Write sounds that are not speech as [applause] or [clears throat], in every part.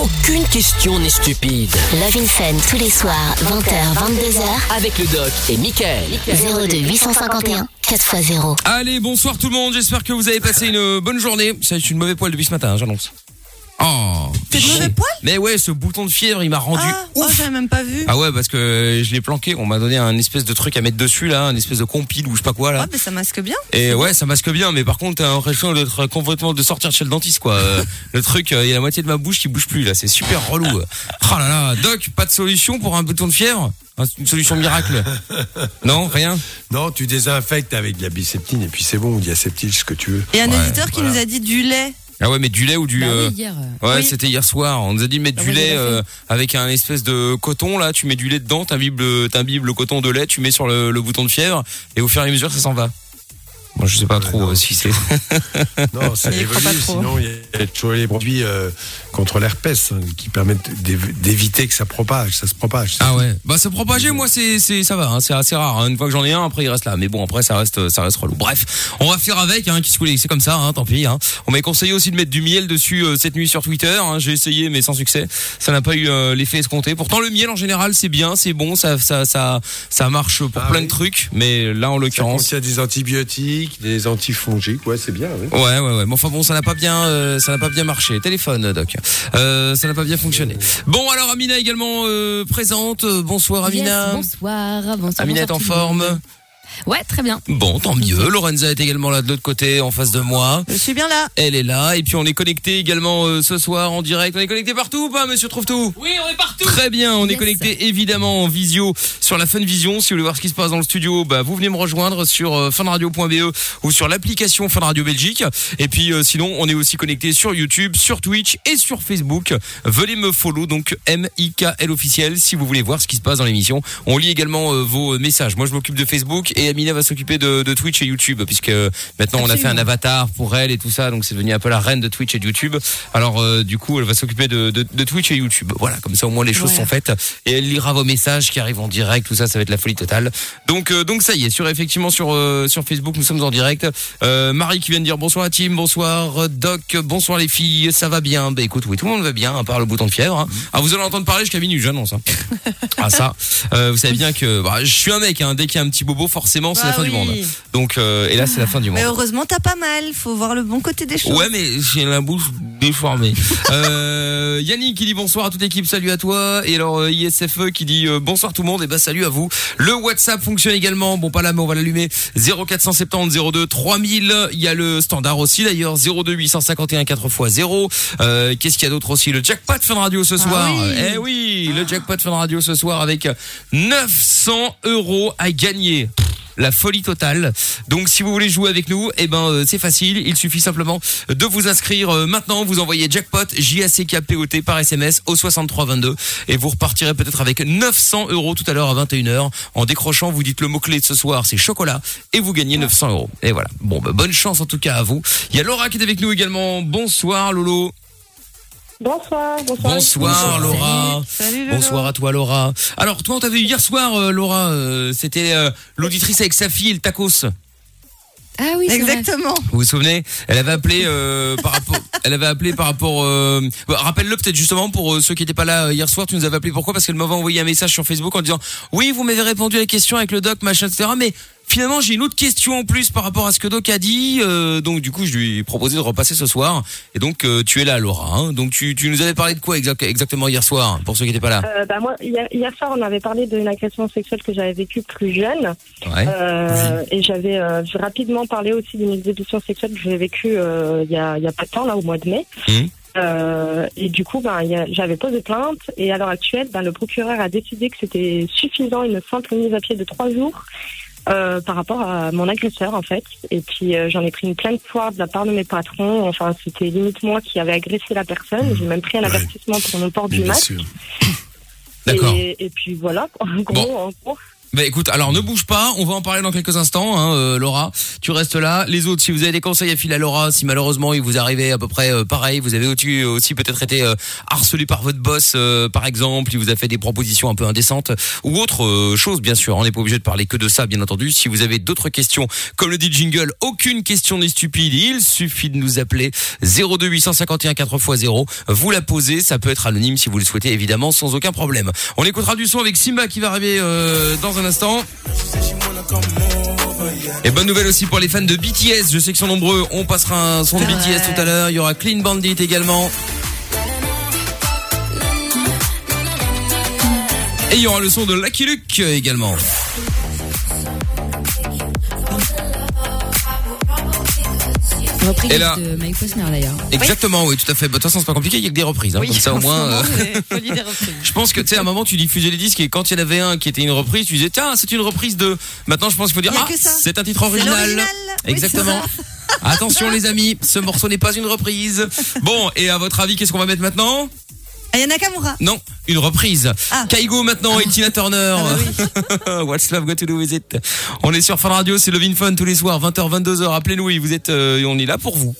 Aucune question n'est stupide. Love in Fun tous les soirs, 20h, 22h. Avec le doc et Michael. 02 851 4x0. Allez, bonsoir tout le monde. J'espère que vous avez passé une bonne journée. Ça, je suis une mauvaise poil depuis ce matin, hein, j'annonce. Oh. T'es de mauvais poil Mais ouais, ce bouton de fièvre, il m'a rendu Ah, oh, ouf. j'avais même pas vu. Ah ouais, parce que je l'ai planqué. On m'a donné un espèce de truc à mettre dessus là, un espèce de compile ou je sais pas quoi là. Ouais, mais ça masque bien. Et ouais, ça masque bien, mais par contre, t'as l'impression d'être complètement de sortir de chez le dentiste, quoi. Euh, [laughs] le truc, euh, il y a la moitié de ma bouche qui bouge plus, là. C'est super relou. Oh là là, Doc, pas de solution pour un bouton de fièvre Une solution miracle [laughs] Non, rien Non, tu désinfectes avec de la biceptine et puis c'est bon, il y a septile, ce que tu veux. Et un Ouais, auditeur qui voilà. nous a dit du lait. Ah ouais, mais du lait ou du... Bah euh, oui, hier. euh, Ouais, Oui. c'était hier soir. On nous a dit de mettre Ah du oui, lait euh, avec un espèce de coton là. Tu mets du lait dedans, t'imbies le, t'imbies le coton de lait, tu mets sur le, le bouton de fièvre et au fur et à mesure ça s'en va. Moi je sais pas trop non. euh, si c'est. [laughs] Non, ça Il y évolue, trop. sinon il y a toujours les produits euh, contre l'herpès hein, qui permettent d'év- d'éviter que ça propage, ça se propage. Ah ouais. Bah se propager, moi c'est c'est ça va, hein, c'est assez rare. hein. Une fois que j'en ai un, après il reste là. Mais bon, après ça reste ça reste relou. Bref, on va faire avec. Hein, qui se coule, c'est comme ça. Hein, tant pis. Hein. On m'a conseillé aussi de mettre du miel dessus euh, cette nuit sur Twitter. Hein. J'ai essayé, mais sans succès. Ça n'a pas eu euh, l'effet escompté. Pourtant le miel en général c'est bien, c'est bon, ça ça ça ça marche pour Ah plein oui. de trucs. Mais là en l'occurrence. contient des antibiotiques, des antifongiques, ouais, c'est bien. oui. Ouais, ouais, ouais. Mais enfin bon, ça n'a pas bien, euh, ça n'a pas bien marché. Téléphone, doc. Euh, ça n'a pas bien fonctionné. Bon, alors Amina également euh, présente. Euh, Bonsoir Amina. yes, bonsoir. Bonsoir. Amina est en forme. Ouais, très bien. Bon, tant mieux. Lorenza est également là de l'autre côté, en face de moi. Je suis bien là. Elle est là. Et puis on est connecté également euh, ce soir en direct. On est connecté partout ou pas, monsieur Trouve tout Oui, on est partout. Très bien, on est connecté évidemment en visio sur la Fun Vision. Si vous voulez voir ce qui se passe dans le studio, bah vous venez me rejoindre sur euh, funradio.be ou sur l'application Fun Radio Belgique. Et puis euh, sinon, on est aussi connecté sur YouTube, sur Twitch et sur Facebook. Venez me follow donc M I K L officiel si vous voulez voir ce qui se passe dans l'émission. On lit également euh, vos messages. Moi, je m'occupe de Facebook et Amina va s'occuper de, de Twitch et YouTube puisque maintenant on a fait un avatar pour elle et tout ça, donc c'est devenu un peu la reine de Twitch et de YouTube. Alors euh, du coup, elle va s'occuper de, de, de Twitch et YouTube. Voilà, comme ça au moins les choses Ouais. sont faites et elle lira vos messages qui arrivent en direct. Tout ça, ça va être la folie totale. Donc euh, donc ça y est, sur effectivement sur euh, sur Facebook, nous sommes en direct. Euh, Marie qui vient de dire bonsoir à Tim, bonsoir Doc, bonsoir les filles, ça va bien? Bah écoute, oui, tout le monde va bien, à part le bouton de fièvre. hein. Ah vous allez entendre parler jusqu'à minuit, j'annonce. Hein. [laughs] ah ça, euh, vous savez bien que bah, je suis un mec. Hein, dès qu'il y a un petit bobo, forcément c'est la Bah fin du monde. Donc euh, et là c'est la fin du monde. Mais heureusement, t'as pas mal. Faut voir le bon côté des choses. Ouais, mais j'ai la bouche déformée. [laughs] euh, Yannick qui dit bonsoir à toute l'équipe, salut à toi. Et alors euh, ISFE qui dit euh, bonsoir tout le monde, et ben salut à vous. Le WhatsApp fonctionne également. Bon, pas là, mais on va l'allumer. 0470 02 3000. Il y a le standard aussi d'ailleurs. 02 851 4 x 0. Euh, Qu'est-ce qu'il y a d'autre aussi? Le jackpot Fun Radio ce soir. oui. Eh oui, le jackpot Fun Radio ce soir avec 900 euros à gagner la folie totale. Donc si vous voulez jouer avec nous, eh ben euh, c'est facile, il suffit simplement de vous inscrire euh, maintenant, vous envoyez jackpot J A C K P O T par SMS au 6322 et vous repartirez peut-être avec 900 euros tout à l'heure à 21h en décrochant, vous dites le mot clé de ce soir, c'est chocolat et vous gagnez 900 euros. Et voilà. Bon, bah, bonne chance en tout cas à vous. Il y a Laura qui est avec nous également. Bonsoir Lolo. Bonsoir, bonsoir. Bonsoir Laura. Salut. Bonsoir à toi Laura. Alors toi on t'a vu hier soir euh, Laura, euh, c'était euh, l'auditrice avec sa fille et le tacos. Ah oui, vrai. Exactement. Vous vous souvenez? Elle avait appelé euh, par rapport. [laughs] Elle avait appelé par rapport. Euh, bah, Rappelle-le peut-être justement pour euh, ceux qui n'étaient pas là euh, hier soir. Tu nous avais appelé pourquoi? Parce qu'elle m'avait envoyé un message sur Facebook en disant oui vous m'avez répondu à la question avec le doc machin etc. Mais finalement j'ai une autre question en plus par rapport à ce que doc a dit. euh, donc du coup je lui ai proposé de repasser ce soir. Et donc euh, tu es là Laura. Hein donc tu, tu nous avais parlé de quoi exact- exactement hier soir pour ceux qui n'étaient pas là? Euh, bah moi, hier, hier soir, on avait parlé d'une agression sexuelle que j'avais vécue plus jeune. Ouais. Euh, Et j'avais euh, rapidement parlé aussi d'une exécution sexuelle que j'ai vécue euh, il y, a, y a pas de temps, là, au mois de mai. Mhm. Euh, et du coup, ben, j'avais posé plainte. Et à l'heure actuelle, ben, le procureur a décidé que c'était suffisant une simple mise à pied de trois jours. Euh, par rapport à mon agresseur en fait et puis euh, j'en ai pris une pleine fois de la part de mes patrons enfin c'était limite moi qui avait agressé la personne j'ai même pris un Ouais. avertissement pour mon port Mais du masque sûr. D'accord. et, et puis voilà, en gros, Bon. en gros. Bah écoute, alors ne bouge pas, on va en parler dans quelques instants, hein, euh, Laura. Tu restes là. Les autres, si vous avez des conseils à filer à Laura, si malheureusement il vous arrivait à peu près euh, pareil, vous avez aussi, peut-être été euh, harcelé par votre boss, euh, par exemple, il vous a fait des propositions un peu indécentes ou autre euh, chose, bien sûr. On n'est pas obligé de parler que de ça, bien entendu. Si vous avez d'autres questions, comme le dit Jingle, aucune question n'est stupide. Il suffit de nous appeler 02 851 4x0. Vous la posez, ça peut être anonyme si vous le souhaitez, évidemment, sans aucun problème. On écoutera du son avec Simba qui va arriver euh, dans un instant. Et bonne nouvelle aussi pour les fans de BTS. Je sais qu'ils sont nombreux. On passera un son de BTS tout à l'heure. Il y aura Clean Bandit également. Et il y aura le son de Lucky Luke également. Reprise là- de Mike Posner d'ailleurs. Exactement, oui, tout à fait. Bah, De toute façon, c'est pas compliqué. Il y a que des reprises. Hein, Oui, comme ça, au moins. moment, euh, c'est folie des reprises. [laughs] Je pense que tu sais à un moment tu diffusais les disques et quand il y en avait un qui était une reprise, tu disais tiens c'est une reprise de. Maintenant je pense qu'il faut dire ah c'est un titre original. Oui, Exactement. Attention les amis, ce morceau n'est pas une reprise. Bon et à votre avis qu'est-ce qu'on va mettre maintenant? Ayana Nakamura. Non, une reprise. Ah. Kaigo maintenant et Tina Turner. Ah [laughs] What's love got to do with it? On est sur Fun Radio, c'est Love in Fun tous les soirs 20h 22h. Appelez-nous, oui, vous êtes euh, on est là pour vous.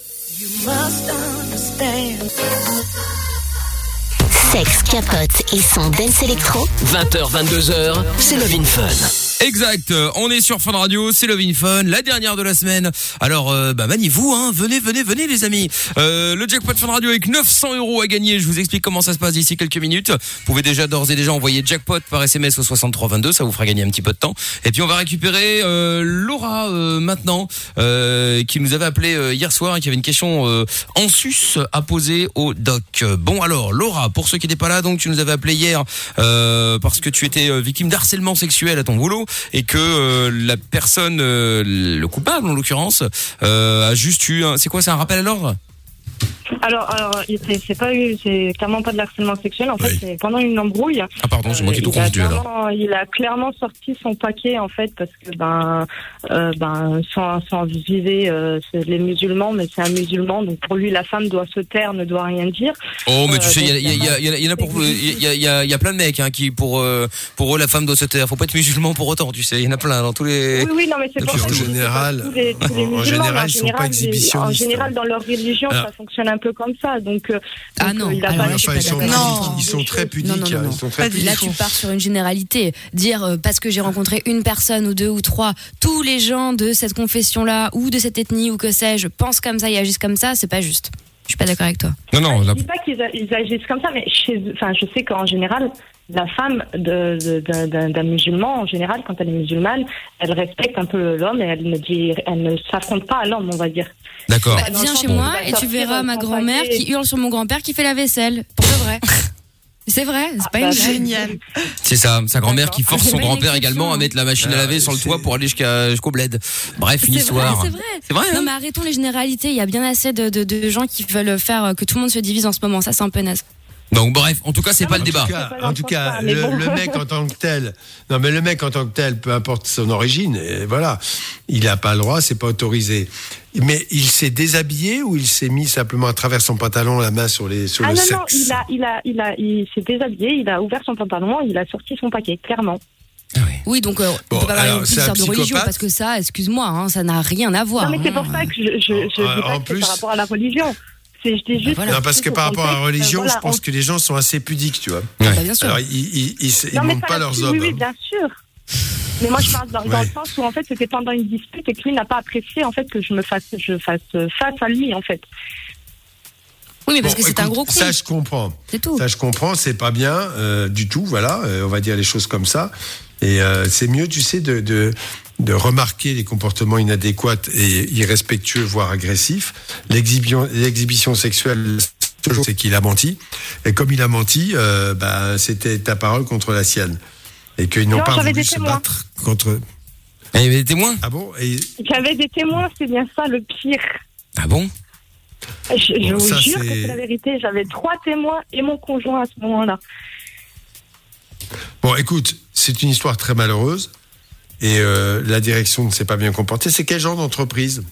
Sexe, capote et son dance électro. 20h, 22h, c'est Love in Fun. Exact, euh, on est sur Fun Radio, c'est Love in Fun, la dernière de la semaine. Alors, euh, bah maniez-vous, hein, venez, venez, venez les amis. Euh, le jackpot Fun Radio avec 900 euros à gagner, je vous explique comment ça se passe d'ici quelques minutes. Vous pouvez déjà d'ores et déjà envoyer jackpot par SMS au 6322, ça vous fera gagner un petit peu de temps. Et puis on va récupérer Laura maintenant, qui nous avait appelé hier soir et qui avait une question en sus à poser au doc. Bon alors, Laura, pour ceux qui n'étaient pas là, donc tu nous avais appelé hier parce que tu étais victime d'harcèlement sexuel à ton boulot et que euh, la personne, euh, le coupable en l'occurrence, euh, a juste eu, un- c'est quoi, c'est un rappel à l'ordre? Alors, alors c'est pas c'est clairement pas de l'harcèlement sexuel. En fait, Oui. c'est pendant une embrouille. Ah pardon, c'est moi qui ai tout confondu alors. il a clairement sorti son paquet en fait parce que ben, euh, ben sans, sans viser euh, c'est les musulmans, mais c'est un musulman donc pour lui la femme doit se taire, ne doit rien dire. Oh mais tu Euh, sais, il y, a- donc, il y, a- il y, a- il y a- il y en a pour, il y a, il y a- il y a plein de mecs hein, qui pour euh, pour eux la femme doit se taire. Faut pas être musulman pour autant, tu sais. Il y en a plein dans tous les. Oui, oui, non, mais c'est ça en général- pas tous les, tous les en- en musulmans, général, ils sont pas général, exhibitionnistes, En général, hein. dans leur religion, ça fonctionne un peu comme ça. Donc, euh, Ah donc, non, euh, il a alors pas là, ils sont. Non. ils sont très pudiques. Non, non, non, hein, non. Ils sont très Pas du pudiques. Là, tu pars sur une généralité. Dire euh, parce que j'ai rencontré une personne ou deux ou trois, tous les gens de cette confession-là ou de cette ethnie ou que sais-je pensent comme ça et agissent comme ça, c'est pas juste. Je suis pas d'accord avec toi. Non non. Je la- dis pas qu'ils agissent comme ça, mais chez, enfin, je sais qu'en général, la femme d'un musulman, en général, quand elle est musulmane, elle respecte un peu l'homme et elle ne dit, elle ne s'affronte pas à l'homme, on va dire. D'accord. Bah, viens chez moi va et tu verras euh, ma son grand-mère qui hurle sur mon grand-père qui fait la vaisselle. Pour de vrai. [laughs] C'est vrai, c'est pas bah, une. Génial. C'est ça, sa grand-mère qui force Ah, son grand-père également à mettre la machine à Ah, laver sur le toit pour aller jusqu'à jusqu'au bled. Bref, une histoire. c'est vrai. C'est vrai. Non hein mais arrêtons les généralités. Il y a bien assez de, de, de gens qui veulent faire euh, que tout le monde se divise en ce moment. Ça, c'est un peu naze. Donc bref, en tout cas, c'est pas le débat. cas, en tout cas, le, bon. le mec en tant que tel, non mais le mec en tant que tel, peu importe son origine, et voilà, il n'a pas le droit, c'est pas autorisé. Mais il s'est déshabillé ou il s'est mis simplement à travers son pantalon la main sur les sur Ah le non, sexe non, il a, il a, il a, il s'est déshabillé, il a ouvert son pantalon, il a sorti son paquet, clairement. Ah oui. Oui, donc euh, on Bon, peut pas parler alors, non plus c'est un d'histoire de religion parce que ça, excuse-moi, hein, ça n'a rien à voir. non, mais c'est hein. pour ça que je, je, je En- dis pas en que c'est plus- par rapport à la religion. C'est, je dis juste. voilà. Non, parce que par rapport à la religion, je pense que les gens sont assez pudiques, tu vois. Ouais. Bah, bien sûr. Alors, ils, ils, ils, ils Non, mais montrent pas leurs hommes. Oui, oui, hein. bien sûr. Mais moi, je parle dans, le sens où, en fait, c'était pendant une dispute et que lui n'a pas apprécié, en fait, que je me fasse, je fasse face à lui, en fait. Oui, mais parce Bon, que c'est un gros con. Ça, je comprends. C'est tout. Ça, je comprends, c'est pas bien euh, du tout, voilà, euh, on va dire les choses comme ça. Et euh, c'est mieux, tu sais, de, de, de remarquer les comportements inadéquats et irrespectueux, voire agressifs. L'exhibition, sexuelle, c'est qu'il a menti. Et comme il a menti, euh, bah, c'était ta parole contre la sienne. Et qu'ils n'ont Non, pas j'avais voulu des se témoins. battre contre. Et il y avait des témoins? Ah bon? Et J'avais des témoins, c'est bien ça le pire. Ah bon? Je, je Bon, vous ça, jure que c'est- c'est la vérité. J'avais trois témoins et mon conjoint à ce moment-là. Bon, écoute, c'est une histoire très malheureuse. Et euh, la direction ne s'est pas bien comportée. C'est quel genre d'entreprise?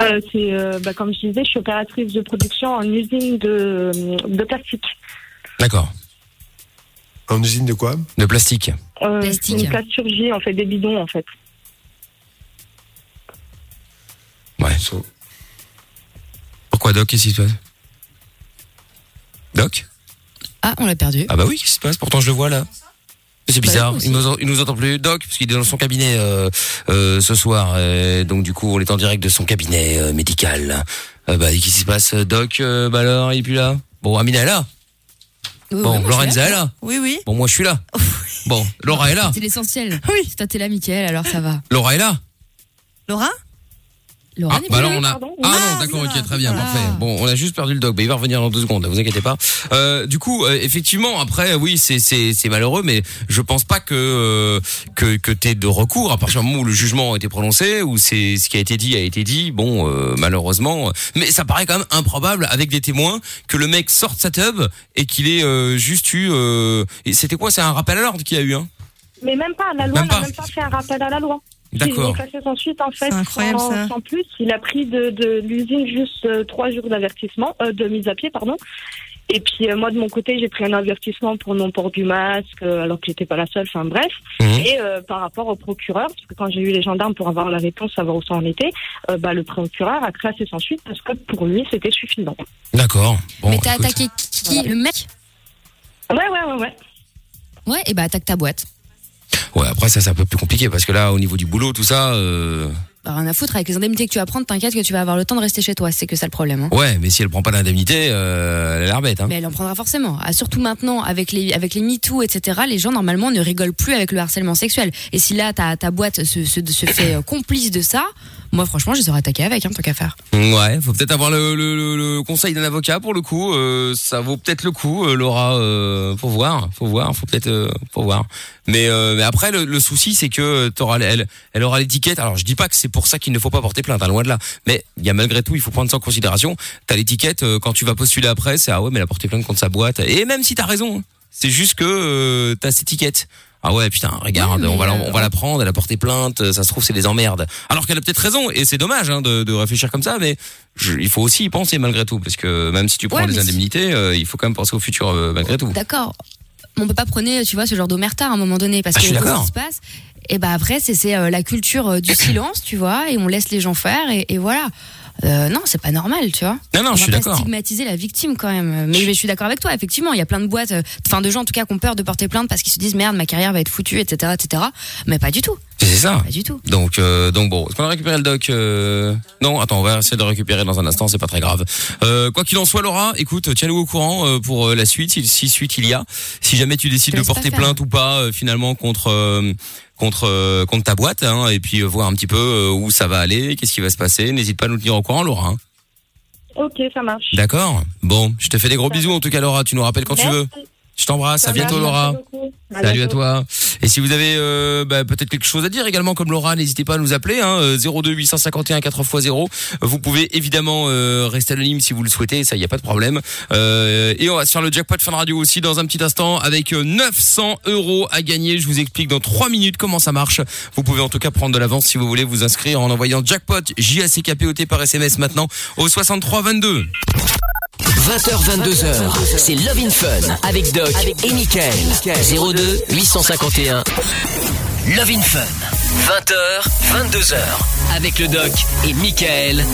Euh, c'est, euh, bah, comme je disais, je suis opératrice de production en usine de, de plastique. D'accord. En usine de quoi? De plastique. Euh, c'est Plastique. une plasturgie, en fait, des bidons, en fait. Ouais. So- Pourquoi Doc Qu'est-ce qui se passe? Doc? Ah, on l'a perdu. Ah bah oui, qu'est-ce qui se passe? Pourtant je le vois là. C'est bizarre, il, nous, il nous entend plus. Doc, parce qu'il est dans son cabinet euh, euh, ce soir. euh, donc du coup, on est en direct de son cabinet euh, médical. Euh, bah, qu'est-ce qui se passe Doc, euh, bah alors, il est plus là? Bon, Amina est là. Oui, oui, Bon, je Lorenza est là. Oui, oui. Bon, moi je suis là. [laughs] Bon, Laura est là. C'est l'essentiel. Oui. Toi t'es là, Mickaël, alors ça va. Laura est là. Laura? Ah, bah alors on a. pardon. Ah Ah, non, d'accord, voilà. ok, très bien, Voilà. parfait. Bon, on a juste perdu le Doc, mais il va revenir dans deux secondes, ne vous inquiétez pas. Euh, du coup, euh, effectivement, après, oui, c'est c'est c'est malheureux, mais je pense pas que euh, que que t'aies de recours à partir du moment où le jugement a été prononcé, où c'est ce qui a été dit a été dit. Bon, euh, malheureusement, mais ça paraît quand même improbable avec des témoins que le mec sorte sa tub et qu'il ait euh, juste eu. euh, et C'était quoi C'est un rappel à l'ordre qu'il a eu, hein? Mais même pas, la loi Même n'a pas. même pas fait un rappel à la loi. D'accord. Il est classé sans suite, en fait, incroyable, sans, ça. sans plus. Il a pris de, de l'usine juste euh, trois jours d'avertissement, euh, de mise à pied, pardon. Et puis euh, moi, de mon côté, j'ai pris un avertissement pour non-port du masque, euh, alors que j'étais pas la seule, enfin bref. Mhm. Et euh, par rapport au procureur, parce que quand j'ai eu les gendarmes pour avoir la réponse, savoir où ça en était, euh, bah, le procureur a classé sans suite parce que pour lui, c'était suffisant. D'accord. Bon, Mais t'as attaqué qui Le mec? Ouais, ouais, ouais, ouais. Ouais, et bah attaque ta boîte. Ouais, après ça c'est un peu plus compliqué parce que là, au niveau du boulot, tout ça. Euh... Bah, rien à foutre, avec les indemnités que tu vas prendre, t'inquiète que tu vas avoir le temps de rester chez toi, c'est que ça le problème. Hein. Ouais, mais si elle prend pas d'indemnité, euh, elle a l'air bête. Hein. Mais elle en prendra forcément. Ah, surtout maintenant, avec les, avec les MeToo, etc., les gens, normalement, ne rigolent plus avec le harcèlement sexuel. Et si là, ta, ta boîte se, se, se fait euh, complice de ça, moi, franchement, je les aurais attaqués avec, hein, tant qu'à faire. Ouais, faut peut-être avoir le, le, le, le conseil d'un avocat pour le coup. Euh, ça vaut peut-être le coup, euh, Laura. Euh, faut voir, faut voir, faut peut-être, euh, faut voir. Mais, euh, mais après, le, le souci, c'est que t'auras, elle, elle aura l'étiquette. Alors, je dis pas que c'est pour ça qu'il ne faut pas porter plainte, hein, loin de là. Mais il y a malgré tout, il faut prendre ça en considération. T'as l'étiquette euh, quand tu vas postuler après, c'est ah ouais, mais elle a porté plainte contre sa boîte. Et même si t'as raison, hein, c'est juste que euh, t'as cette étiquette. Ah ouais, putain, regarde, mais on va la, euh, on va la prendre, elle a porté plainte, euh, ça se trouve c'est des emmerdes. Alors qu'elle a peut-être raison, et c'est dommage hein, de, de réfléchir comme ça, mais je- il faut aussi y penser malgré tout, parce que même si tu prends Ouais, des indemnités, euh, il faut quand même penser au futur euh, malgré tout. D'accord. On peut pas prôner, tu vois, ce genre d'omerta à un moment donné, parce Ah, que je d'accord. qui se passe? Et bah après, c'est c'est euh, la culture euh, du [clears throat] silence, tu vois, et on laisse les gens faire, et, et voilà. Euh, non, c'est pas normal, tu vois. Non, non, on je suis d'accord. stigmatiser la victime quand même. Mais, je suis d'accord avec toi, effectivement, il y a plein de boîtes, euh, enfin de gens en tout cas qui ont peur de porter plainte parce qu'ils se disent merde, ma carrière va être foutue, etc., etc. Mais pas du tout, C'est ça. pas du tout. Donc, euh, donc bon, est-ce qu'on a récupéré le doc euh... Non, attends, on va essayer de le récupérer dans un instant, c'est pas très grave. Euh, quoi qu'il en soit, Laura, écoute, tiens-nous au courant pour la suite, si, si suite il y a. Si jamais tu décides de porter plainte ou pas, finalement contre contre euh, contre ta boîte, hein, et puis euh, voir un petit peu euh, où ça va aller, qu'est-ce qui va se passer. N'hésite pas à nous tenir au courant, Laura. hein. Ok, ça marche. D'accord? Bon, je te fais des gros bisous en tout cas, Laura. Tu nous rappelles quand tu veux. Je t'embrasse. À bientôt, Laura. À Salut à toi. Et si vous avez euh, bah, peut-être quelque chose à dire également comme Laura, n'hésitez pas à nous appeler hein, euh, 02 851 4x0. Vous pouvez évidemment euh, rester anonyme si vous le souhaitez, ça y a pas de problème. Euh, et on va se faire le jackpot Fun Radio aussi dans un petit instant avec euh, 900 euros à gagner. Je vous explique dans 3 minutes comment ça marche. Vous pouvez en tout cas prendre de l'avance si vous voulez vous inscrire en envoyant jackpot J A C K P O T par SMS maintenant au 63 22. 20h, 22h, c'est Love in Fun avec Doc et Michael. 02 851 Love in Fun. 20h, 22h avec le Doc et Michael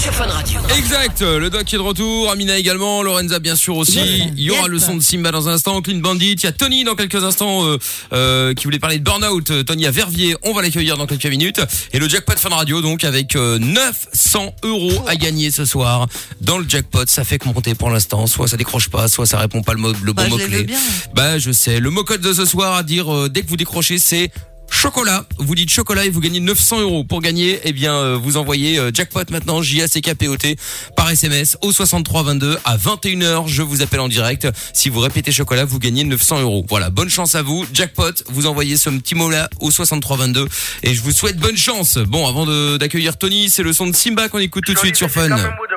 sur Fun Radio. Exact, le doc est de retour, Amina également, Lorenza bien sûr aussi. Il y aura Yes. le son de Simba dans un instant, Clean Bandit, il y a Tony dans quelques instants euh, euh, qui voulait parler de Burnout, Euh, Tony à Verviers, on va l'accueillir dans quelques minutes. Et le jackpot Fun Radio donc avec euh, 900 euros à gagner ce soir dans le jackpot. Ça fait compter pour l'instant, soit ça décroche pas, soit ça répond pas le, mot, le Bah, bon veux mot-clé. Bah je sais, le mot code de ce soir à dire euh, dès que vous décrochez c'est chocolat. Vous dites chocolat et vous gagnez 900 euros. Pour gagner, eh bien euh, vous envoyez euh, jackpot maintenant J A C K P O T par SMS au 6322 à 21h. Je vous appelle en direct. Si vous répétez chocolat, vous gagnez 900 euros. Voilà, bonne chance à vous. Jackpot, vous envoyez ce petit mot là au 6322 et je vous souhaite bonne chance. Bon, avant de- d'accueillir Tony, c'est le son de Simba qu'on écoute tout de suite sur Fun.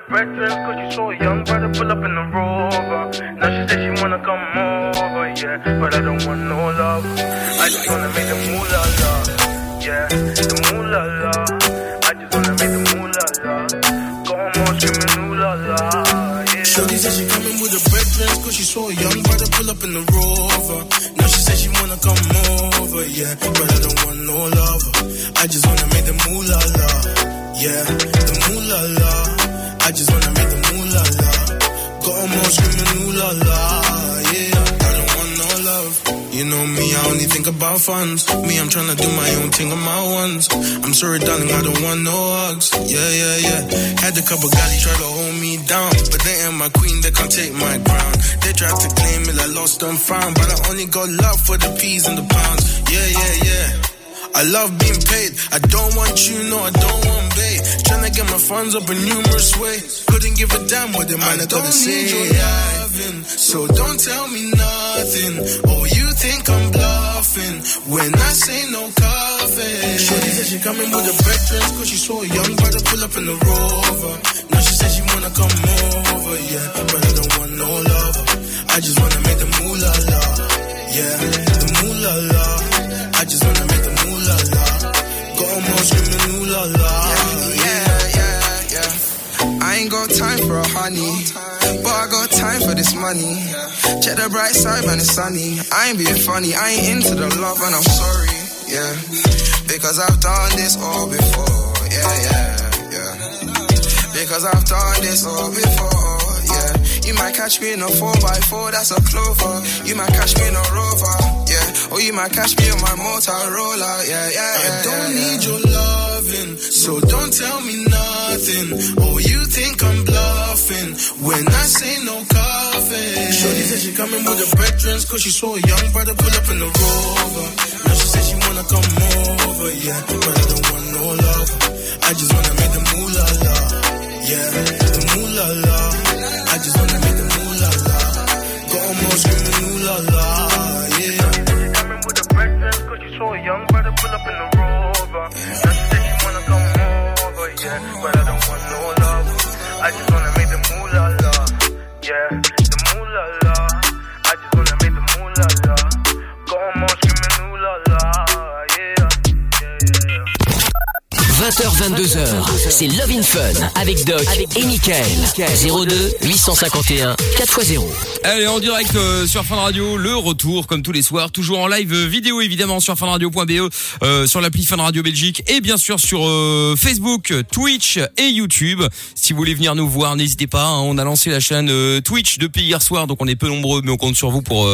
A breakfast, cause you so young, brother, pull up in the rover. Now she said she wanna come over, yeah. But I don't want no love. I just wanna make the moolah la, yeah. The moolah la. I just wanna make the moolah la. Go home screaming ooh la la, yeah. Shorty said she coming with her brethren, cause she saw a young brother pull up in the rover. Now she said she wanna come over, yeah. But I don't want no lover. I just wanna make the moolah la. Yeah, the moolah la. I just wanna make the moolah la. Got 'em all screaming ooh la la. Yeah, I don't want no love. You know me, I only think about funds. Me, I'm tryna do my own thing on my ones. I'm sorry, darling, I don't want no hugs. Yeah, yeah, yeah. Had a couple guys try to hold me down, but they ain't my queen, they can't take my crown. They tried to claim it, I lost and found, but I only got love for the peas and the pounds. Yeah, yeah, yeah. I love being paid. I don't want you, no, I don't want bait. Tryna get my funds up in numerous ways. Couldn't give a damn what the man I gotta say. Your loving, so don't tell me nothing. Oh, you think I'm bluffing when I say no coffee. Shorty said she coming with her breakfast, cause she saw a young brother pull up in the rover. Now she said she wanna come over, yeah. But I don't want no lover. I just wanna make the moolah la. Yeah, the moolah la. I just wanna make the moolah la. Got 'em all screaming ooh la la. Ain't got time for a honey, but I got time for this money. Check the bright side, man, it's sunny. I ain't being funny, I ain't into the love, and I'm sorry, yeah. Because I've done this all before, yeah, yeah, yeah. Because I've done this all before, yeah. You might catch me in a 4x4, that's a clover. You might catch me in a rover, yeah. Or you might catch me on my Motorola, yeah, yeah, yeah. I don't yeah. need your loving, so don't tell me nothing. Oh, you think I'm bluffing when I say no coffee. Shorty said she coming with her brethren, cause she saw a young brother pull up in the rover. Now she said she wanna come over, yeah. But I don't want no love. I just wanna make the moolah la. Yeah, the moolah la. I just wanna make the moolah la. Got 'em all screaming ooh la la, saw a young brother pull up in the rover. Now she said she wanna come over, yeah. But I 20h22h, c'est Love in Fun avec Doc et Michael. 02 851 4x0. Allez, en direct euh, sur Fun Radio, le retour comme tous les soirs, toujours en live euh, vidéo évidemment sur funradio.be, euh, sur l'appli Fun Radio Belgique et bien sûr sur euh, Facebook, Twitch et YouTube. Si vous voulez venir nous voir, n'hésitez pas, hein. on a lancé la chaîne Twitch depuis hier soir, donc on est peu nombreux mais on compte sur vous pour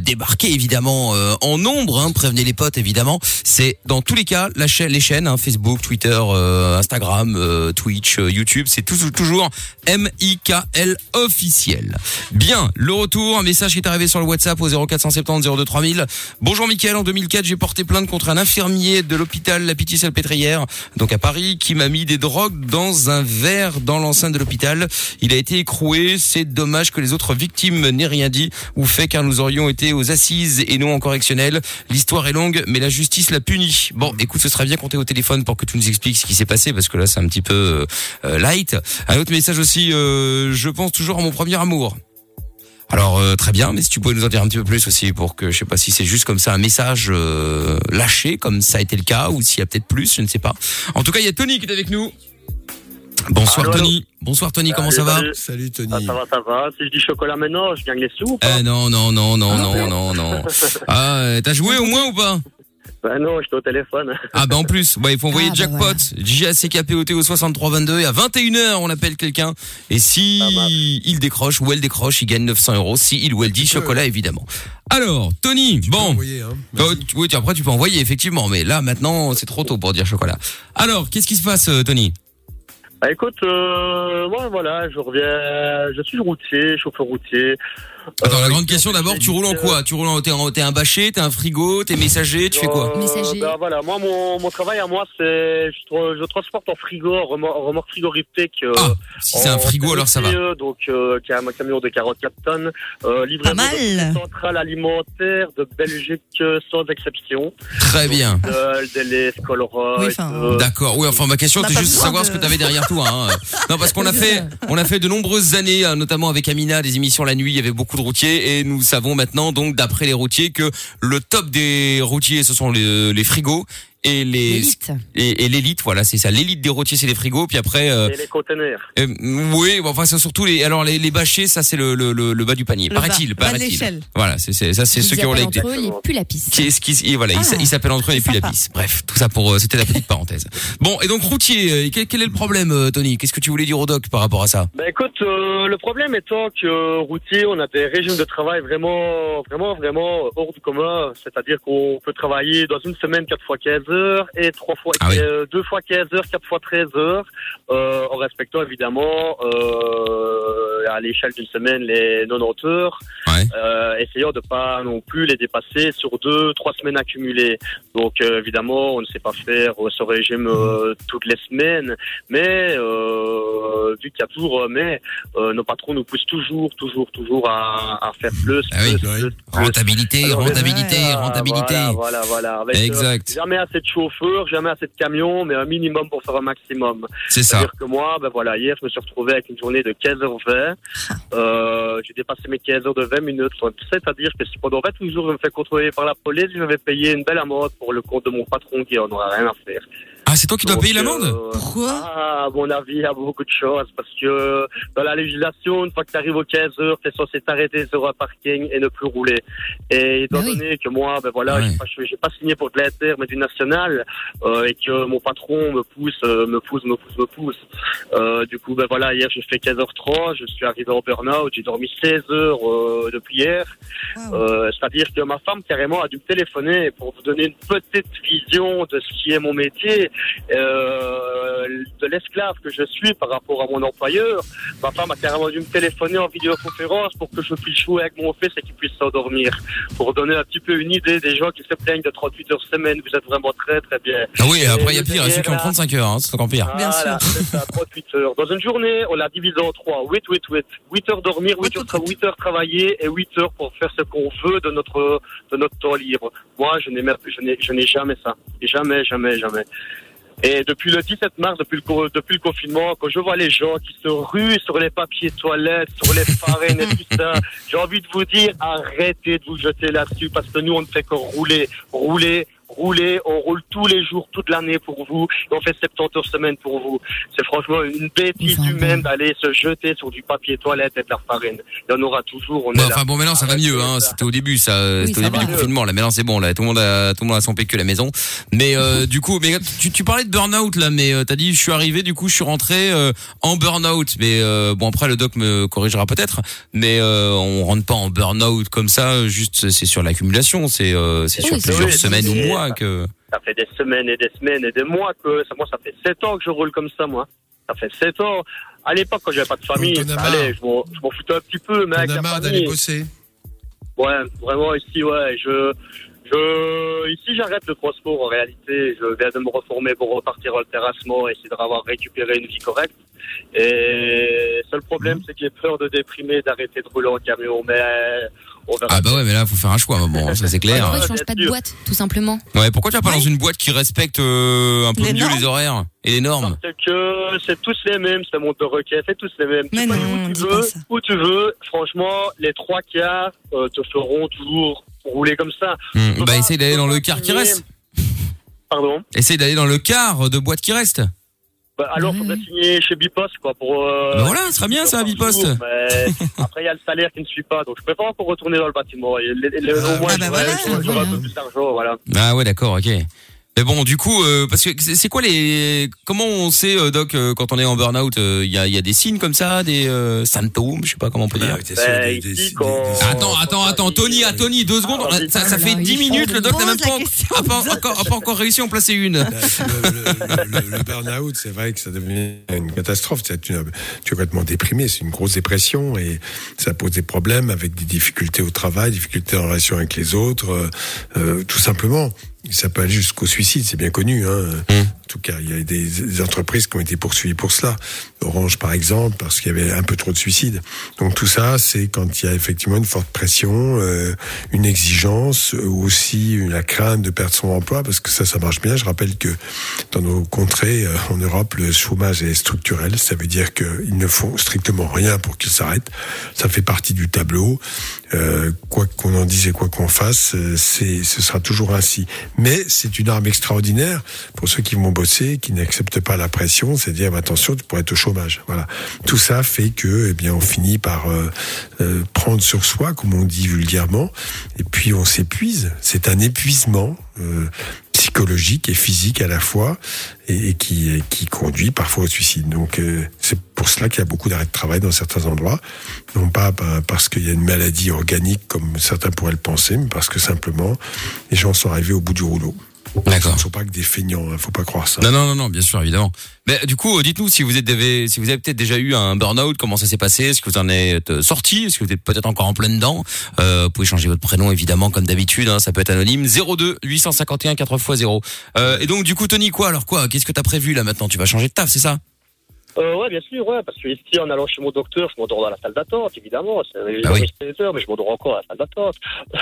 débarquer évidemment en nombre, hein. prévenez les potes évidemment. C'est dans tous les cas les chaînes hein, Facebook Twitter, euh, Instagram, euh, Twitch, euh, YouTube. C'est tout- toujours M-I-K-L officiel. Bien, le retour, un message qui est arrivé sur le WhatsApp au 0470 02 3000. Bonjour Mickaël, en 2004 j'ai porté plainte contre un infirmier de l'hôpital La Pitié-Salpêtrière, donc à Paris, qui m'a mis des drogues dans un verre dans l'enceinte de l'hôpital. Il a été écroué, c'est dommage que les autres victimes n'aient rien dit ou fait car nous aurions été aux assises et non en correctionnel. L'histoire est longue, mais la justice l'a puni. Bon, écoute, ce serait bien t'ait au téléphone pour que tu nous expliques ce qui s'est passé, parce que là c'est un petit peu euh, light. Un autre message aussi, euh, je pense toujours à mon premier amour. Alors euh, très bien, mais si tu pouvais nous en dire un petit peu plus aussi pour que je sais pas si c'est juste comme ça un message euh, lâché comme ça a été le cas ou s'il y a peut-être plus, je ne sais pas. En tout cas, il y a Tony qui est avec nous. Bonsoir Allô, Tony. Bonsoir Tony, comment ça va Salut. Tony. Ah, ça va, ça va. Si je dis chocolat maintenant, je gagne les sous ou pas Eh non non non non non non non. [laughs] Ah, t'as joué au moins ou pas? Ben non, j'étais au téléphone. Ah bah en plus, ouais, il faut envoyer Ah, bah jackpot, voilà. JACKPOT au 6322 et à 21h on appelle quelqu'un et si Ah, bah. il décroche ou elle décroche, il gagne 900 euros. Si il ou elle dit chocolat évidemment. Alors Tony, Tu peux bon, envoyer, hein. Euh, tu- oui, tu- après tu peux envoyer effectivement, mais là maintenant c'est trop tôt pour dire chocolat. Alors qu'est-ce qui se passe euh, Tony? Bah écoute, euh, moi voilà, je reviens, je suis routier, chauffeur routier. Attends, la Euh, grande question d'abord, tu roules en quoi Tu roules en t'es en- t'es un bâché, t'es un frigo, t'es messager, tu fais quoi Euh, Messager. ben voilà, moi mon, mon travail à moi c'est je, je transporte en frigo, en remor- remorque frigorifique. euh, Ah, si c'est un frigo alors ça va. Donc euh, qui a un camion de 44 tonnes, euh, livré Pas mal. centrale alimentaire de Belgique euh, sans exception. Très bien. Euh, D'accord. Oui, enfin ma question c'était juste de savoir de- ce que tu avais derrière toi. Hein. [laughs] Non, parce qu'on a fait, on a fait de nombreuses années, euh, notamment avec Amina, des émissions la nuit. Il y avait beaucoup routiers et nous savons maintenant, donc d'après les routiers, que le top des routiers ce sont les frigos et les L'élite. et, et l'élite, voilà, c'est ça. L'élite des routiers, c'est les frigos, puis après. euh, Et les containers. euh, oui, bon, enfin c'est surtout les. Alors les, les bâchés, ça c'est le, le, le, le bas du panier, paraît-il, paraît-il. Voilà, c'est c'est- ça c'est ceux qui ont les. entre eux les pulapis. Qui qui et voilà, Ah, ils s'appellent entre eux les c'est sympa. pulapis. Bref, tout ça pour euh, c'était la petite parenthèse. Bon, et donc routier, quel, quel est le problème, Tony? Qu'est-ce que tu voulais dire au doc par rapport à ça? Ben écoute, euh, le problème étant que euh, routier, on a des régimes de travail vraiment, vraiment, vraiment hors du commun. C'est-à-dire qu'on peut travailler dans une semaine quatre fois 15 heures et trois fois, Ah oui. euh, deux fois 15 heures, quatre fois 13 heures, euh, en respectant évidemment euh, à l'échelle d'une semaine les 90 heures, Ouais. essayant de pas non plus les dépasser sur deux, trois semaines accumulées. Donc évidemment, on ne sait pas faire ce régime toutes les semaines, mais vu qu'il y a toujours mais, nos patrons nous poussent toujours, toujours, toujours à, à faire plus, Ah oui. plus, plus, plus. Rentabilité, Alors, rentabilité, rentabilité. Voilà, voilà, voilà. Avec, Exact. jamais assez de chauffeurs, jamais assez de camions, mais un minimum pour faire un maximum. C'est ça. C'est-à-dire que moi, ben voilà, hier, je me suis retrouvé avec une journée de 15h20. Euh, j'ai dépassé mes 15 heures de 20 minutes. C'est-à-dire que si pendant 28 jours je me fais contrôler par la police, je vais payer une belle amende pour le compte de mon patron qui en aura rien à faire. Ah, c'est toi qui dois payer l'amende euh, Pourquoi ah, à mon avis, il y a beaucoup de choses. Parce que dans la législation, une fois que tu arrives aux 15 heures, tu es censé t'arrêter sur un parking et ne plus rouler. Et étant oui. donné que moi, ben voilà, Ouais. j'ai pas, signé pour de l'inter, mais du national, euh, et que mon patron me pousse, euh, me pousse, me pousse, me pousse. Euh, du coup, ben voilà, hier j'ai fait 15h30, je suis arrivé en burn-out, j'ai dormi 16 heures euh, depuis hier. Waouh. Euh, C'est-à-dire que ma femme carrément a dû me téléphoner pour vous donner une petite vision de ce qui est mon métier, euh, de l'esclave que je suis par rapport à mon employeur. Ma femme a carrément dû me téléphoner en vidéoconférence pour que je puisse jouer avec mon fils et qu'il puisse s'endormir. Pour donner un petit peu une idée des gens qui se plaignent de 38 heures semaine, vous êtes vraiment très très bien. Ah oui, après il y a pire, il y a ceux qui ont derrière, 35 heures, hein, c'est encore pire. Bien voilà, sûr. c'est ça, 38 heures. Dans une journée, on l'a divisé en trois. 8, 8, 8. 8 heures dormir, 8 heures, tra- 8 heures travailler et 8 heures pour faire ce qu'on veut de notre, de notre temps libre. Moi, je n'ai jamais ça. Jamais, jamais, jamais. Et depuis le 17 mars, depuis le, depuis le confinement, quand je vois les gens qui se ruent sur les papiers toilettes, sur les farines et tout ça, [laughs] j'ai envie de vous dire, arrêtez de vous jeter là-dessus parce que nous, on ne fait que rouler, rouler, rouler. On roule tous les jours, toute l'année pour vous. Et on fait 70 heures semaine pour vous. C'est franchement une bêtise humaine d'aller se jeter sur du papier toilette et de la farine. Il y en aura toujours. On Bon, est là. enfin bon, maintenant ça va mieux. Hein. C'était au début, ça. Oui, C'était au début va du confinement. Là, maintenant c'est bon. Là, tout le monde a, tout le monde a son PQ à la maison. Mais euh, [laughs] du coup, mais tu, tu parlais de burn-out là, mais euh, t'as dit je suis arrivé, du coup je suis rentré euh, en burn-out. Mais euh, bon après le doc me corrigera peut-être. Mais euh, on rentre pas en burn-out comme ça. Juste c'est sur l'accumulation. C'est euh, c'est Oui, sur plusieurs oui, semaines ou mois que. Ça fait des semaines et des semaines et des mois que ça, moi, ça fait 7 ans que je roule comme ça, moi. Ça fait 7 ans. À l'époque, quand j'avais pas de famille, Donc, t'en ça allait, je m'en, foutais un petit peu, a la marre d'aller bosser? ouais, vraiment ici, ouais, je, je, ici, j'arrête le transport en réalité. Je viens de me reformer pour repartir au terrassement et essayer de avoir récupéré une vie correcte. Et seul problème, c'est que j'ai peur de déprimer, d'arrêter de rouler en camion, mais. Ah bah ouais, mais là faut faire un choix. Bon, ça c'est clair. Pourquoi Ouais, tu changes pas de boîte, tout simplement Ouais, pourquoi tu vas pas dans une boîte qui respecte euh, un peu Les mieux normes les horaires et les normes? Parce que c'est tous les mêmes, c'est mon de requête, c'est tous les mêmes. Mais tu non, où tu pas veux, ça. où tu veux. Franchement, les trois quarts euh, te feront toujours rouler comme ça. Hmm, Bah essaye d'aller dans le quart qui reste. Pardon? Essaye d'aller dans le quart de boîte qui reste. Bah, alors, Mhm. faudrait signer chez Bipost, quoi, pour. Euh, Bah voilà, ce serait bien ça, Bipost. jour, mais [laughs] après, il y a le salaire qui ne suit pas, donc je préfère encore retourner dans le bâtiment. Et les- les- Ah, au moins, ah bah voilà, un peu plus d'argent, voilà. Ah ouais, d'accord, ok. Mais bon, du coup, euh, parce que c'est quoi les, comment on sait, euh, Doc, euh, quand on est en burn-out, il y, a, y a des signes comme ça, des euh, symptômes, je sais pas comment on peut dire. Ah, Bah, des- Attends, attends, attends, Tony, ah, Tony, deux secondes, vas-y. ça, ça fait là, 10 il minutes, le Doc n'a même pas, a encore, a pas encore réussi à en placer une. Le, le- le- le burn-out, c'est vrai que ça devient une catastrophe. Tu es complètement déprimé, c'est une grosse dépression et ça pose des problèmes avec des difficultés au travail, difficultés en relation avec les autres, euh, euh, tout simplement. Ça peut aller jusqu'au suicide, c'est bien connu. Hein. En tout cas, il y a des, entreprises qui ont été poursuivies pour cela. Orange, par exemple, parce qu'il y avait un peu trop de suicides. Donc tout ça, c'est quand il y a effectivement une forte pression, euh, une exigence, ou aussi la crainte de perdre son emploi, parce que ça, ça marche bien. Je rappelle que dans nos contrées, euh, en Europe, le chômage est structurel. Ça veut dire qu'ils ne font strictement rien pour qu'il s'arrête. Ça fait partie du tableau. Euh, quoi qu'on en dise et quoi qu'on fasse, euh, c'est, ce sera toujours ainsi. Mais c'est une arme extraordinaire pour ceux qui vont qui n'acceptent pas la pression, c'est dire attention, tu pourrais être au chômage. Voilà. Tout ça fait que, eh bien, on finit par euh, euh, prendre sur soi, comme on dit vulgairement, et puis on s'épuise. C'est un épuisement. euh, psychologique et physique à la fois et, qui, qui conduit parfois au suicide. Donc euh, c'est pour cela qu'il y a beaucoup d'arrêts de travail dans certains endroits, non pas ben, parce qu'il y a une maladie organique comme certains pourraient le penser, mais parce que simplement les gens sont arrivés au bout du rouleau. D'accord. Ne sont pas que des feignants, hein, faut pas croire ça. Non, non, non, non, bien sûr, évidemment. Mais du coup, euh, dites-nous si vous avez, si vous avez peut-être déjà eu un burn-out, comment ça s'est passé? Est-ce que vous en êtes euh, sorti? Est-ce que vous êtes peut-être encore en plein dedans euh, Vous pouvez changer votre prénom, évidemment, comme d'habitude. Hein, ça peut être anonyme. 02 851 4x0. Euh, et donc, du coup, Tony, quoi? Alors quoi? Qu'est-ce que t'as prévu là maintenant? Tu vas changer de taf, c'est ça? Euh, ouais, bien sûr, ouais, parce que ici, en allant chez mon docteur, je m'endors dans la salle d'attente, évidemment. C'est Ah oui. 16 heures, mais je m'endors encore à la salle d'attente.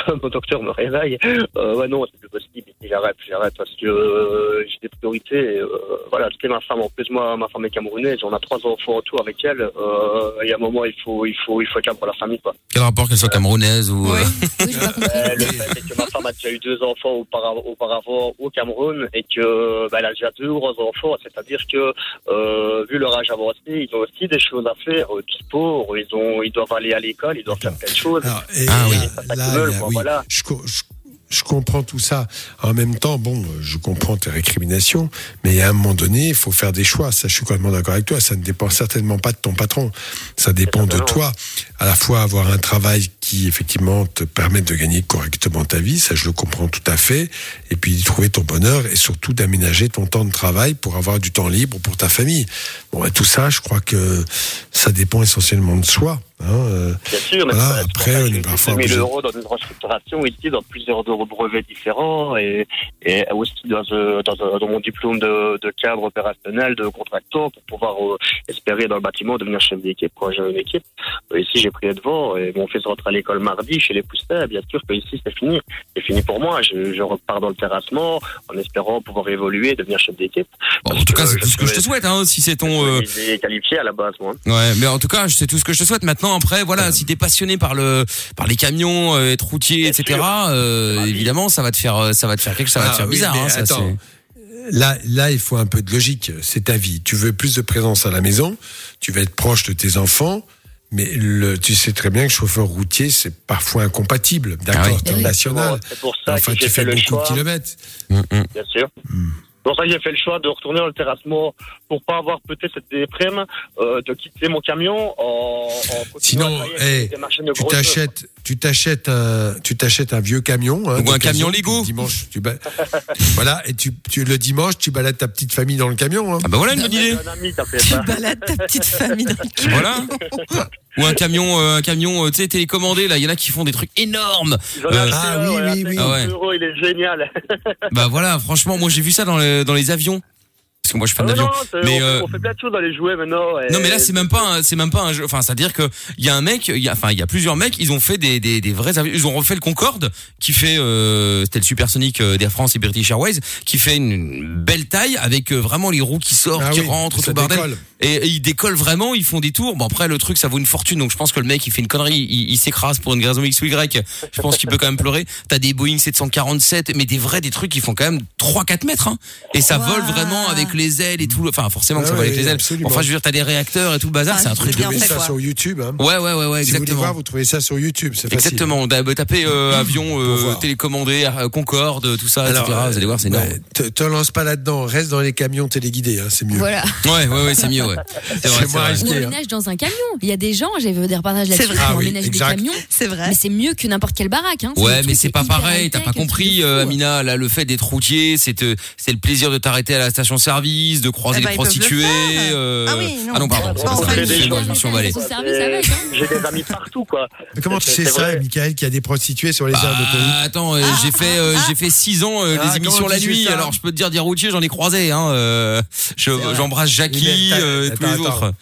[laughs] mon docteur me réveille. Euh, ouais, non, c'est plus possible. J'arrête, j'arrête parce que euh, j'ai des priorités. Euh, voilà, c'était ma femme. En plus, moi, ma femme est camerounaise. On a trois enfants autour avec elle. Euh, il y a un moment, il faut, il faut, il faut être là pour la famille, quoi. Quel rapport qu'elle soit camerounaise ou euh, Euh, le fait est que ma femme a déjà eu deux enfants auparavant, auparavant au Cameroun et que bah, elle a déjà deux ou trois enfants. C'est-à-dire que euh, vu leur âge avancé, ils ont aussi des choses à faire, euh, du sport. Ils ont, ils doivent aller à l'école, ils doivent faire plein de choses. Et Ah oui. Là, quoi, oui, voilà. je, je- je comprends tout ça. En même temps, bon, je comprends tes récriminations, mais à un moment donné, il faut faire des choix. Ça, je suis complètement d'accord avec toi. Ça ne dépend certainement pas de ton patron. Ça dépend de toi. À la fois avoir un travail qui, effectivement, te permette de gagner correctement ta vie, ça, je le comprends tout à fait. Et puis, trouver ton bonheur et surtout d'aménager ton temps de travail pour avoir du temps libre pour ta famille. Bon, ben, tout ça, je crois que ça dépend essentiellement de soi. Hein, euh, Bien sûr, mais voilà, après, on est j'ai parfois 2000 obligé- euros dans une restructuration ici, dans plusieurs brevets différents et, et aussi dans, euh, dans, euh, dans mon diplôme de, de cadre opérationnel, de contractant pour pouvoir euh, espérer dans le bâtiment devenir chef d'équipe quand j'ai une équipe. Ici, j'ai pris les devants et mon fils rentre à l'école mardi chez les poussins. Bien sûr que ici, c'est fini. C'est fini pour moi. Je, je repars dans le terrassement en espérant pouvoir évoluer et devenir chef d'équipe. Bon, en tout cas, c'est tout ce que je te souhaite, hein, si c'est ton. euh, qualifié à la base, moi. Ouais, mais en tout cas, c'est tout ce que je te souhaite. Maintenant, après, voilà, si t'es passionné par le, par les camions, euh, être routier, etc. Euh, évidemment, ça va te faire, euh, ça va te faire quelque, ça va te Ah faire oui, bizarre. mais hein, attends. Là, là, il faut un peu de logique. C'est ta vie. Tu veux plus de présence à la maison. Tu veux être proche de tes enfants. Mais le, tu sais très bien que chauffeur routier, c'est parfois incompatible. D'accord, Ah oui. en national. C'est pour ça Enfin, que tu fais beaucoup choix. de kilomètres. Bien sûr. Hmm. Pour ça j'ai fait le choix de retourner dans le terrassement pour pas avoir peut-être cette déprime, euh, de quitter mon camion en, en continuant Sinon, hey, des machines de tu t'achètes, tu t'achètes un, tu t'achètes un vieux camion, hein, Ou un camion Lego. le Dimanche, tu ba- [laughs] voilà, et tu, tu, le dimanche, tu balades ta petite famille dans le camion. Hein. Ah bah voilà une bonne idée. J'ai un ami qui a fait ça. Balade ta petite famille dans le [laughs] Voilà. Ou un camion, euh, un camion, euh, tu sais, télécommandé. Là, il y en a qui font des trucs énormes. Euh, ah un, oui, oui, oui. 50 Ah ouais. il est génial. [laughs] Bah voilà, franchement, moi j'ai vu ça dans les, dans les avions. Parce que moi je suis fan Ah d'avion. non, c'est- Mais on, euh, fait, on fait plein de choses dans les jouets maintenant. et- Non mais là c'est même pas un- c'est même pas un jeu enfin c'est à dire que il y a un mec il y a enfin il y a plusieurs mecs ils ont fait des des, des vrais avions ils ont refait le Concorde qui fait euh, c'était le supersonique euh, d'Air France et British Airways qui fait une, belle taille avec euh, vraiment les roues qui sortent Ah qui oui, rentrent tout le bordel décolle. Et, et ils décollent vraiment ils font des tours bon après le truc ça vaut une fortune donc je pense que le mec il fait une connerie il, il s'écrase pour une raison X ou Y je pense qu'il peut quand même pleurer t'as des Boeing 747 mais des vrais des trucs qui font quand même 3-4 mètres hein, et ça Wow. vole vraiment avec les ailes et tout enfin forcément que ça vole oui, avec les ailes absolument. enfin je veux dire t'as des réacteurs et tout le bazar Ah, c'est un truc Vous trouvez ça quoi. sur YouTube. Hein. Ouais, ouais, ouais, ouais, Si vous voulez exactement. voir, vous trouvez ça sur YouTube. C'est facile. Exactement. Bah, tapez euh, avion euh, télécommandé, euh, Concorde, tout ça, Alors, etc. Vous allez voir, c'est énorme. ouais, te, te lance pas là-dedans. Reste dans les camions téléguidés. Hein, c'est mieux. Voilà. Ouais, ouais, ouais, c'est mieux. ouais. [laughs] C'est vrai, moins vrai. risqué. Ou hein. emménage dans un camion. Il y a des gens, j'ai vu des reportages là-dessus, vrai. qui Ah oui, des camions. C'est vrai. Mais c'est mieux que n'importe quelle baraque. Hein. Ouais, des mais c'est pas pareil, t'as pas compris, euh, Amina. Là, le fait d'être routier, c'est le plaisir de t'arrêter à la station-service, de croiser Eh ben, peuvent le prostituées. faire. euh, Ah oui, non. ah non, pardon, hein. J'ai des amis partout, quoi. Mais Comment tu sais C'est ça, vrai. Michael, qu'il y a des prostituées sur les aires d'autoroute Ah, attends, euh, j'ai fait euh, j'ai fait six ans euh, Ah, des émissions la nuit. Alors je peux te dire des routiers, j'en ai croisé. Hein. J'embrasse Jackie, T'as- euh, tous les attends, autres. attends.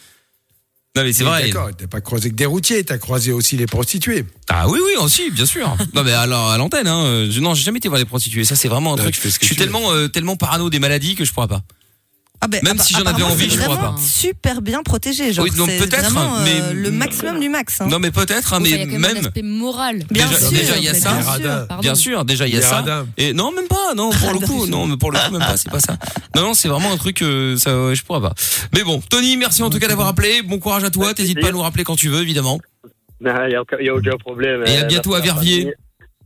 Non mais c'est vrai. D'accord, t'as pas croisé que des routiers, t'as croisé aussi les prostituées. Ah oui oui aussi bien sûr. [laughs] non mais alors à l'antenne hein. euh, je- Non j'ai jamais été voir les prostituées. Ça c'est vraiment un truc. tu fais ce que Je suis tellement euh, tellement parano des maladies que je pourrais pas. Ah ben, Même si j'en avais envie, je pourrais vraiment pas. super bien protégé. Genre, Oui, donc peut-être, mais- euh, le maximum du max. hein. Non mais peut-être hein, Enfin, il y mais a quand même un même aspect moral. Bien déjà- sûr, déjà, il y a mais ça. bien sûr. Bien déjà il y a ça. Et non, même pas, non, pour le [laughs] coup, non, mais pour le coup, même pas, c'est pas ça. Non, non, c'est vraiment un truc, euh, ça, ouais, je pourrais pas. Mais bon, Tony, merci en tout cas d'avoir appelé. Bon courage à toi. T'hésites pas à nous rappeler quand tu veux, évidemment. Il n'y a, aucun- problème. Et à bientôt à Verviers.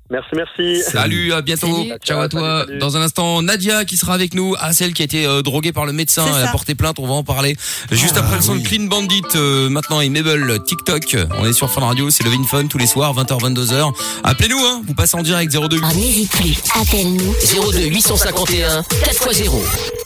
Merci, merci. Salut, à bientôt. Salut. Ciao à toi. Salut, salut. Dans un instant, Nadia qui sera avec nous. Ah, celle qui a été euh, droguée par le médecin. Elle a porté plainte. On va en parler. Juste Ah, après le son oui. de Clean Bandit. euh, maintenant, et Mabel, TikTok. On est sur Fun Radio. C'est le Vin Fun tous les soirs, 20h, 22h. Appelez-nous, hein. Vous passez en direct 02. Ah, n'hésite plus, appelle-nous. 02 851 4x0.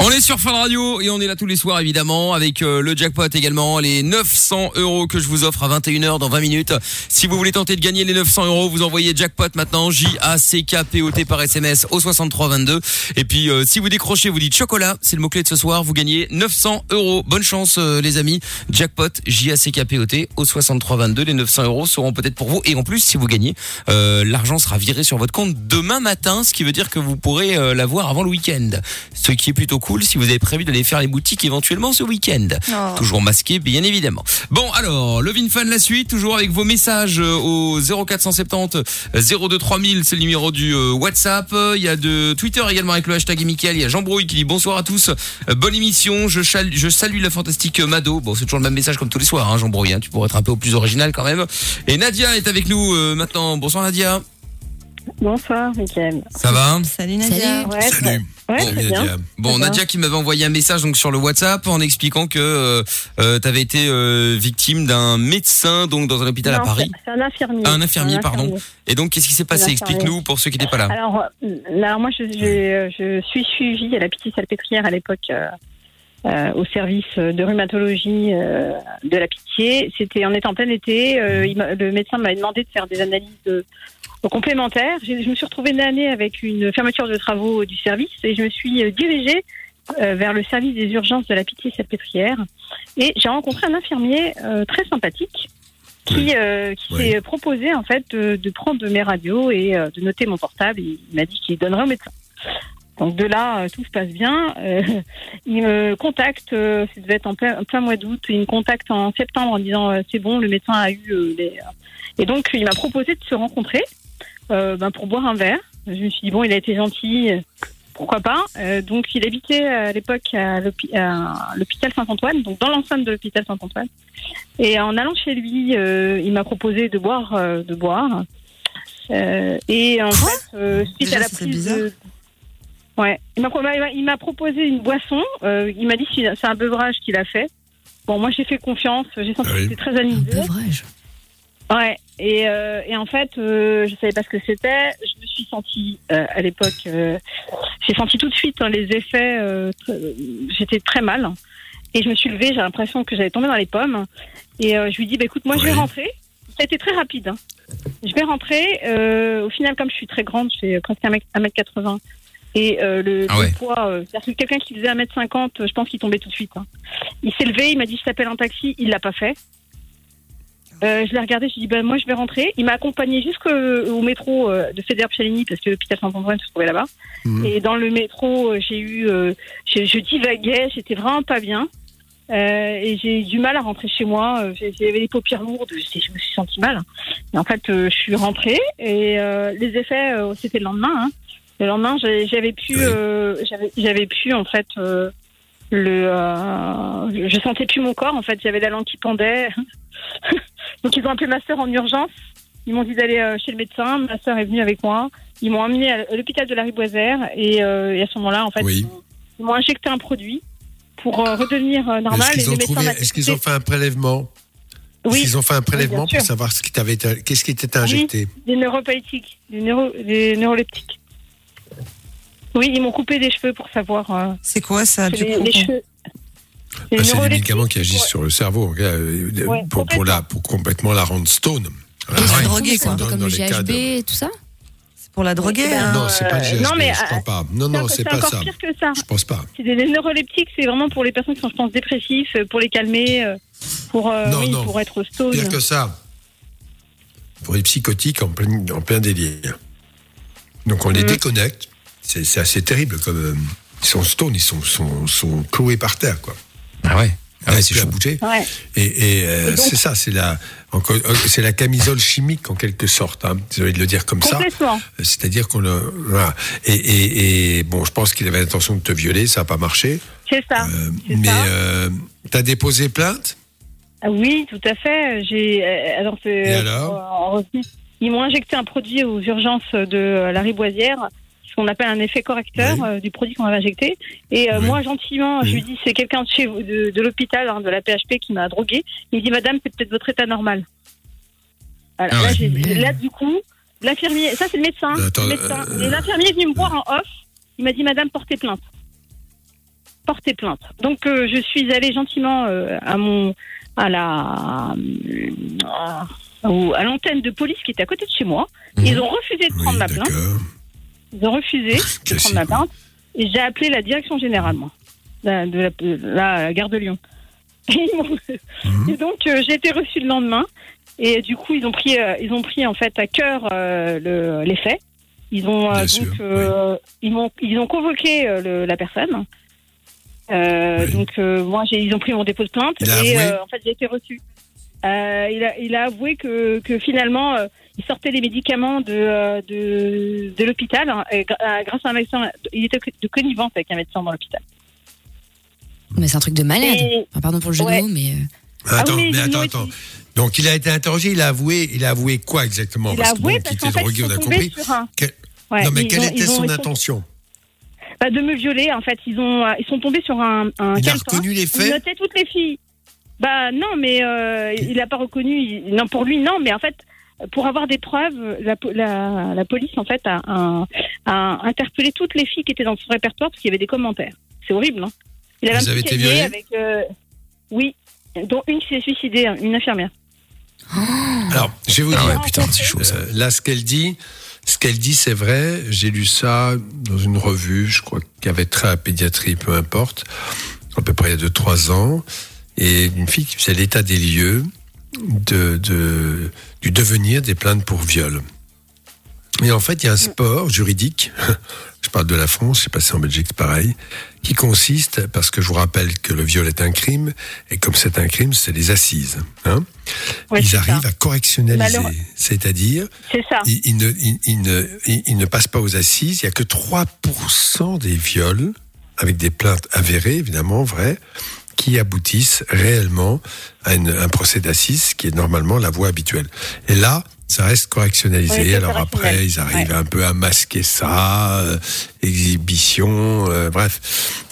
On est sur Fun Radio et on est là tous les soirs évidemment avec euh, le jackpot également, les 900 euros que je vous offre à 21h dans 20 minutes. Si vous voulez tenter de gagner les 900 euros, vous envoyez jackpot maintenant J-A-C-K-P-O-T par SMS au 6322. Et puis euh, si vous décrochez, vous dites chocolat, c'est le mot-clé de ce soir, vous gagnez 900 euros. Bonne chance euh, les amis. Jackpot J-A-C-K-P-O-T au 6322. Les 900 euros seront peut-être pour vous. Et en plus, si vous gagnez, l'argent sera viré sur votre compte demain matin, ce qui veut dire que vous pourrez l'avoir avant le week-end. Ce qui est plutôt cool si vous avez prévu d'aller faire les boutiques éventuellement ce week-end. Oh. Toujours masqué, bien évidemment. Bon, alors, le Vinfan la suite, toujours avec vos messages euh, au 0470 02 3000, c'est le numéro du euh, WhatsApp. Il y a de Twitter également avec le hashtag Mickaël. Il y a Jean Brouille qui dit bonsoir à tous, Euh, bonne émission. Je, chal- je salue la fantastique Mado. Bon, c'est toujours le même message comme tous les soirs, hein, Jean Brouille. hein. Tu pourrais être un peu au plus original quand même. Et Nadia est avec nous euh, maintenant. Bonsoir Nadia. Bonsoir, Mickaël. Ça va Salut Nadia. Salut. Ouais, Salut. Ouais, bien. Nadia. Bon. Nadia qui m'avait envoyé un message donc sur le WhatsApp en expliquant que euh, euh, tu avais été euh, victime d'un médecin donc dans un hôpital à Paris. c'est- un infirmier. Un infirmier, pardon. infirmier. Et donc qu'est-ce qui s'est passé? Explique-nous pour ceux qui n'étaient pas là. Alors, euh, moi, je, je, je suis suivie à la Pitié Salpêtrière à l'époque euh, euh, au service de rhumatologie euh, de la Pitié. C'était, on était en plein été. euh, il le médecin m'avait demandé de faire des analyses de- complémentaires. Je, je me suis retrouvée une année avec une fermeture de travaux du service et je me suis euh, dirigée euh, vers le service des urgences de la Pitié Salpêtrière. Et j'ai rencontré un infirmier euh, très sympathique qui, euh, qui Oui. s'est proposé en fait de, de prendre mes radios et de noter mon portable. Il m'a dit qu'il donnerait au médecin. Donc de là, tout se passe bien. [laughs] Il me contacte, ça devait être en plein, en plein mois d'août, il me contacte en septembre en disant c'est bon, le médecin a eu les... Et donc il m'a proposé de se rencontrer euh, ben, pour boire un verre. Je me suis dit bon, il a été gentil, euh, pourquoi pas. Euh, donc il habitait à l'époque à l'hôpi- à l'hôpital Saint-Antoine, donc dans l'enceinte de l'hôpital Saint-Antoine. Et en allant chez lui, euh, il m'a proposé de boire, euh, de boire. Euh, et en Quoi fait, euh, suite Déjà, à la prise bizarre. de Ouais, il m'a proposé une boisson. euh, il m'a dit c'est un beurrage qu'il a fait. Bon, moi j'ai fait confiance. J'ai senti Ah oui. que c'était très Un anisé. Ouais. Et, euh, et en fait, euh, je savais pas ce que c'était. Je me suis sentie euh, à l'époque. euh, j'ai senti tout de suite hein, les effets. euh, très- J'étais très mal. Et je me suis levée. J'ai l'impression que j'allais tomber dans les pommes. Et euh, je lui dis, bah, écoute, moi je vais rentrer. Ça a été très rapide. hein. Je vais rentrer. euh, au final, comme je suis très grande, je fais presque 1m80. Et euh, le, Ah le poids, euh, que quelqu'un qui faisait 1m50, je pense qu'il tombait tout de suite. hein. Il s'est levé, il m'a dit je t'appelle un taxi, il l'a pas fait. Euh, je l'ai regardé, je lui ai dit ben, moi je vais rentrer. Il m'a accompagné jusqu'au métro euh, de Fédère Chalini parce que l'hôpital Saint-Antoine se trouvait là-bas. Mhm. Et dans le métro, euh, j'ai eu, euh, je, je divaguais, j'étais vraiment pas bien. Euh, et j'ai eu du mal à rentrer chez moi. Euh, j'ai- J'avais les paupières lourdes, je, me suis sentie mal. Et en fait, euh, je suis rentrée et euh, les effets, euh, c'était le lendemain. Hein. Le lendemain, j'ai- j'avais pu, euh, j'avais- pu en fait euh, le, euh, je sentais plus mon corps. En fait, j'avais la langue qui pendait. [laughs] Donc ils ont appelé ma sœur en urgence. Ils m'ont dit d'aller euh, chez le médecin. Ma sœur est venue avec moi. Ils m'ont emmené à l'hôpital de la Riboisière et, euh, et à ce moment-là, en fait, Oui. ils m'ont- ils injecté un produit pour euh, redevenir euh, normal. Est-ce qu'ils ont, trouvé, fait un prélèvement? Oui. qu'ils ont fait un prélèvement pour savoir ce qui t'avait qu'est-ce qui t'était injecté? Des neuropalétiques, des, neuro, des neuroleptiques. Oui, ils m'ont coupé des cheveux pour savoir. euh, C'est quoi ça, du les, coup? les cheveux. Ah, C'est des neuroleptiques médicaments qui agissent pour- sur le cerveau euh, euh, Ouais, pour, pour, la, pour complètement la rendre stone. Ouais. drogués, C'est quoi. comme le les cas GHB de- et tout ça C'est pour la droguer. Eh ben, hein. Non, c'est pas le Euh, GHB, non, mais, je crois euh, pas. Non, non, c'est pas encore ça. pire que ça. Je pense pas. C'est des neuroleptiques, c'est vraiment pour les personnes qui sont, je pense, dépressifs, euh, pour les calmer, euh, pour, euh, Non, oui, non. pour être stone. Pire que ça. Pour les psychotiques en plein, en plein délire. Donc on les Mhm. déconnecte. C'est c'est assez terrible comme. euh, Ils sont stone, ils sont, sont, sont cloués par terre, quoi. Ah ouais. Ah ouais, c'est chaud. bouger. Ouais. Et, et, euh, Et donc- c'est ça, c'est la, euh, c'est la camisole chimique en quelque sorte. Hein. Désolé de le dire comme ça. Complètement. C'est-à-dire qu'on le, voilà. Et, et, et bon, je pense qu'il avait l'intention de te violer, ça n'a pas marché. C'est ça. Euh, c'est mais euh, t'as déposé plainte? Ah oui, tout à fait. J'ai euh, alors c'est Et alors? euh, ils m'ont injecté un produit aux urgences de euh, la Riboisière, qu'on appelle un effet correcteur Oui. euh, du produit qu'on m'avait injecté. Et euh, Oui. moi, gentiment, je lui dis c'est quelqu'un de chez vous, de, de l'hôpital, hein, de la PHP, qui m'a drogué. Il me dit Madame, c'est peut-être votre état normal. Voilà, Ah là, ouais. là, du coup, l'infirmier, ça c'est le médecin. Attends, le médecin. euh, Et l'infirmier est venu me voir en off. Il m'a dit Madame, portez plainte. Portez plainte. Donc je suis allée gentiment à mon à la à, l'antenne de police qui était à côté de chez moi. Mhm. Ils ont refusé de prendre ma plainte. Ils ont refusé de prendre ma plainte. Et j'ai appelé la direction générale, moi, la- de la, de la gare de Lyon. [laughs] Et, Mhm. et donc euh, j'ai été reçue le lendemain. Et du coup, ils ont pris, euh, ils ont pris en fait à cœur euh, le, les faits. Ils ont euh, Bien donc, sûr, ils m'ont, ils ont convoqué le- la personne. Oui. Donc moi, ils ont pris mon dépôt de plainte et en fait j'ai été reçue. Il, a, il a avoué que, que finalement il sortait les médicaments de, euh, de, de l'hôpital hein, euh, grâce à un médecin. Il était de connivence avec un médecin dans l'hôpital. Mais c'est un truc de malade. Et- Enfin, pardon pour le jeu de Ouais. mots, mais. euh, Attends, Ah oui, mais attends, attends. Donc il a été interrogé, il a avoué, il a avoué quoi exactement? Il a Parce avoué parce qu'il qu'en était fait, on a compris. sur un. Quel- Ouais, non mais quelle ont- était ont- son intention? Bah, de me violer, en fait. Ils ont, ils sont tombés sur un, un Il a reconnu les Il faits? notait toutes les filles. Bah non, mais euh, il n'a pas reconnu. il- non, pour lui, non. Mais en fait, pour avoir des preuves, la, po- la, la police, en fait, a, a- a interpellé toutes les filles qui étaient dans son répertoire parce qu'il y avait des commentaires. C'est horrible, non? Il avait Vous un avez été violée avec, euh, oui, dont une qui s'est suicidée, hein, une infirmière. [gasps] Alors, je vais vous Ah dire, ouais, putain, c'est chaud euh, là ce qu'elle dit, ce qu'elle dit c'est vrai, j'ai lu ça dans une revue, je crois qu'il y avait trait à pédiatrie, peu importe, à peu près il y a 2-3 ans, et une fille qui faisait l'état des lieux de, de, du devenir des plaintes pour viol. Et en fait, il y a un sport juridique, [laughs] je parle de la France, je sais pas si en Belgique pareil, qui consiste, parce que je vous rappelle que le viol est un crime, et comme c'est un crime, c'est les assises. Hein Ouais, ils arrivent ça. à correctionnaliser, c'est-à-dire C'est ça. ils, ils ne, ils, ne, ils, ne passent pas aux assises. Il y a que 3% des viols, avec des plaintes avérées, évidemment, vraies, qui aboutissent réellement à une- un procès d'assises, qui est normalement la voie habituelle. Et là, ça reste correctionnalisé. Oui, Alors après, ils arrivent Ouais. un peu à masquer ça, euh, exhibition, euh, bref.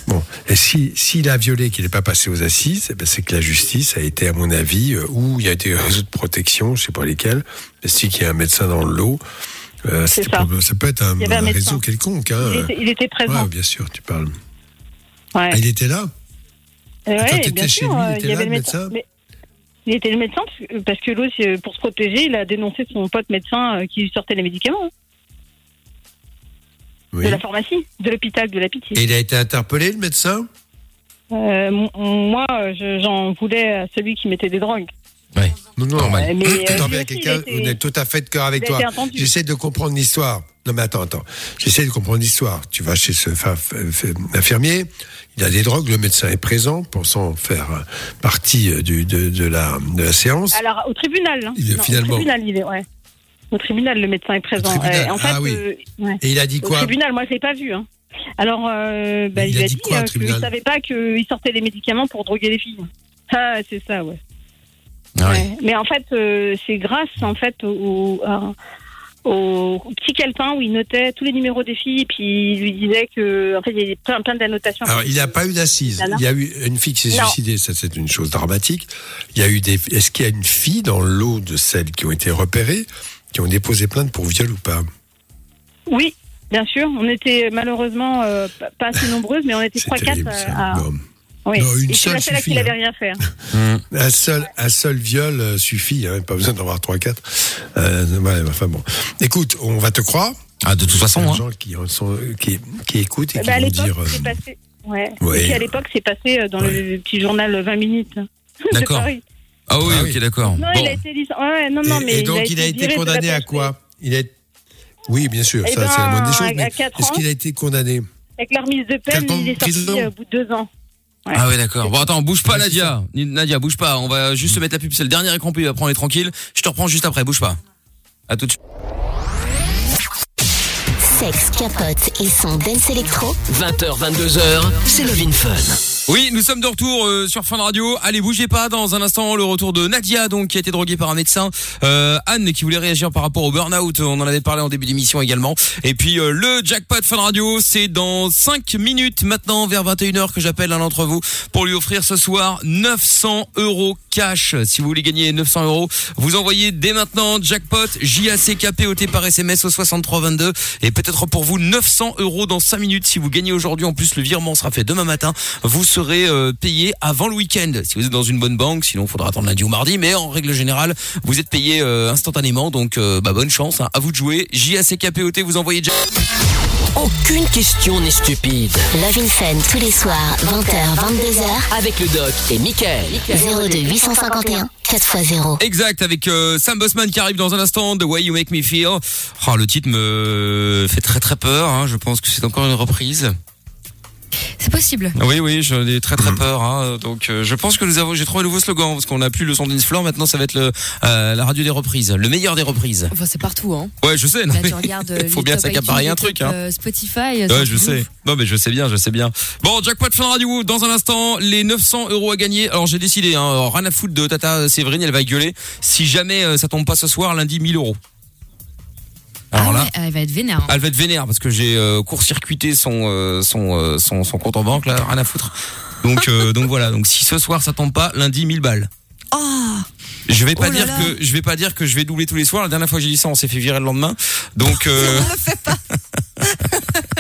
Bon, et si s'il a violé, qu'il n'est pas passé aux assises, eh ben, c'est que la justice a été, à mon avis, euh, où il y a des réseaux de protection, je sais pas lesquels, mais si qu'il y a un médecin dans le lot, euh, ça. pour- ça peut être un, réseau quelconque. Hein. Il était, il était présent. Ouais, bien sûr, tu parles. Ouais. Ah, il était là? Ouais, t'étais bien chez sûr, lui, il euh, était y là, avait le médecin Mais- il était le médecin parce que- l'autre, euh, pour se protéger, il a dénoncé son pote médecin euh, qui lui sortait les médicaments hein, Oui. de la pharmacie, de l'hôpital, de la pitié. Et il a été interpellé, le médecin? Euh, moi, je- j'en voulais à celui qui mettait des drogues. Ouais. Non, non. Normal. Mais, euh, à aussi, quelqu'un, était- on est tout à fait de cœur avec toi. J'essaie de comprendre l'histoire. Non, mais attends, attends. J'essaie de comprendre l'histoire. Tu vas chez ce infirmier, il a des drogues, le médecin est présent, pensant faire partie euh, du, de, de la, de la séance. Alors, au tribunal. hein. Il est Non, finalement- Au tribunal, il est, ouais. Au tribunal, le médecin est présent. Euh, en fait, ah oui. euh, ouais. Et il a dit Au quoi tribunal, moi, je l'ai pas vu. Hein. Alors, euh, bah, Il il, a dit dit, au qu'il tribunal savait pas qu'il sortait les médicaments pour droguer les filles. Ah, c'est ça, ouais. Ah ouais. Mais en fait, euh, c'est grâce en fait au, au- petit calepin où il notait tous les numéros des filles, puis il lui disait que, en fait, il y avait plein, plein d'annotations. Alors, il n'y a pas eu d'assises. Il y a eu une fille qui s'est suicidée, ça c'est une chose dramatique. Il y a eu des. Est-ce qu'il y a une fille dans le lot de celles qui ont été repérées, qui ont déposé plainte pour viol ou pas? Oui, bien sûr. On était malheureusement euh, pas- assez [laughs] nombreuses, mais on était C'est 3-4 Oui. Non, une Et c'est la seule qui suffit, il avait hein. rien fait. hein. Un seul, un seul viol euh, suffit, hein, pas besoin d'en avoir 3-4. Euh, ouais, enfin bon. Écoute, on va te croire. Ah, de toute façon, Il y a hein. des gens qui, sont, qui, qui écoutent et qui Bah, à vont l'époque, dire. euh, c'est passé. Ouais. ouais. Et puis à l'époque, c'est passé euh, dans le petit journal 20 minutes. [laughs] D'accord. Ah oui, Ah ok, oui. d'accord. Non, Bon. il a été licen- ouais, non, non, et, mais et donc, il a été condamné à quoi? Il a Oui, bien sûr, Eh ça ben, c'est la moindre des choses. à- Mais quatre est-ce qu'il a été condamné? Avec la remise de peine, Quatre il est sorti euh, au bout de deux ans. Ouais. Ah ouais d'accord. Bon attends, bouge pas Nadia. Nadia, bouge pas. On va juste se mettre la pub. C'est le dernier écran pub. Après on est tranquille. Je te reprends juste après. Bouge pas. À tout de suite. Sexe, capote et son dance électro. 20h, 22h, c'est Love Fun. Oui, nous sommes de retour euh, sur Fun Radio. Allez, bougez pas. Dans un instant, le retour de Nadia, donc qui a été droguée par un médecin. Euh, Anne, qui voulait réagir par rapport au burn-out. On en avait parlé en début d'émission également. Et puis euh, le jackpot Fun Radio, c'est dans 5 minutes maintenant, vers 21h, que j'appelle un d'entre vous pour lui offrir ce soir 900 euros cash. Si vous voulez gagner 900 euros, vous envoyez dès maintenant jackpot J A C K P O T par SMS au 6322 et peut-être pour vous 900 euros dans 5 minutes. Si vous gagnez aujourd'hui, en plus le virement sera fait demain matin. Vous serez euh, payé avant le week-end. Si vous êtes dans une bonne banque, sinon il faudra attendre lundi ou mardi. Mais en règle générale, vous êtes payé euh, instantanément. Donc euh, bah, bonne chance. hein. À vous de jouer. J A C K P O T. Vous envoyez jackpot. Aucune question n'est stupide. Love in Fun tous les soirs, 20h, 22h. Avec le doc et Michael. 02 851 4x0. Exact, avec euh, Sam Bossman qui arrive dans un instant, The Way You Make Me Feel. Oh, le titre me fait très très peur, hein. je pense que c'est encore une reprise. C'est possible. Oui, oui, j'en ai très très peur. Hein. Donc, euh, je pense que nous avons, j'ai trouvé un nouveau slogan parce qu'on n'a plus le son dance floor. Maintenant, ça va être le, euh, la radio des reprises, le meilleur des reprises. Enfin, c'est partout, hein. Ouais, je sais. Non, Là, mais tu regardes. [laughs] euh, il faut les bien s'accaparer iTunes, un les truc. Hein. euh, Spotify. Ouais, je sais. ouf. Non, mais je sais bien, je sais bien. Bon, jackpot fin radio. Dans un instant, les 900 euros à gagner. Alors, j'ai décidé, hein, alors, rien à foutre de Tata Séverine, elle va gueuler. Si jamais euh, ça tombe pas ce soir, lundi 1000 euros. Alors ah là. elle va être vénère. hein. Elle va être vénère parce que j'ai euh, court-circuité son, euh, son, euh, son son compte en banque là, rien à foutre. Donc [laughs] donc voilà, donc si ce soir ça tombe pas, lundi 1000 balles. Oh Je vais pas Oh là dire là. que je vais pas dire que je vais doubler tous les soirs. La dernière fois que j'ai dit ça, on s'est fait virer le lendemain. Donc euh, [laughs] [laughs]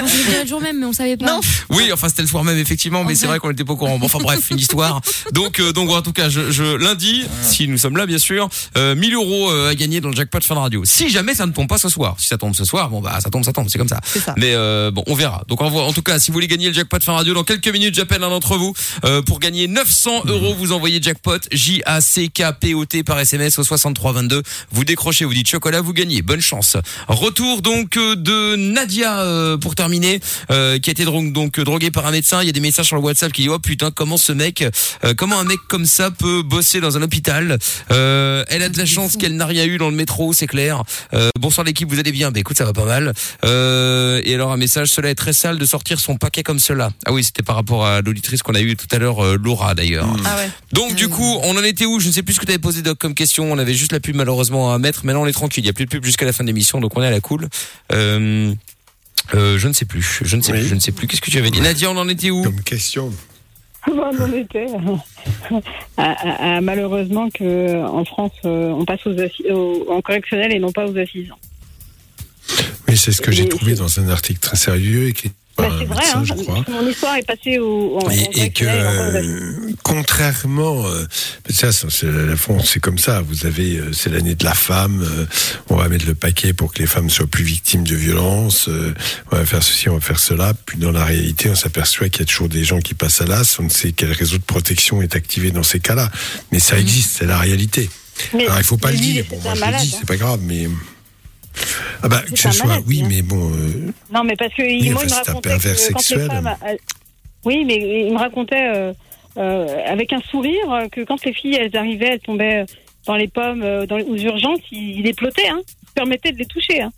On se dirait le jour même, mais on savait pas. Non. oui, enfin c'était le soir même effectivement, mais c'est vrai qu'on était pas au courant. Bon, enfin bref, une histoire. Donc euh, donc en tout cas, je, je lundi, si nous sommes là bien sûr, euh, 1000 euros euh, à gagner dans le jackpot fin de radio. Si jamais ça ne tombe pas ce soir, si ça tombe ce soir, bon bah ça tombe, ça tombe, c'est comme ça. C'est ça. Mais euh, bon, on verra. Donc en, en tout cas, si vous voulez gagner le jackpot fin radio, dans quelques minutes, j'appelle un d'entre vous euh, pour gagner 900 euros. Vous envoyez jackpot J A C K P O T par SMS au 6322. Vous décrochez, vous dites chocolat, vous gagnez. Bonne chance. Retour donc euh, de Nadia euh, pour terminer, euh, qui a été donc droguée par un médecin. Il y a des messages sur le WhatsApp qui disent oh putain comment ce mec, euh, comment un mec comme ça peut bosser dans un hôpital? Euh, elle a de la chance qu'elle n'a rien eu dans le métro, c'est clair. Euh, bonsoir l'équipe, vous allez bien? Ben écoute, ça va pas mal. Euh, et alors un message, cela est très sale de sortir son paquet comme cela. Ah oui, c'était par rapport à l'auditrice qu'on a eu tout à l'heure, euh, Laura d'ailleurs. Ah ouais. Donc du coup, on en était où? Je ne sais plus ce que tu avais posé Doc comme question. On avait juste la pub malheureusement à mettre. Maintenant, on est tranquille. Il y a plus de pub jusqu'à la fin de l'émission, donc on est à la cool. Euh, euh, je ne sais plus. Je ne sais Oui. plus. Je ne sais plus. Qu'est-ce que tu avais dit Nadia, on en était où Comme question. [laughs] on en était. à- à- à- malheureusement que en France, euh, on passe aux assi- au- en correctionnel et non pas aux assises. Oui, c'est ce que j'ai Et- trouvé dans un article très sérieux écrit par Bah, un c'est vrai, médecin, hein. je crois. Mon histoire est passée au, en, en Et, et que euh, contrairement, euh, ça, c'est- la France, c'est comme ça. Vous avez, euh, c'est l'année de la femme. euh, on va mettre le paquet pour que les femmes soient plus victimes de violences. euh, on va faire ceci, on va faire cela. Puis dans la réalité, on s'aperçoit qu'il y a toujours des gens qui passent à l'as. On ne sait quel réseau de protection est activé dans ces cas-là, mais ça existe, c'est la réalité. Mais- Alors il faut pas le dire. Bon, moi je le dis, hein. c'est pas grave, mais ah bah que ce soit, oui, hein. mais bon. euh, Non, mais parce que Oui, moi, enfin, il me c'est un racontait pervers que quand les sexuel. femmes, euh, oui, mais il me racontait euh, euh, avec un sourire que quand les filles elles arrivaient, elles tombaient dans les pommes, euh, dans les, aux urgences, il, il les plotait, hein, il permettait de les toucher. Hein.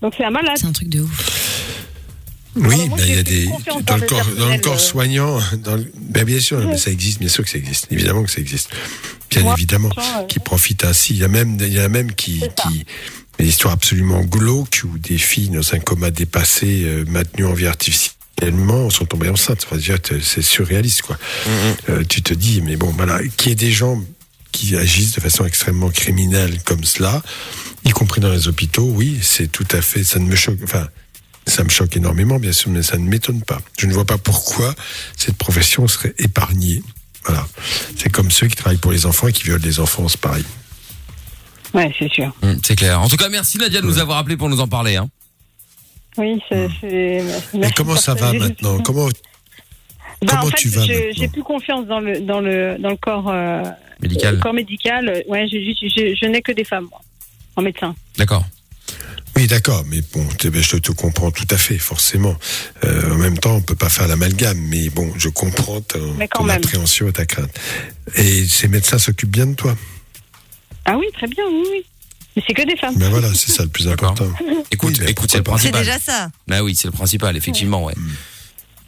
Donc c'est un malade. C'est un truc de ouf. Oui, ben, il y a des dans le corps, dans le corps euh. soignant, dans le- ben, bien sûr, mais ça existe, bien sûr que ça existe, évidemment que ça existe, bien Moi, évidemment, qui profitent ainsi. Il y a même, il y en a même qui, Des histoires absolument glauques où des filles dans un coma dépassé, euh, maintenues en vie artificiellement, sont tombées enceintes. Enfin, c'est surréaliste, quoi. Euh, tu te dis, mais bon, voilà, qu'il y ait des gens qui agissent de façon extrêmement criminelle comme cela, y compris dans les hôpitaux, oui, c'est tout à fait, ça ne me choque, enfin, ça me choque énormément, bien sûr, mais ça ne m'étonne pas. Je ne vois pas pourquoi cette profession serait épargnée. Voilà. C'est comme ceux qui travaillent pour les enfants et qui violent des enfants, c'est pareil. Ouais, c'est sûr. Hum, C'est clair. En tout cas, merci Nadia de nous avoir appelé pour nous en parler. Hein. Oui, c'est. Mais merci comment ça va maintenant? Comment Bah, comment en fait, tu vas je- maintenant? J'ai plus confiance dans le dans le dans le corps euh, Médical. le corps médical. Ouais, je, je, je, je n'ai que des femmes moi, en médecin. D'accord. Oui, d'accord, mais bon, t- ben, je te comprends tout à fait, forcément. Euh, en même temps, on peut pas faire l'amalgame, mais bon, je comprends ton, ton appréhension et ta crainte. Et ces médecins s'occupent bien de toi? Ah oui, très bien, oui, oui. Mais c'est que des femmes. Ben voilà, c'est ça le plus important. Écoute, Oui, ben, écoute, c'est le pas. C'est principal. déjà ça. Ah oui, c'est le principal, effectivement, ouais.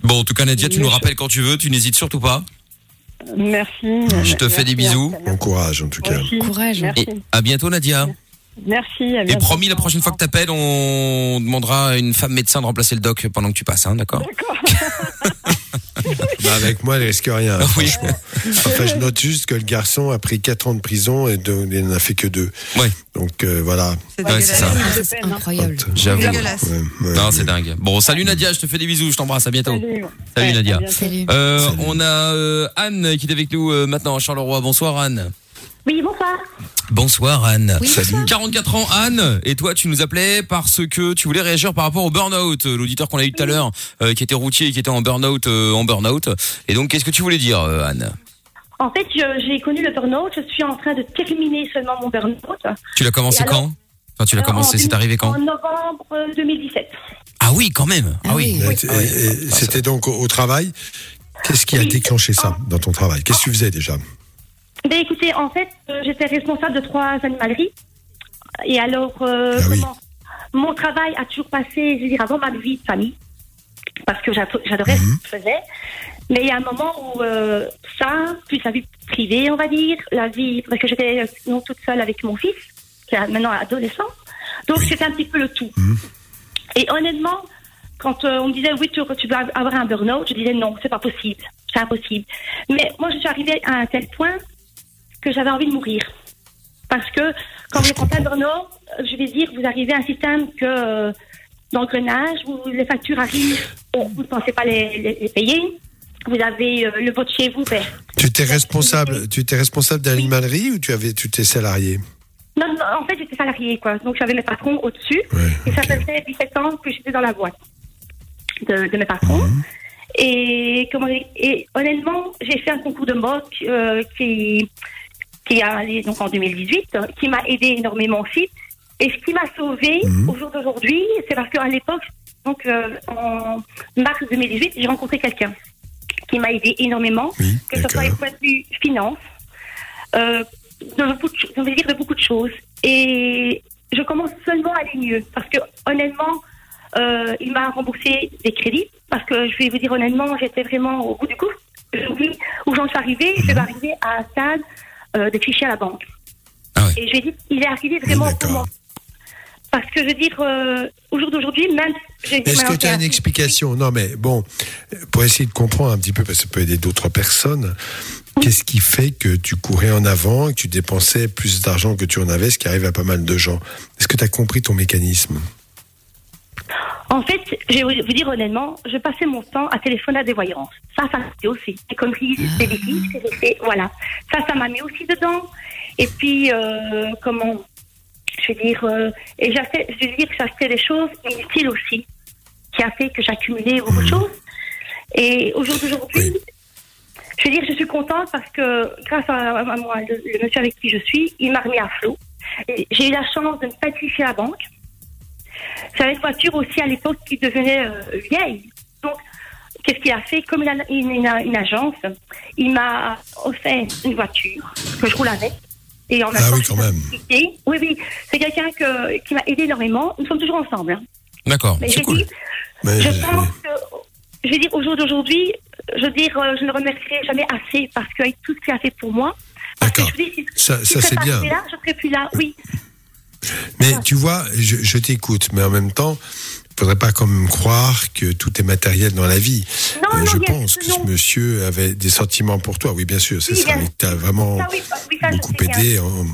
Bon, en tout cas, Nadia, tu nous rappelles quand tu veux, tu n'hésites surtout pas. Merci. Je te fais des bisous. Bon courage, en tout cas. Aussi. Courage. Merci. Et à bientôt, Nadia. Merci. à Et promis, la prochaine fois que t'appelles, on demandera à une femme médecin de remplacer le doc pendant que tu passes, hein, d'accord [laughs] Bah, avec moi, elle risque rien, [laughs] oui. franchement. Enfin, je note juste que le garçon a pris 4 ans de prison et de- il n'en a fait que deux. Ouais. Donc, euh, voilà. C'est Ouais, c'est ça. hein. Incroyable. J'avoue. Dégueulasse. Ouais, ouais. Non, c'est dingue. Bon, salut Nadia, je te fais des bisous, je t'embrasse, à bientôt. Salut. Salut, Ouais, Nadia. Salut. Euh, Salut. on a euh, Anne qui est avec nous euh, maintenant à Charleroi. Bonsoir Anne. Oui, bonsoir. Bonsoir Anne. Oui, Salut. 44 ans Anne, et toi tu nous appelais parce que tu voulais réagir par rapport au burn-out, euh, l'auditeur qu'on a eu tout à l'heure, euh, qui était routier et qui était en burn-out, euh, en burn-out. Et donc qu'est-ce que tu voulais dire euh, Anne? En fait, j'ai connu le burn-out. Je suis en train de terminer seulement mon burn-out. Tu l'as commencé alors quand? Enfin tu l'as Euh, commencé, en c'est arrivé quand? En novembre 2017. Ah oui quand même. Ah, Ah oui. et C'était donc au, travail? Qu'est-ce qui a déclenché ça dans ton travail? Qu'est-ce que tu faisais déjà? Ben écoutez, en fait, euh, j'étais responsable de trois animaleries. Et alors, euh, Ah oui. comment mon travail a toujours passé, je veux dire, avant ma vie de famille, parce que j'ado- j'adorais Mhm. ce que je faisais. Mais il y a un moment où euh, ça, plus la vie privée, on va dire, la vie, parce que j'étais non toute seule avec mon fils, qui est maintenant adolescent. Donc c'était un petit peu le tout. Mhm. Et honnêtement, quand euh, on me disait oui, tu, tu vas avoir un burn-out, je disais non, c'est pas possible, c'est impossible. Mais moi, je suis arrivée à un tel point que j'avais envie de mourir. Parce que quand vous êtes en plein burn-out, euh, je vais dire, vous arrivez à un système que euh, d'engrenage, où les factures arrivent, vous ne pensez pas les, les- les payer. Vous avez euh, le vote chez vous, ben, Tu étais responsable, tu étais responsable d'animalerie ou tu avais, tu étais salarié? Non, non, en fait, j'étais salariée, quoi. Donc, j'avais mes patrons au-dessus. Ouais, Et ça faisait 17 ans que j'étais dans la boîte de, de mes patrons. Mhm. Et, comment et honnêtement, j'ai fait un concours de mode euh, qui, qui a allé donc en 2018, euh, qui m'a aidé énormément aussi. Et ce qui m'a sauvé Mhm. au jour d'aujourd'hui, c'est parce qu'à l'époque, donc euh, en mars 2018, j'ai rencontré quelqu'un qui m'a aidé énormément Oui, que ce soit du point de vue finance, euh, de, beaucoup de, dire de beaucoup de choses. Et je commence seulement à aller mieux parce que honnêtement, euh, il m'a remboursé des crédits parce que je vais vous dire honnêtement, j'étais vraiment au bout du coup. Je vous dis où j'en suis arrivée, je vais arriver à un stade euh, de fichier à la banque. Ah ouais. Et je vais dire, il est arrivé vraiment moment. Parce que je veux dire, euh, au jour d'aujourd'hui, même. Est-ce que tu as une un- explication Non, mais bon, pour essayer de comprendre un petit peu, parce que ça peut aider d'autres personnes, qu'est-ce qui fait que tu courais en avant que tu dépensais plus d'argent que tu en avais, ce qui arrive à pas mal de gens? Est-ce que tu as compris ton mécanisme? En fait, je vais vous dire honnêtement, je passais mon temps à téléphoner à des voyances. Ça, ça m'a fait aussi. Des conneries, des bêtises que j'ai fait. Voilà. Ça, ça m'a mis aussi dedans. Et puis, euh, comment Je veux dire, euh, et j'achetais, je veux dire que j'achetais des choses inutiles aussi, qui a fait que j'accumulais beaucoup de choses. Et au jour d'aujourd'hui, je veux dire, je suis contente parce que grâce à, à moi, le, le monsieur avec qui je suis, il m'a remis à flot. J'ai eu la chance de ne pas être fichée à la banque. J'avais une voiture aussi à l'époque qui devenait euh, vieille. Donc, qu'est-ce qu'il a fait? Comme il a une, une- une agence, il m'a offert une voiture que je roule avec. Et en même Ah oui, quand même. Oui, oui. C'est quelqu'un que- qui m'a aidé énormément. Nous sommes toujours ensemble. hein. D'accord, Mais c'est cool. Mais, je pense que, je veux dire, au jour d'aujourd'hui, je veux dire, euh, je ne remercierai jamais assez parce qu'avec tout ce qu'il a fait pour moi, D'accord. si, Ça- si ça, je c'est bien. là, je serais plus là, oui. Mais tu vois, je, je t'écoute, mais en même temps, il faudrait pas quand même croire que tout est matériel dans la vie. Non, Euh, non, je pense que ce monsieur avait des sentiments pour toi. Oui, bien sûr, c'est Oui, ça. Mais t'as vraiment Ça, oui, oui, ça, je beaucoup aidé. en-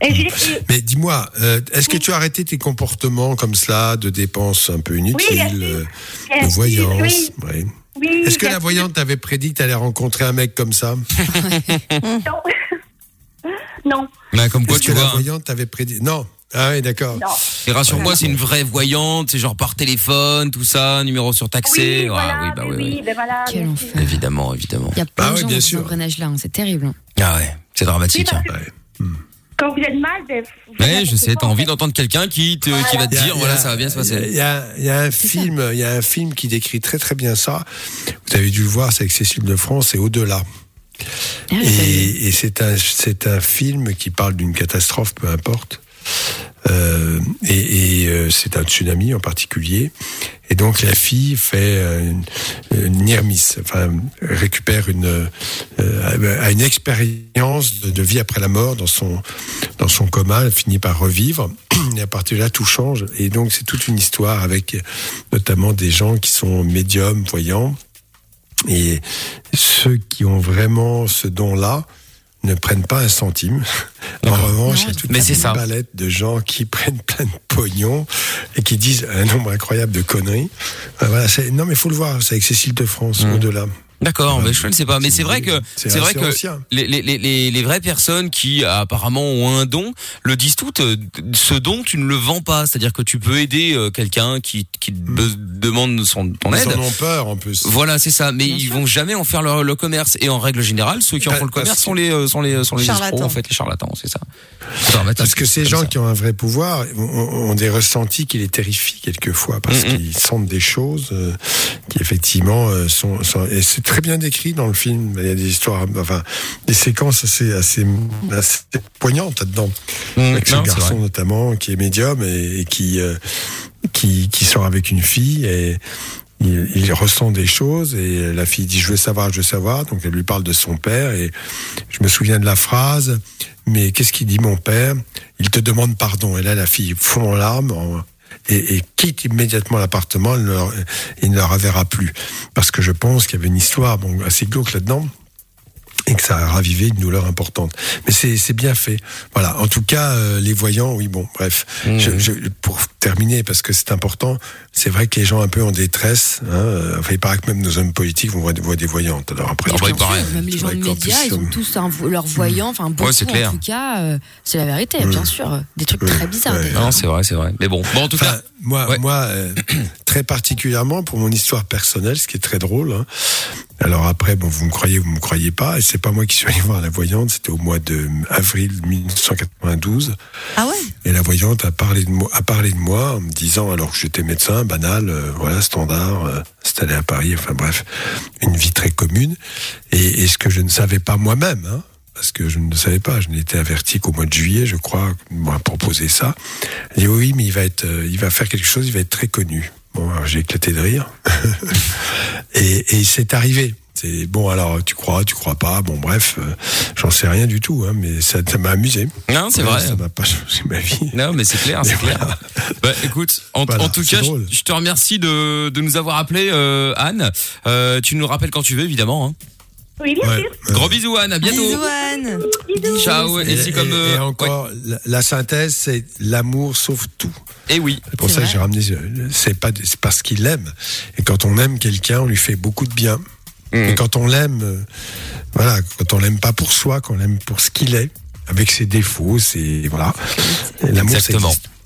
et- Mais dis-moi, euh, est-ce que tu as arrêté tes comportements comme cela, de dépenses un peu inutiles, euh, de voyance? Est-ce que la voyante t'avait prédit que tu allais rencontrer un mec comme ça? [laughs] [laughs] Non. Bah, comme quoi, tu que la vois. hein. voyante t'avait prédit Non. Ah oui, d'accord. Et rassure-moi, c'est une vraie voyante, c'est genre par téléphone, tout ça, numéro surtaxé. Oui, Ah, voilà, oui, bah oui, oui, oui. ben voilà. Quel enfer. Évidemment, évidemment. Il y a plein Bah de gens bien dans ce sûr. engrenage-là, hein, c'est terrible. hein. Ah ouais, c'est dramatique. Oui, hein. Ouais. Quand vous êtes mal, ben, vous faites je sais, t'as envie d'entendre quelqu'un qui te, qui va te y a- dire, il y voilà, a- ça va bien se Il passer. y a, il y a un film, il y a un film qui décrit très très bien ça. Vous avez dû le voir, c'est avec Cécile de France, c'est Au-delà. Ah. Et, et c'est un c'est un film qui parle d'une catastrophe, peu importe. Euh, et et, euh, c'est un tsunami en particulier. Et donc la fille fait euh, une, miss, enfin récupère une a une expérience de, de vie après la mort dans son dans son coma, elle finit par revivre. Et à partir de là, tout change. Et donc c'est toute une histoire avec notamment des gens qui sont médiums, voyants. Et ceux qui ont vraiment ce don-là ne prennent pas un centime. En revanche, il y a toute Mais une ça. palette de gens qui [laughs] prennent plein de pognon et qui disent un nombre incroyable de conneries. Euh, Voilà, non, mais il faut le voir, c'est avec Cécile de France, Mm. au-delà. D'accord, mais je ne sais pas. Mais c'est vrai que C'est vrai que les, les, les, les, les vraies personnes qui apparemment ont un don le disent toutes. euh, Ce don, tu ne le vends pas. C'est-à-dire que tu peux aider euh, quelqu'un qui be- demande son ton Ils aide. en ont peur en plus. Voilà, c'est ça. Mais ils vont jamais en faire leur, le commerce. Et en règle générale, ceux qui en Bah, font le commerce sont les euh, sont les sont les Charlatans. escrocs en fait, les charlatans, c'est ça. Parce que ces gens ça. qui ont un vrai pouvoir ont, ont des ressentis qui les terrifient quelquefois, parce Mm, mm. qu'ils sentent des choses euh, qui effectivement euh, sont, sont- et c'est très bien décrit dans le film. Il y a des histoires, enfin des séquences assez assez, assez poignantes là-dedans. Mm, avec ce non, garçon notamment qui est médium et, et qui euh, qui qui sort avec une fille et il, il ressent des choses et la fille dit je veux savoir, je veux savoir. Donc elle lui parle de son père et je me souviens de la phrase. Mais qu'est-ce qu'il dit mon père? Il te demande pardon. Et là la fille fond en larmes en- et, quitte immédiatement l'appartement. Elle ne leur- Il ne la reverra plus parce que je pense qu'il y avait une histoire assez glauque là-dedans et que ça a ravivé une douleur importante. Mais c'est c'est bien fait. Voilà. En tout cas, euh, les voyants, oui, bon, bref. Mmh. Je, je- pour terminer, parce que c'est important, c'est vrai que les gens un peu en détresse, hein, euh, enfin, il paraît que même nos hommes politiques vont voir, des- voient des voyantes. Alors après, je- paraît. Même les gens de médias, ils ont tous un, leur voyant, enfin beaucoup c'est clair. en tout cas. euh, c'est la vérité, bien sûr. Des trucs Ouais, très bizarres. ouais. Non, c'est vrai, c'est vrai. Mais bon, bon en tout Enfin, cas, moi, Ouais. moi euh, très particulièrement pour mon histoire personnelle, ce qui est très drôle. hein. Alors après, bon, vous me croyez, vous me croyez pas, et c'est pas moi qui suis allé voir la voyante. C'était au mois de avril 1992. Ah ouais? Et la voyante a parlé de moi, a parlé de moi en me disant, alors que j'étais médecin, banal, euh, voilà, standard, euh, installé à Paris, enfin bref, une vie très commune. Et, et ce que je ne savais pas moi-même, hein, parce que je ne le savais pas, je n'étais averti qu'au mois de juillet, je crois, m'a proposé ça. Elle dit oui, mais il va être, euh, il va faire quelque chose, il va être très connu. Bon, j'ai éclaté de rire. [laughs] et, et c'est arrivé. C'est bon, alors tu crois, tu crois pas. Bon, bref, euh, j'en sais rien du tout, hein, mais ça, m'a amusé. non, c'est Ouais, vrai. Ça m'a pas changé ma vie. Non, mais c'est clair, c'est clair. Bah, écoute, en, Voilà, en tout cas, je, te remercie de, de nous avoir appelé, euh, Anne. Euh, tu nous rappelles quand tu veux, évidemment. Hein. Oui, bien Ouais, sûr. Gros bisous, Anne. À bientôt. Bisous Anne. Ciao. Et, Et, si comme et- euh, et encore, la, la synthèse, c'est l'amour sauve tout. Et oui. C'est pour C'est ça que j'ai ramené. euh, C'est pas, c'est parce qu'il aime. Et quand on aime quelqu'un, on lui fait beaucoup de bien. Mhm. Et quand on l'aime, euh, voilà, quand on l'aime pas pour soi, qu'on l'aime pour ce qu'il est, avec ses défauts, c'est voilà. L'amour, ça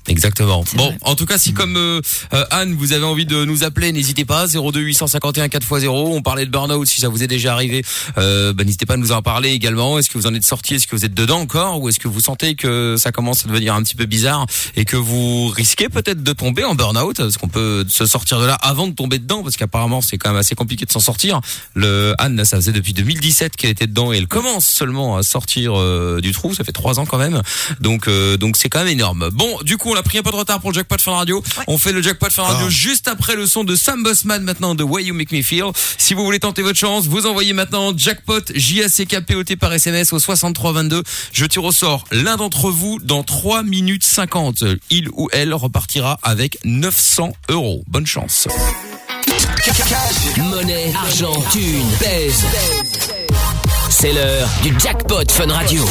Exactement. Bon, vrai. en tout cas, si comme euh, euh, Anne, vous avez envie de nous appeler, n'hésitez pas. 02 851 4x0. On parlait de burn-out. Si ça vous est déjà arrivé, euh, bah, n'hésitez pas à nous en parler également. Est-ce que vous en êtes sorti? Est-ce que vous êtes dedans encore? Ou est-ce que vous sentez que ça commence à devenir un petit peu bizarre et que vous risquez peut-être de tomber en burn-out? Est-ce qu'on peut se sortir de là avant de tomber dedans Parce qu'apparemment, c'est quand même assez compliqué de s'en sortir. Le Anne, ça faisait depuis 2017 qu'elle était dedans et elle commence seulement à sortir euh, du trou. Ça fait trois ans quand même. Donc, euh, donc c'est quand même énorme. Bon, du coup, on a a pris un peu de retard pour le jackpot Fun Radio. On fait le jackpot Fun Radio Ah. juste après le son de Sam Bossman maintenant de Way You Make Me Feel. Si vous voulez tenter votre chance, vous envoyez maintenant jackpot J-A-C-K-P-O-T par SMS au 6322. Je tire au sort l'un d'entre vous dans 3 minutes 50. Il ou elle repartira avec 900 euros. Bonne chance. Monnaie, argent, thune, baise. C'est l'heure du jackpot Fun Radio.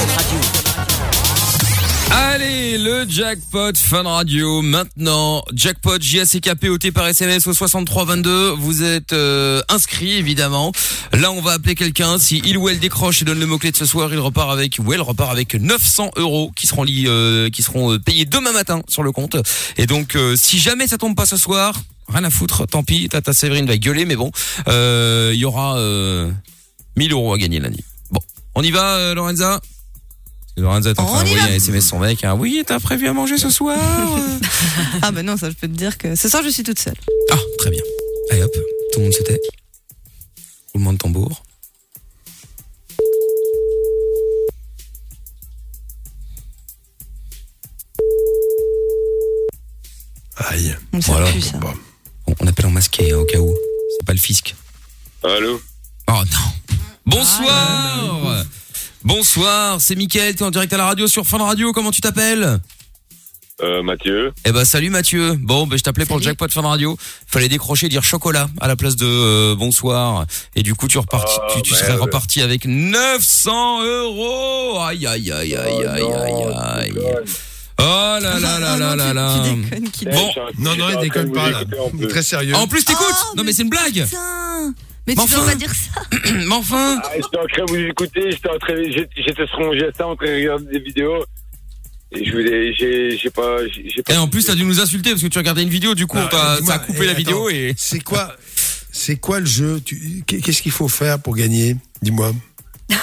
Allez, le jackpot Fun Radio maintenant. Jackpot J-A-C-K-P-O-T par SMS au 6322. Vous êtes euh, inscrit évidemment. Là, on va appeler quelqu'un. Si il ou elle décroche et donne le mot-clé de ce soir, il repart avec, ou elle repart avec 900 euros qui seront, euh, qui seront euh, payés demain matin sur le compte. Et donc, euh, si jamais ça tombe pas ce soir, rien à foutre, tant pis. Tata Séverine va gueuler, mais bon, euh, il y aura euh, 1000 euros à gagner lundi. Bon, on y va, euh, Lorenza? Lorenza est en train d'envoyer un SMS son mec. Hein. Oui, t'as prévu à manger ce soir [laughs] Ah ben non, ça je peux te dire que ce soir je suis toute seule. Ah, très bien. Allez hop, tout le monde se tait. Roulement de tambour. Aïe. On Voilà. plus ça. Bon, on appelle en masqué hein, au cas où. C'est pas le fisc. Allô Oh non. Bonsoir. Bonsoir, c'est Mickaël, t'es en direct à la radio sur Fun Radio. Comment tu t'appelles euh, Mathieu. Eh ben salut Mathieu. Bon, ben je t'appelais pour le jackpot Fun Radio. Fallait décrocher et dire chocolat à la place de euh, bonsoir. Et du coup tu reparti, Ah, tu, tu serais reparti avec 900 euros. Aïe aïe aïe aïe aïe aïe aïe. Oh là là là là là là. Bon, Non, non, il déconne pas, là. Très sérieux. en plus t'écoutes. non mais c'est une blague. Mais tu enfin. pas dire ça [clears throat] mais enfin. Ah, j'étais en train de vous écouter, j'étais en train, j'ai- j'étais sur mon GSA en train de regarder des vidéos. Et je voulais, j'ai, j'ai pas, j'ai j'ai pas. Et en plus t'as dû nous insulter parce que tu regardais une vidéo. Du coup Ah, on t'a- dis-moi, ça a coupé eh, la vidéo attends, et. C'est quoi, c'est quoi le jeu? Tu- Qu'est-ce qu'il faut faire pour gagner? Dis-moi. [laughs]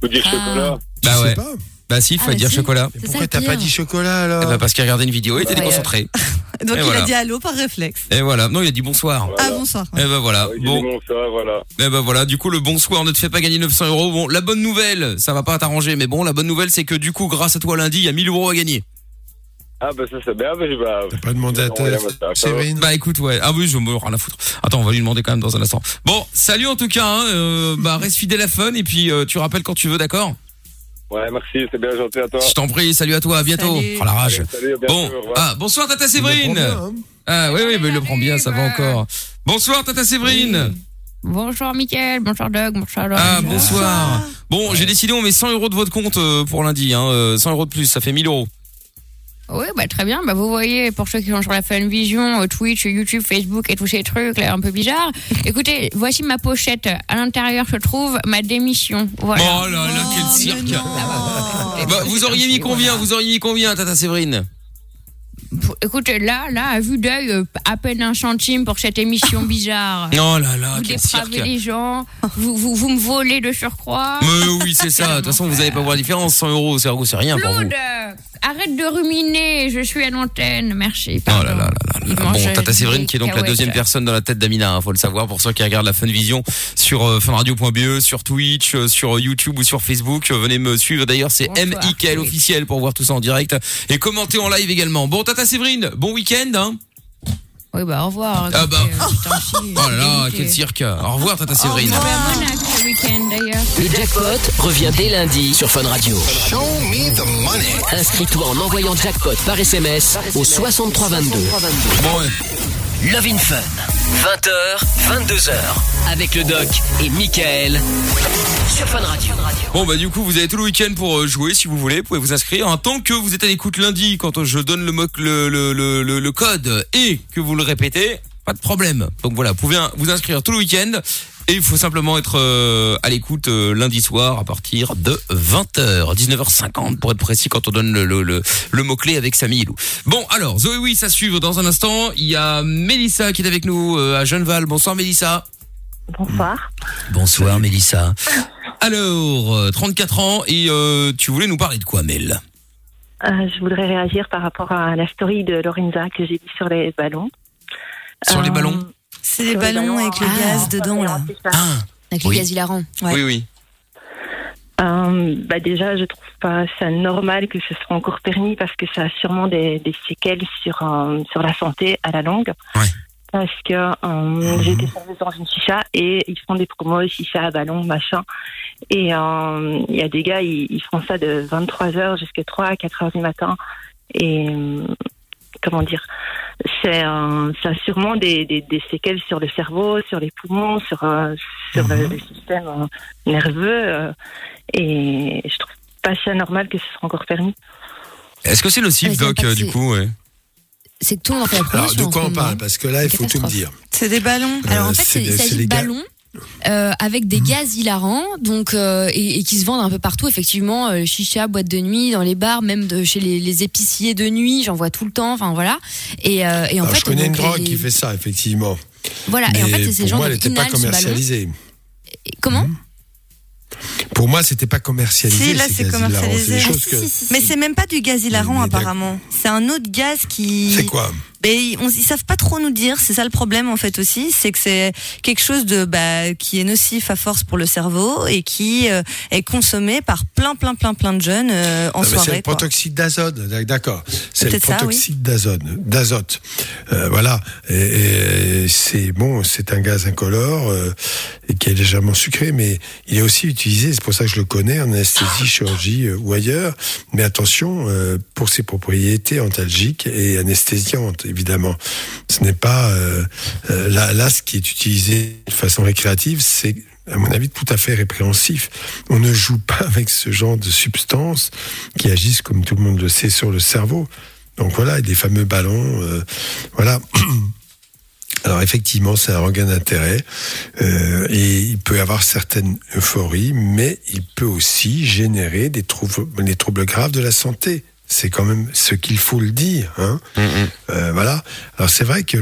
Faut dire chocolat. Bah Je sais ouais. pas. Bah si, il Ah, faut bah dire si. chocolat. C'est ça Pourquoi le t'as pas pire. dit chocolat alors Eh ben, parce qu'il regardait une vidéo et était Ouais. déconcentré. [laughs] Donc Et il voilà. a dit allô par réflexe. Et voilà. Non, il a dit bonsoir. Ah bonsoir. Et ben voilà. J'ai Bon. dit bon, ça, voilà. Eh ben voilà, du coup le bonsoir ne te fait pas gagner 900 euros. Bon, la bonne nouvelle, ça va pas t'arranger, mais bon, la bonne nouvelle c'est que du coup, grâce à toi lundi, il y a 1000 euros à gagner. Ah, bah, ça, c'est bien, bah, je vais. T'as pas demandé à ouais, ta bah, ça va. Séverine Bah écoute, ouais. Ah oui, je me rien à foutre. Attends, on va lui demander quand même dans un instant. Bon, salut en tout cas. Hein, euh, bah reste fidèle à Fun et puis euh, tu rappelles quand tu veux, d'accord? Ouais, merci, c'est bien gentil à toi. Je t'en prie. Salut à toi, à bientôt. Salut. Oh la rage. Salut, à Bon, ah bonsoir Tata Séverine. bien, hein. Ah oui, oui, mais il le prend bien, ça va encore. Bonsoir Tata Séverine. Bonsoir Mickaël, bonsoir Doug, bonsoir Laurent. Ah bonsoir. Bon, j'ai décidé on met 100 euros de votre compte euh, pour lundi. Hein, euh, 100 euros de plus, ça fait 1000 euros. Oui, bah très bien. Bah vous voyez, pour ceux qui sont sur la Funvision, euh, Twitch, YouTube, Facebook et tous ces trucs là un peu bizarres. [laughs] Écoutez, voici ma pochette. À l'intérieur se trouve ma démission. Voilà. Oh là là, quel cirque. Bah, vous auriez mis combien Vous auriez mis combien, Tata Séverine? Écoutez, là, là, à vue d'œil, euh, à peine un centime pour cette émission [laughs] bizarre. Oh là là, vous quel dépravez cirque. les gens, vous, vous, vous me volez de surcroît. Mais oui, c'est ça. De toute façon, vous allez pas voir la différence. 100 euros, c'est c'est rien pour vous. Claude, arrête de ruminer, je suis à l'antenne, merci. Oh là là là là là. Bon, Tata Séverine qui est donc la deuxième personne dans la tête d'Amina, hein, faut le savoir pour ceux qui regardent la Funvision sur euh, funradio.be, sur Twitch, euh, sur YouTube ou sur Facebook. Euh, venez me suivre d'ailleurs, c'est. MIKL officiel pour voir tout ça en direct et commenter en live également. Bon, Tata Séverine, bon week-end. Hein Oui, bah au revoir. Ah bah. Euh, putain, si, oh là là, quel cirque. Au revoir Tata Séverine. Vous avez week-end d'ailleurs. Le jackpot revient dès lundi sur Fun Radio. Inscris-toi en envoyant jackpot par SMS au 6322. Bon, ouais. Love in Fun. 20h, 22h. Avec le doc et Michael. Sur Fun Radio. Bon bah du coup vous avez tout le week-end pour euh, jouer si vous voulez, vous pouvez vous inscrire. En tant que vous êtes à l'écoute lundi quand je donne le, mo- le, le, le, le- le code et que vous le répétez, pas de problème. Donc voilà, vous pouvez vous inscrire tout le week-end et il faut simplement être euh, à l'écoute euh, lundi soir à partir de 20h, 19h50 pour être précis quand on donne le, le, le, le mot-clé avec Samy et Lou. Bon alors Zoé oui ça suivre dans un instant. Il y a Mélissa qui est avec nous euh, à Genneval. Bonsoir Mélissa. Bonsoir. Bonsoir Mélissa. Alors, euh, 34 ans et euh, tu voulais nous parler de quoi Mel? Euh, je voudrais réagir par rapport à la story de Lorenza que j'ai dit sur les ballons. Sur les Euh, ballons? C'est des ballons avec le ah, gaz dedans là. ça. Ah, Avec Oui. le gaz hilarant. Ouais. oui oui. Euh, bah déjà, je trouve pas ça normal que ce soit encore permis parce que ça a sûrement des, des séquelles sur euh, sur la santé à la longue. Parce que euh, j'ai été serveuse dans une chicha et ils font des promos chicha à ballon machin et euh, il y a des gars ils, ils font ça de 23 h jusqu'à 3 à 4 heures du matin et euh, comment dire c'est euh, ça a sûrement des, des, des séquelles sur le cerveau, sur les poumons, sur euh, sur le, le système euh, nerveux euh, et je trouve pas ça normal que ce soit encore permis. Est-ce que c'est nocif, Ouais, Doc, euh, du coup ouais. C'est que tout en fait la Alors, promotion. de quoi on parle. Parce que là, il faut tout me dire. C'est des ballons. Alors en fait, c'est il s'agit de ballons euh, avec des gaz hilarants, donc euh, et, et qui se vendent un peu partout. Effectivement, euh, chicha, boîte de nuit, dans les bars, même de, chez les, les épiciers de nuit, j'en vois tout le temps. Enfin voilà. Et, euh, et en Alors, fait, je connais une drogue les- qui fait ça, effectivement. Voilà. Et en fait, c'est ces pour gens moi, elle n'était pas commercialisée. Comment Pour moi, c'était pas commercialisé. Si, là, ces c'est commercialisé. C'est des Ah, choses que- si, si, si. Mais c'est même pas du gaz hilarant, apparemment. C'est un autre gaz qui. C'est quoi? Ben, ils, on- ils savent pas trop nous dire. C'est ça le problème en fait aussi, c'est que c'est quelque chose de bah, qui est nocif à force pour le cerveau et qui euh, est consommé par plein plein plein plein de jeunes euh, en Non, mais c'est soirée. le protoxyde d'azote, d'accord. C'est le oui. protoxyde d'azote, d'azote. Euh, voilà. Et, et c'est bon, c'est un gaz incolore euh, et qui est légèrement sucré, mais il est aussi utilisé. C'est pour ça que je le connais en anesthésie, chirurgie euh, ou ailleurs. Mais attention euh, pour ses propriétés antalgiques et anesthésiantes, évidemment. Ce n'est pas euh, euh, là, ce qui est utilisé de façon récréative, c'est à mon avis, tout à fait répréhensif. On ne joue pas [laughs] avec ce genre de substances qui agissent, comme tout le monde le sait, sur le cerveau. Donc voilà, et des fameux ballons, euh, voilà. [clears throat] Alors effectivement, c'est un regain d'intérêt et il peut avoir certaines euphories, mais il peut aussi générer des troubles graves de la santé. C'est quand même ce qu'il faut le dire. Hein. Euh, voilà. Alors c'est vrai que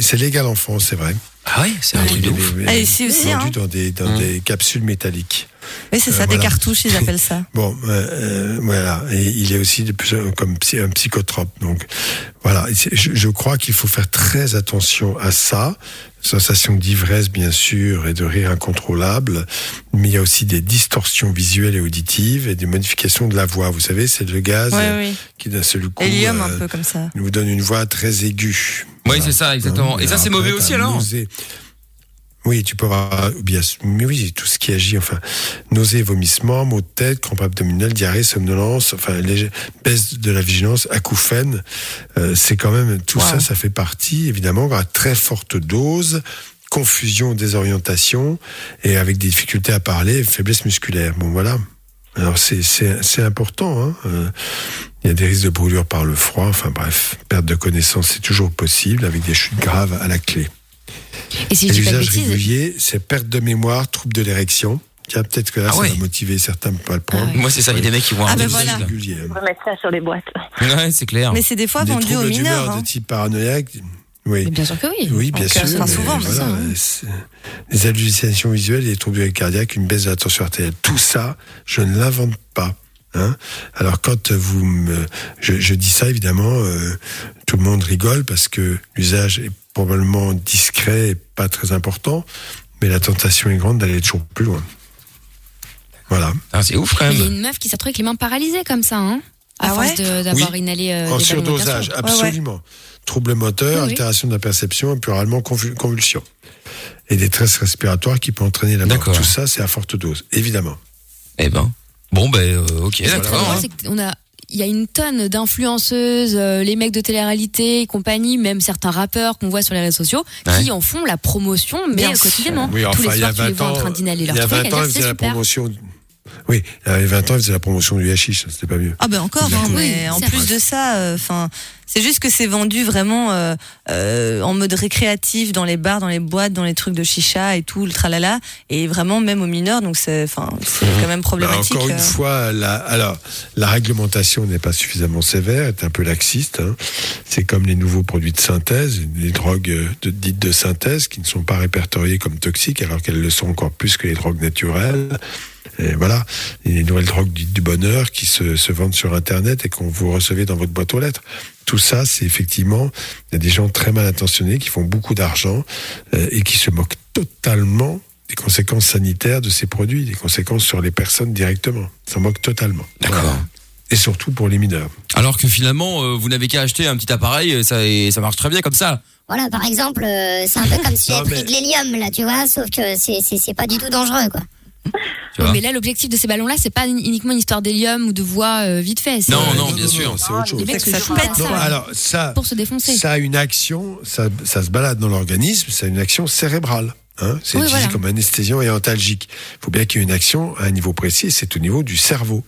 c'est légal en France, c'est vrai. Ah ouais, c'est un truc de ouf. Ah, ici aussi, vendu hein. dans des dans des capsules métalliques. Oui, c'est ça, Euh, des voilà. cartouches, ils appellent ça. [laughs] Bon, euh, voilà. Et il est aussi de plus, comme un psychotrope. Donc, voilà. Je crois qu'il faut faire très attention à ça. Sensation d'ivresse, bien sûr, et de rire incontrôlable. Mais il y a aussi des distorsions visuelles et auditives et des modifications de la voix. Vous savez, c'est le gaz Ouais, euh, oui. qui d'un seul coup Hélium, euh, un peu comme ça. vous donne une voix très aiguë. Oui, c'est ça, exactement. Et ça, c'est mauvais aussi, alors nausée. Oui, tu peux avoir, bien mais oui, tout ce qui agit, enfin, nausées, vomissements, maux de tête, crampes abdominales, diarrhée, somnolence, enfin, léger- baisse de la vigilance, acouphènes, euh, c'est quand même, tout ça, ça fait partie, évidemment, à très forte dose, confusion, désorientation, et avec des difficultés à parler, faiblesse musculaire. Bon, voilà. Alors, c'est, c'est, c'est important, hein. euh, il y a des risques de brûlure par le froid, enfin bref, perte de connaissance, c'est toujours possible, avec des chutes graves à la clé. Et si je l'usage régulier, c'est perte de mémoire, trouble de l'érection. Tiens, peut-être que là, Ah ça ouais. va motiver certains pour pas le prendre. Moi, c'est ça, il y a des mecs qui vont Ah, un ben voilà. Régulier, hein. On va mettre ça sur les boîtes. Ouais, c'est clair. Mais c'est des fois Des vendu aux troubles mineurs. d'humeur hein. de type paranoïaque. Oui. mais bien sûr que oui. Oui, bien sûr. mais souvent, mais voilà, ça, hein. Les hallucinations visuelles, les troubles cardiaques, une baisse de la tension artérielle. Tout ça, je ne l'invente pas. Hein Alors quand vous me, je, je dis ça évidemment, euh, tout le monde rigole parce que l'usage est probablement discret et pas très important, mais la tentation est grande d'aller toujours plus loin. Voilà. Ah, c'est ouf quand Mais Il y a même. une meuf qui s'est retrouvée avec les mains paralysées comme ça, hein. À Ah force ouais de- d'avoir Oui, inhalé euh, en surdosage, absolument. Trouble moteur, Oui, oui. altération de la perception et pluralement convul- convulsion. Et des tresses respiratoires qui peuvent entraîner la mort. D'accord. Tout ça, c'est à forte dose, évidemment. Eh ben. Bon, ben, euh, ok, d'accord. qu'on a il y a une tonne d'influenceuses, euh, les mecs de télé-réalité et compagnie, même certains rappeurs qu'on voit sur les réseaux sociaux, qui en font la promotion, mais quotidiennement. Oui, Tous enfin, les il y a soirs, tu les 20 vois en ans, train d'inhaler il leur y a truc, 20 et ans, ils c'est faisaient la promotion. Oui, il y a 20 ans, ils faisaient la promotion du hashish, ça, c'était pas mieux. Ah ben encore, hein, Oui, mais en plus de ça, enfin, c'est juste que c'est vendu vraiment euh, euh, en mode récréatif dans les bars, dans les boîtes, dans les trucs de chicha et tout, le tralala, et vraiment même aux mineurs, donc c'est, enfin, c'est quand même Bah, problématique. encore une euh. fois, la, alors, la réglementation n'est pas suffisamment sévère, est un peu laxiste. hein. C'est comme les nouveaux produits de synthèse, les drogues euh, de, dites de synthèse qui ne sont pas répertoriées comme toxiques alors qu'elles le sont encore plus que les drogues naturelles. Et voilà, les nouvelles drogues du bonheur qui se, se vendent sur Internet et qu'on vous recevez dans votre boîte aux lettres. Tout ça, c'est effectivement, il y a des gens très mal intentionnés qui font beaucoup d'argent euh, et qui se moquent totalement des conséquences sanitaires de ces produits, des conséquences sur les personnes directement. Ça manque totalement. D'accord. Et surtout pour les mineurs. Alors que finalement, euh, vous n'avez qu'à acheter un petit appareil et ça, et ça marche très bien comme ça. Voilà, par exemple, euh, c'est un peu comme [laughs] si elle pris mais- de l'hélium, là, tu vois, sauf que c'est pas du tout dangereux, quoi. Tu vois mais là, l'objectif de ces ballons-là, c'est pas uniquement une histoire d'hélium ou de voix euh, vite fait. Non, non, bien sûr. C'est autre chose. Les mecs se Ça jouent pète, à Non, ça alors ça, pour se défoncer. ça a une action, ça, ça se balade dans l'organisme, ça a une action cérébrale. Hein, c'est Oui, utilisé voilà. comme anesthésiant et antalgique. Il faut bien qu'il y ait une action à un niveau précis, c'est au niveau du cerveau.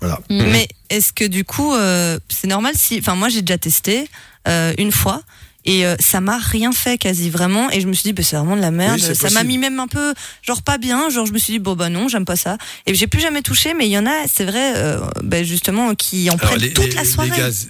Voilà. Mais est-ce que du coup, euh, c'est normal si. Enfin, moi, j'ai déjà testé euh, une fois. Et euh, ça m'a rien fait quasi vraiment. Et je me suis dit bah, c'est vraiment de la merde. Oui, ça m'a mis même un peu genre pas bien. Genre je me suis dit bon bah non j'aime pas ça. Et j'ai plus jamais touché mais il y en a c'est vrai euh, bah, justement qui en Alors, prennent les- toute les- la les soirée. gaz-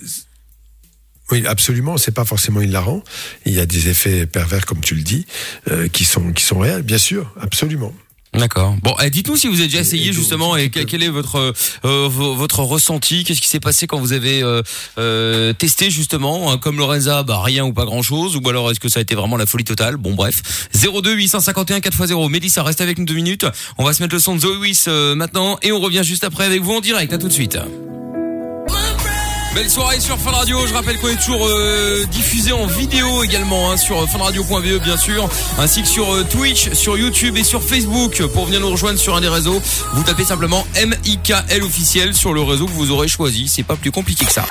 Oui, absolument. C'est pas forcément hilarant. Il y a des effets pervers, comme tu le dis, euh, qui sont qui sont réels, bien sûr, absolument. D'accord. Bon, eh, dites-nous si vous avez déjà essayé justement et quel, quel est votre euh, vo- votre ressenti? Qu'est-ce qui s'est passé quand vous avez euh, euh, testé justement, hein, comme Lorenza, bah rien ou pas grand-chose, ou alors est-ce que ça a été vraiment la folie totale? Bon, bref. 02 851 4x0. Mélissa, reste avec nous deux minutes. On va se mettre le son de Zoé Wiss euh, maintenant et on revient juste après avec vous en direct. À tout de suite. Belle soirée sur Fun Radio. Je rappelle qu'on est toujours euh, diffusé en vidéo également hein, sur funradio.be bien sûr, ainsi que sur euh, Twitch, sur YouTube et sur Facebook. Pour venir nous rejoindre sur un des réseaux, vous tapez simplement MIKL officiel sur le réseau que vous aurez choisi. C'est pas plus compliqué que ça.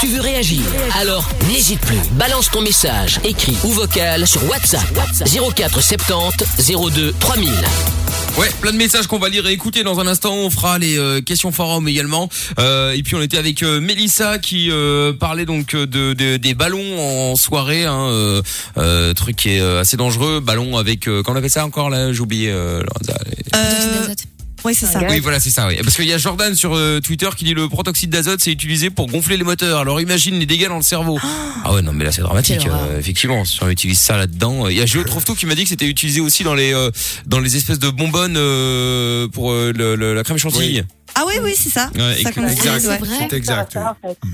Tu veux réagir? Alors n'hésite plus. Balance ton message, écrit ou vocal sur WhatsApp 04 70 02 3000. Ouais, plein de messages qu'on va lire et écouter dans un instant. On fera les euh, questions forum également. Euh, et puis on était avec euh, Mélissa qui euh, parlait donc de, de- des ballons en soirée, hein, euh, euh, truc qui est assez dangereux. Ballon avec, euh, comment on appelle ça encore là? J'ai oublié. Euh, Lorenza. Euh, oui c'est ça Oui, voilà, c'est ça. Oui. Parce qu'il y a Jordan sur euh, Twitter qui dit le protoxyde d'azote c'est utilisé pour gonfler les moteurs. Alors imagine les dégâts dans le cerveau. Ah ouais, non, mais là c'est dramatique. Euh, effectivement, si on utilise ça là-dedans, il y a Géo Trouve-Tout qui m'a dit que c'était utilisé aussi dans les euh, dans les espèces de bonbonnes euh, pour euh, le- le- la crème chantilly. ah oui oui c'est ça Ouais, ça ex- qu'on utilise, exact. ouais. C'est exact.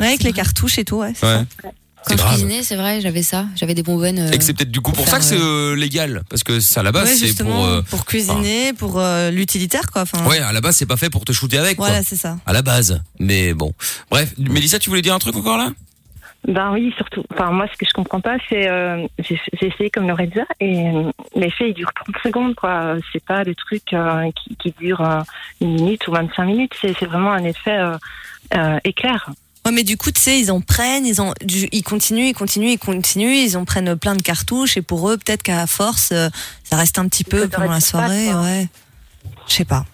Ouais, avec les cartouches et tout ouais, c'est Ouais. ça. Quand je grave. cuisinais, c'est vrai, j'avais ça. J'avais des bonbonnes. euh, Et que c'est peut-être du coup pour ça que c'est euh, légal, parce que ça à la base Ouais, c'est justement, pour. euh, pour cuisiner pour euh, l'utilitaire quoi enfin Ouais, à la base c'est pas fait pour te shooter avec. quoi. voilà c'est ça À la base, mais bon. Bref, Mélissa, tu voulais dire un truc encore là? Ben oui, surtout. Enfin, moi, ce que je comprends pas, c'est euh, j'ai j'ai essayé comme Lorenza et euh, l'effet il dure 30 secondes, quoi. C'est pas des trucs euh, qui, qui durent euh, une minute ou 25 minutes. C'est c'est vraiment un effet euh, euh, éclair. Ouais, mais du coup, tu sais, ils en prennent, ils, en, du- ils continuent, ils continuent, ils continuent, ils en prennent plein de cartouches, et pour eux, peut-être qu'à force, euh, ça reste un petit peu pendant la soirée, ouais. Je sais pas.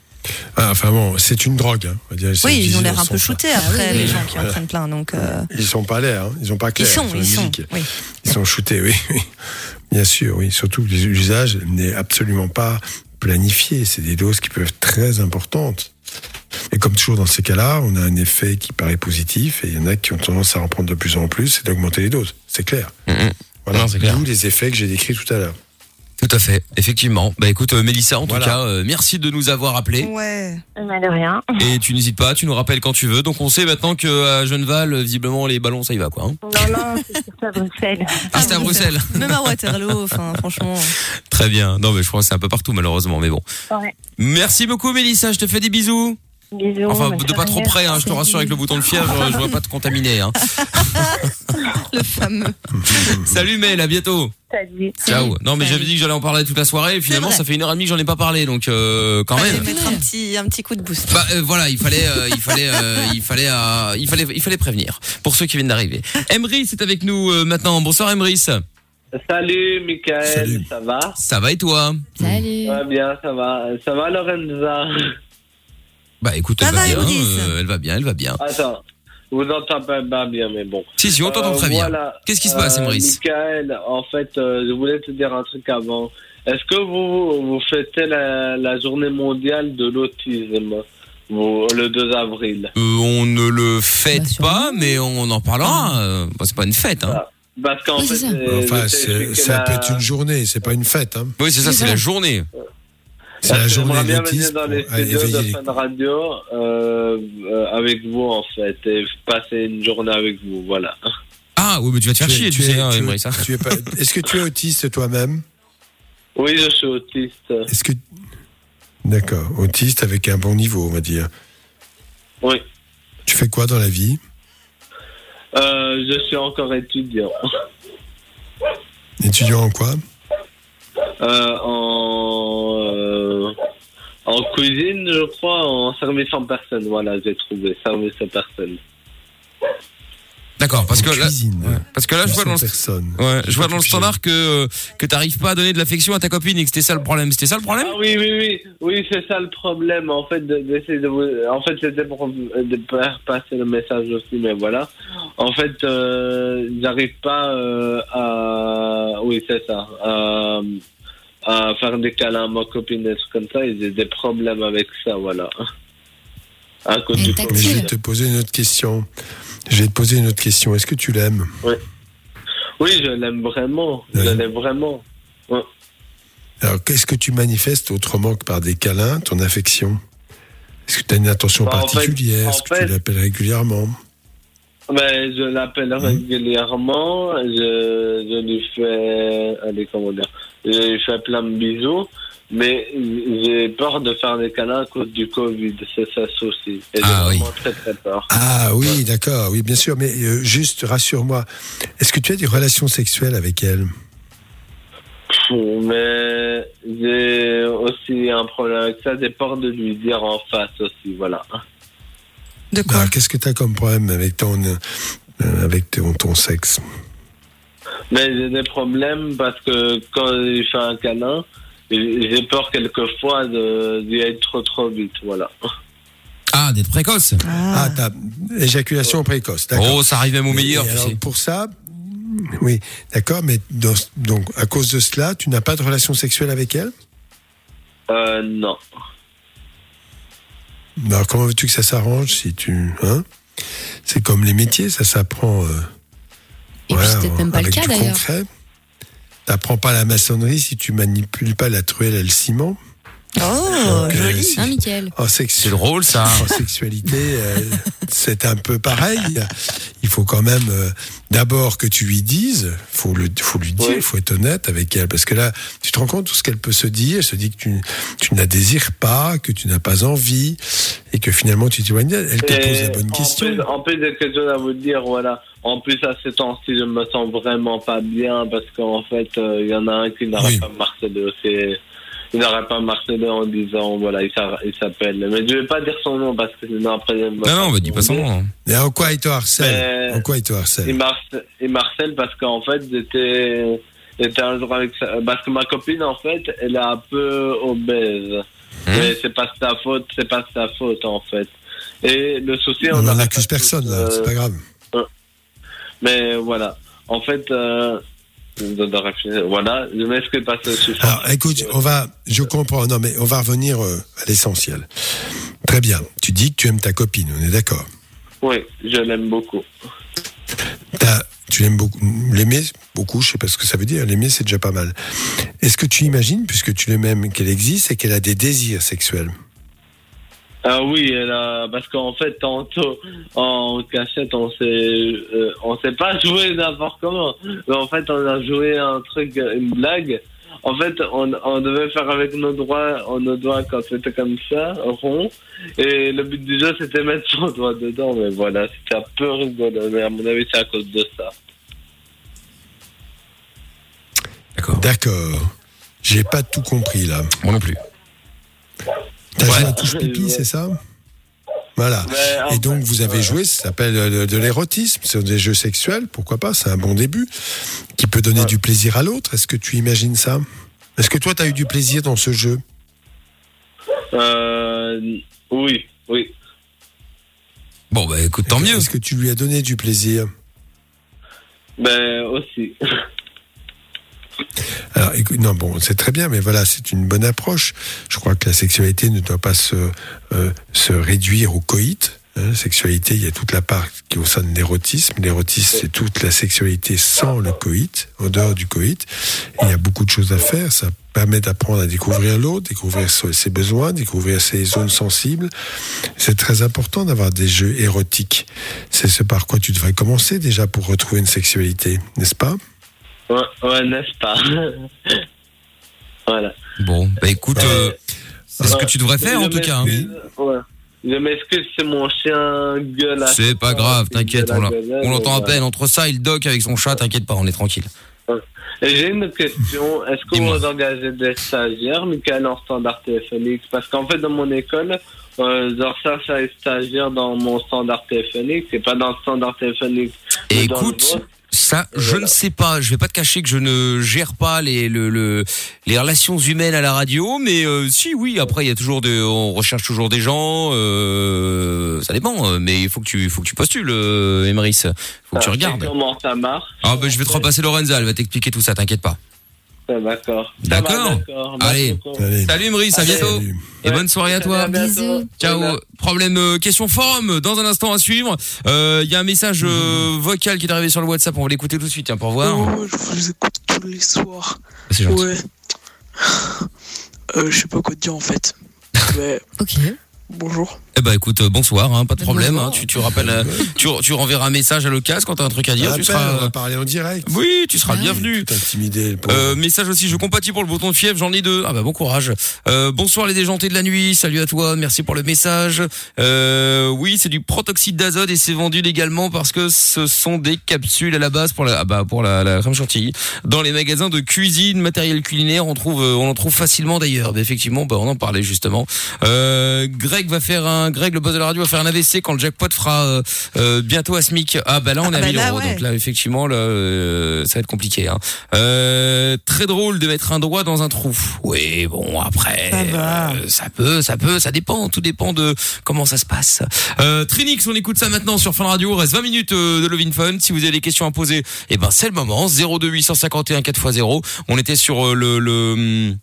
Ah, enfin bon, c'est une drogue. Hein, on va dire, c'est Oui, ils ont l'air un peu shootés après, les gens qui en prennent plein, donc. euh, Ils sont pas l'air, hein. ils ont pas Ils clair. sont, ils sont, musique. oui. Ils sont shootés, oui, oui. Bien sûr, oui. Surtout que l'usage n'est absolument pas planifié. C'est des doses qui peuvent être très importantes. Et comme toujours dans ces cas-là, on a un effet qui paraît positif et il y en a qui ont tendance à en prendre de plus en plus et d'augmenter les doses. C'est clair. Voilà. Non, c'est clair. D'où les effets que j'ai décrits tout à l'heure. Tout à fait, effectivement. Bah écoute, euh, Mélissa, en Voilà. tout cas, euh, merci de nous avoir appelés. Ouais. Mais de rien. [laughs] Et tu n'hésites pas, tu nous rappelles quand tu veux. Donc on sait maintenant que à Genneval, euh, visiblement les ballons ça y va quoi. hein. Non, non, c'est surtout à Bruxelles. [laughs] Ah, c'était à Bruxelles. [laughs] Même à Waterloo, enfin, franchement. Très bien. Non mais je crois que c'est un peu partout malheureusement, mais bon. Ouais. Merci beaucoup Mélissa, je te fais des bisous. Bisous. Enfin, de pas trop près, hein, je te rassure avec le bouton de fièvre, je vois pas te contaminer. Hein. [laughs] Le fameux. Salut Mel, à bientôt. Salut. Ciao. Non mais j'avais dit que j'allais en parler toute la soirée et finalement ça fait une heure et demie que j'en ai pas parlé donc euh, quand Fallait même. mettre un petit, un petit coup de boost. Bah euh, voilà, il fallait, euh, il fallait, euh, il fallait, euh, il fallait, il fallait prévenir pour ceux qui viennent d'arriver. Emrys est avec nous euh, maintenant. Bonsoir Emrys. Salut Michael, Salut. ça va? Ça va et toi? Salut. Ça va bien, ça va. Ça va Lorenza? Bah écoute, elle va, va, bien, euh, elle va bien, elle va bien. Attends, vous entendez pas bien, mais bon. Si si, on t'entend Euh, très bien. voilà. Qu'est-ce qui se passe, Euh, Emrys Michael, en fait, euh, je voulais te dire un truc avant. Est-ce que vous, vous fêtez la, la journée mondiale de l'autisme le 2 avril? Euh, on ne le fête Bah, pas, mais on en parlera. euh, bah, c'est pas une fête. Hein. Parce qu'en Oui, fait, c'est ça. euh, Enfin, ça la- peut être une journée, c'est pas une fête. Hein. Oui, c'est ça, c'est la journée. C'est la journée bien venir dans les studios de les- Fun Radio euh, euh, avec vous, en fait, et passer une journée avec vous, voilà. Ah oui, mais tu vas te faire Tu es- chier, tu tu sais, es- hein, tu es- Emery, ça. tu es pas- Est-ce que tu es autiste toi-même? Oui, je suis autiste. Est-ce que D'accord, autiste avec un bon niveau, on va dire. Oui. Tu fais quoi dans la vie? Euh, je suis encore étudiant. Étudiant en quoi? Euh, en, en cuisine, je crois, en service en personne. Voilà, j'ai trouvé service en personne. D'accord, parce En que là, cuisine. ouais, parce que là, je vois dans le, personne. ouais, je vois dans le standard que que t'arrives pas à donner de l'affection à ta copine et que c'était ça le problème. C'était ça le problème? Ah oui, oui, oui, oui, c'est ça le problème. En fait, de- d'essayer de vous, en fait, c'était pour de faire passer le message aussi, mais voilà. En fait, euh, j'arrive pas euh, à, oui, c'est ça, à, à faire des câlins à ma copine, des trucs comme ça, et j'ai des problèmes avec ça, voilà. À cause du Mais je vais te poser une autre question. Je vais te poser une autre question. Est-ce que tu l'aimes? Oui, je l'aime vraiment. Je l'aime vraiment. Ouais. Alors, qu'est-ce que tu manifestes autrement que par des câlins, ton affection? Est-ce que tu as une attention Bah, particulière? Est-ce que fait- tu l'appelles régulièrement? Ben, je l'appelle régulièrement. Je, je lui fais, allez, comment dire, je lui fais plein de bisous. Mais j'ai peur de faire des câlins à cause du Covid. C'est ça souci. Et j'ai vraiment très très peur. Ah oui, d'accord, oui, bien sûr. Mais euh, juste, rassure-moi, est-ce que tu as des relations sexuelles avec elle? Mais j'ai aussi un problème avec ça. J'ai peur de lui dire en face aussi. Voilà. De quoi Qu'est-ce que tu as comme problème avec ton, euh, avec ton, ton sexe? Mais j'ai des problèmes parce que quand il fait un câlin, j'ai peur quelquefois de- d'y être trop trop vite. Voilà. Ah, d'être précoce. Ah, t'as éjaculation précoce, d'accord. Oh, ça arrive même au meilleur, tu sais. Pour ça, oui, d'accord, mais dans- donc à cause de cela, tu n'as pas de relation sexuelle avec elle? Euh, non. Alors comment veux-tu que ça s'arrange si tu, hein? C'est comme les métiers, ça s'apprend. euh, Et puis, c'est peut-être même pas le cas, d'ailleurs. T'apprends pas la maçonnerie si tu manipules pas la truelle et le ciment. Oh, joli. Hein, C'est drôle ça. En sexualité, euh, c'est un peu pareil. Il faut quand même euh, d'abord que tu lui dises, faut le, faut lui dire, il faut être honnête avec elle, parce que là, tu te rends compte de tout ce qu'elle peut se dire. Elle se dit que tu, tu ne la désires pas, que tu n'as pas envie, et que finalement tu t'éloignes d'elle. Elle te pose la bonne en question. Plus, en plus, j'ai quelque chose à vous dire, voilà. En plus, à ce temps-ci, je me sens vraiment pas bien parce qu'en fait, euh, il y en a un qui n'arrête pas de marceler aussi. Il n'arrête pas de marceler en disant, voilà, il s'a- il s'appelle. Mais je vais pas dire son nom parce que sinon après. Non, non, bah dis pas son nom. Et en quoi il te harcèle? Mais- En quoi il te harcèle? Il marcelle parce qu'en fait, j'étais, j'étais un jour avec sa- parce que ma copine, en fait, elle est un peu obèse. Mais c'est pas sa faute, c'est pas sa faute, en fait. Et le souci, On on n'en a accuse personne, là, c'est pas grave. Mais voilà. En fait, euh. Voilà, je m'excuse parce que je suis Alors, écoute, on va, je comprends, non, mais on va revenir euh, à l'essentiel. Très bien. Tu dis que tu aimes ta copine, on est d'accord. Oui, je l'aime beaucoup. T'as- Tu l'aimes beaucoup. L'aimer, beaucoup, je sais pas ce que ça veut dire. L'aimer, c'est déjà pas mal. Est-ce que tu imagines, puisque tu l'aimes, qu'elle existe et qu'elle a des désirs sexuels? Ah oui, elle a- parce qu'en fait, tantôt, en cachette, on s'est, euh, on s'est pas joué n'importe comment. Mais en fait, on a joué un truc, une blague. En fait, on, on devait faire avec nos doigts, nos doigts quand c'était comme ça, rond. Et le but du jeu, c'était mettre son doigt dedans. Mais voilà, c'était un peu rigolo. Mais à mon avis, c'est à cause de ça. D'accord. J'ai pas tout compris, là. Moi non plus. T'as joué à touche pipi, c'est ça Voilà. Et donc, vous avez joué, ça s'appelle euh, de l'érotisme, c'est des jeux sexuels, pourquoi pas, c'est un bon début, qui peut donner du plaisir à l'autre. Est-ce que tu imagines ça? Est-ce que toi, tu as eu du plaisir dans ce jeu? Euh, oui, oui. Bon, bah écoute, tant mieux. Est-ce que tu lui as donné du plaisir? Ben, aussi. Alors, écoute, non, bon, c'est très bien, mais voilà, c'est une bonne approche. Je crois que la sexualité ne doit pas se, euh, se réduire au coït. Hein, sexualité, il y a toute la part qui est au sein de l'érotisme. L'érotisme, c'est toute la sexualité sans le coït, en dehors du coït. Il y a beaucoup de choses à faire. Ça permet d'apprendre à découvrir l'autre, découvrir ses besoins, découvrir ses zones sensibles. C'est très important d'avoir des jeux érotiques. C'est ce par quoi tu devrais commencer déjà pour retrouver une sexualité, n'est-ce pas? Ouais, ouais n'est-ce pas [laughs] Voilà. Bon, bah écoute, euh, c'est ce que tu devrais faire en tout cas. hein. Ouais. Je m'excuse, c'est mon chien gueule. à C'est pas grave, il t'inquiète, on à l'a- gueule, on l'entend à peine. Entre ça et le doc avec son chat, t'inquiète pas, on est tranquille. Et j'ai une question. Est-ce que vous engagez des stagiaires, Michael, en standard téléphonique? Parce qu'en fait, dans mon école, euh, je recherche un stagiaire dans mon standard téléphonique. C'est pas dans le standard téléphonique. mais dans le Écoute, vôtre. Ça, je ne sais pas. Je vais pas te cacher que je ne gère pas les le, le- les relations humaines à la radio, mais euh, si, oui. Après, il y a toujours des, on recherche toujours des gens. euh, ça dépend, euh, mais il faut que tu, faut que tu postules, euh, Emeris. Faut que tu Ah, regardes. Comment ça marche Ah ben, je vais te repasser Lorenza. Elle va t'expliquer tout ça. T'inquiète pas. Ah, D'accord. D'accord. Allez. Salut Emeris, à Allez. bientôt. Et bonne soirée à toi. Bientôt. Ciao. Problème euh, question forum dans un instant à suivre. Euh, Il y a un message euh, vocal qui est arrivé sur le WhatsApp. On va l'écouter tout de suite tiens, pour voir. Oh, je vous écoute tous les soirs. C'est gentil. Ouais. Euh, je sais pas quoi te dire en fait. [laughs] Ouais. ok. Bonjour. Eh ben écoute, euh, bonsoir, hein, pas de problème. hein, tu, tu rappelles, euh, tu, tu renverras un message à l'occasion quand t'as un truc à dire. Tu on seras. va parler en direct. Oui, tu seras le bienvenu. Tout intimidé. Euh, message aussi, je compatis pour le bouton de fièvre, j'en ai deux. Ah bah bon courage. Euh, bonsoir les déjantés de la nuit, salut à toi, merci pour le message. Euh, oui, c'est du protoxyde d'azote et c'est vendu légalement parce que ce sont des capsules à la base pour la, ah bah pour la, la crème chantilly. Dans les magasins de cuisine, matériel culinaire, on trouve, euh, on en trouve facilement d'ailleurs. Effectivement, bah, on en parlait justement. Euh, Greg va faire un, Greg le boss de la radio va faire un AVC quand le jackpot fera euh, euh, bientôt à SMIC. Ah bah là on est Ah à bah 1000 là, euros, ouais. donc là effectivement là euh, ça va être compliqué. Hein. Euh, très drôle de mettre un doigt dans un trou. Oui bon après Ça ça peut, ça peut, ça dépend, tout dépend de comment ça se passe. Euh, Trinix, on écoute ça maintenant sur Fun Radio. Reste 20 minutes de Lovin Fun. Si vous avez des questions à poser, eh ben c'est le moment. 02 851 4x0. On était sur le, le hum,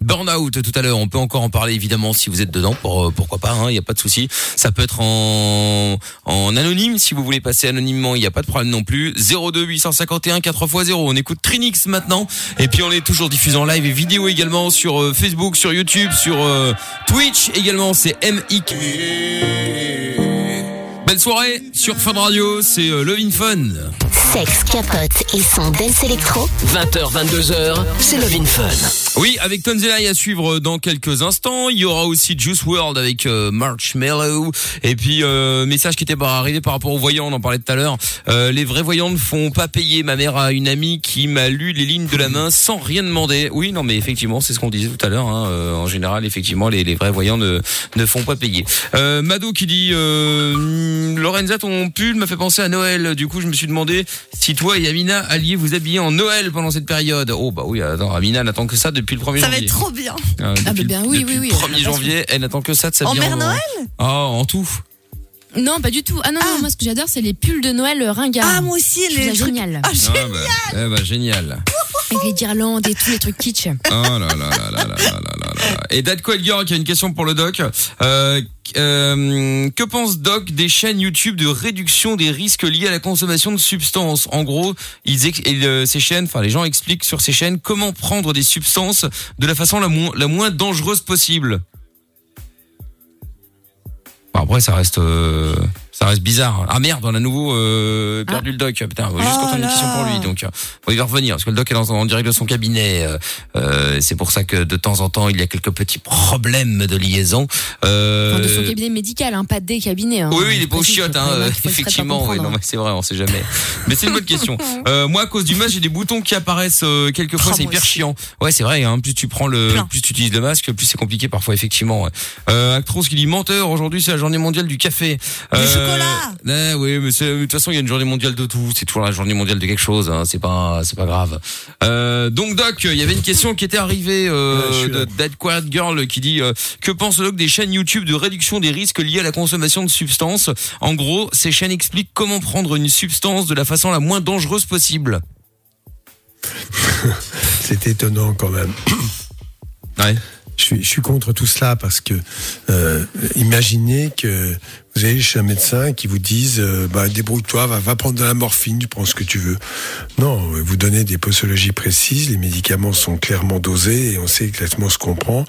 Burnout tout à l'heure, on peut encore en parler évidemment si vous êtes dedans, pour, euh, pourquoi pas, il n'y a pas de souci. Ça peut être en, en anonyme, si vous voulez passer anonymement, il n'y a pas de problème non plus. 02 851 4x0, on écoute Trinix maintenant, et puis on est toujours diffusé en live et vidéo également sur euh, Facebook, sur YouTube, sur euh, Twitch également, c'est MIK. Belle soirée sur Fun Radio, c'est euh, Lovin Fun. Sexe, capote et son dance électro. 20h, 22h, c'est Love in Fun. Oui, avec Tonzelai à suivre dans quelques instants. Il y aura aussi Juice World avec euh, Marshmallow. Et puis, euh, message qui était pas arrivé par rapport aux voyants, on en parlait tout à l'heure. Euh, les vrais voyants ne font pas payer. Ma mère a une amie qui m'a lu les lignes de la main sans rien demander. Oui, non, mais effectivement, c'est ce qu'on disait tout à l'heure. Hein. Euh, en général, effectivement, les, les vrais voyants ne, ne font pas payer. Euh, Mado qui dit euh, Lorenza, ton pull m'a fait penser à Noël. Du coup, je me suis demandé si toi et Amina alliez vous habiller en Noël pendant cette période. Oh bah oui, attends, Amina n'attend que ça depuis le 1er Ça va janvier. être trop bien. Euh, Ah, depuis bah bien, oui, depuis oui, le oui, 1er on a pas janvier, elle n'attend que ça de En s'habiller Mère Noël Oh, en tout. Non, pas du tout. Ah non, non, moi ce que j'adore, c'est les pulls de Noël euh, ringards. Ah, moi aussi, les trucs- génial. Ah, Ah bah, eh bah, génial. Les guirlandes et tous les trucs kitsch. Oh là là là là là là là là. Et Dadko Edgar qui a une question pour le doc. Euh, euh, que pense Doc des chaînes YouTube de réduction des risques liés à la consommation de substances? En gros, euh, ces chaînes, enfin les gens expliquent sur ces chaînes comment prendre des substances de la façon la, moins dangereuse possible. Après, ça reste, ça reste bizarre. Ah merde, on a nouveau euh, perdu le doc. Putain, juste quand on a une question pour lui, donc euh, bon, il va revenir parce que le doc est en, en direct de son cabinet. euh, euh, c'est pour ça que de temps en temps, il y a quelques petits problèmes de liaison. Euh, Enfin, de son cabinet médical, hein, pas des cabinets. Hein. oui, oui, il est pas chiottes, hein, euh, [laughs] effectivement. oui, non, comprendre, mais c'est vrai, on sait jamais. Mais c'est une bonne question. [laughs] Euh, moi, à cause du masque, j'ai des boutons qui apparaissent euh, quelquefois, Ah, c'est hyper aussi. chiant. Ouais, c'est vrai. Hein, plus tu prends le, Plein. plus tu utilises le masque, plus c'est compliqué parfois, effectivement. ouais. Euh, Actros qui dit menteur. Aujourd'hui, c'est la journée mondiale du café. Chocolat. ouais, oui, mais de toute façon, il y a une journée mondiale de tout. C'est toujours la journée mondiale de quelque chose. Hein, c'est pas, c'est pas grave. Euh, donc Doc, il y avait une question qui était arrivée euh, de Dead Quiet Girl qui dit euh, que pense Doc des chaînes YouTube de réduction des risques liés à la consommation de substances? En gros, ces chaînes expliquent comment prendre une substance de la façon la moins dangereuse possible. [laughs] C'est étonnant quand même. Ouais. Je suis, je suis contre tout cela parce que euh, imaginez que vous allez chez un médecin qui vous dise, euh, bah, débrouille-toi, va, prendre de la morphine, tu prends ce que tu veux. Non, vous donnez des posologies précises, les médicaments sont clairement dosés et on sait exactement ce qu'on prend,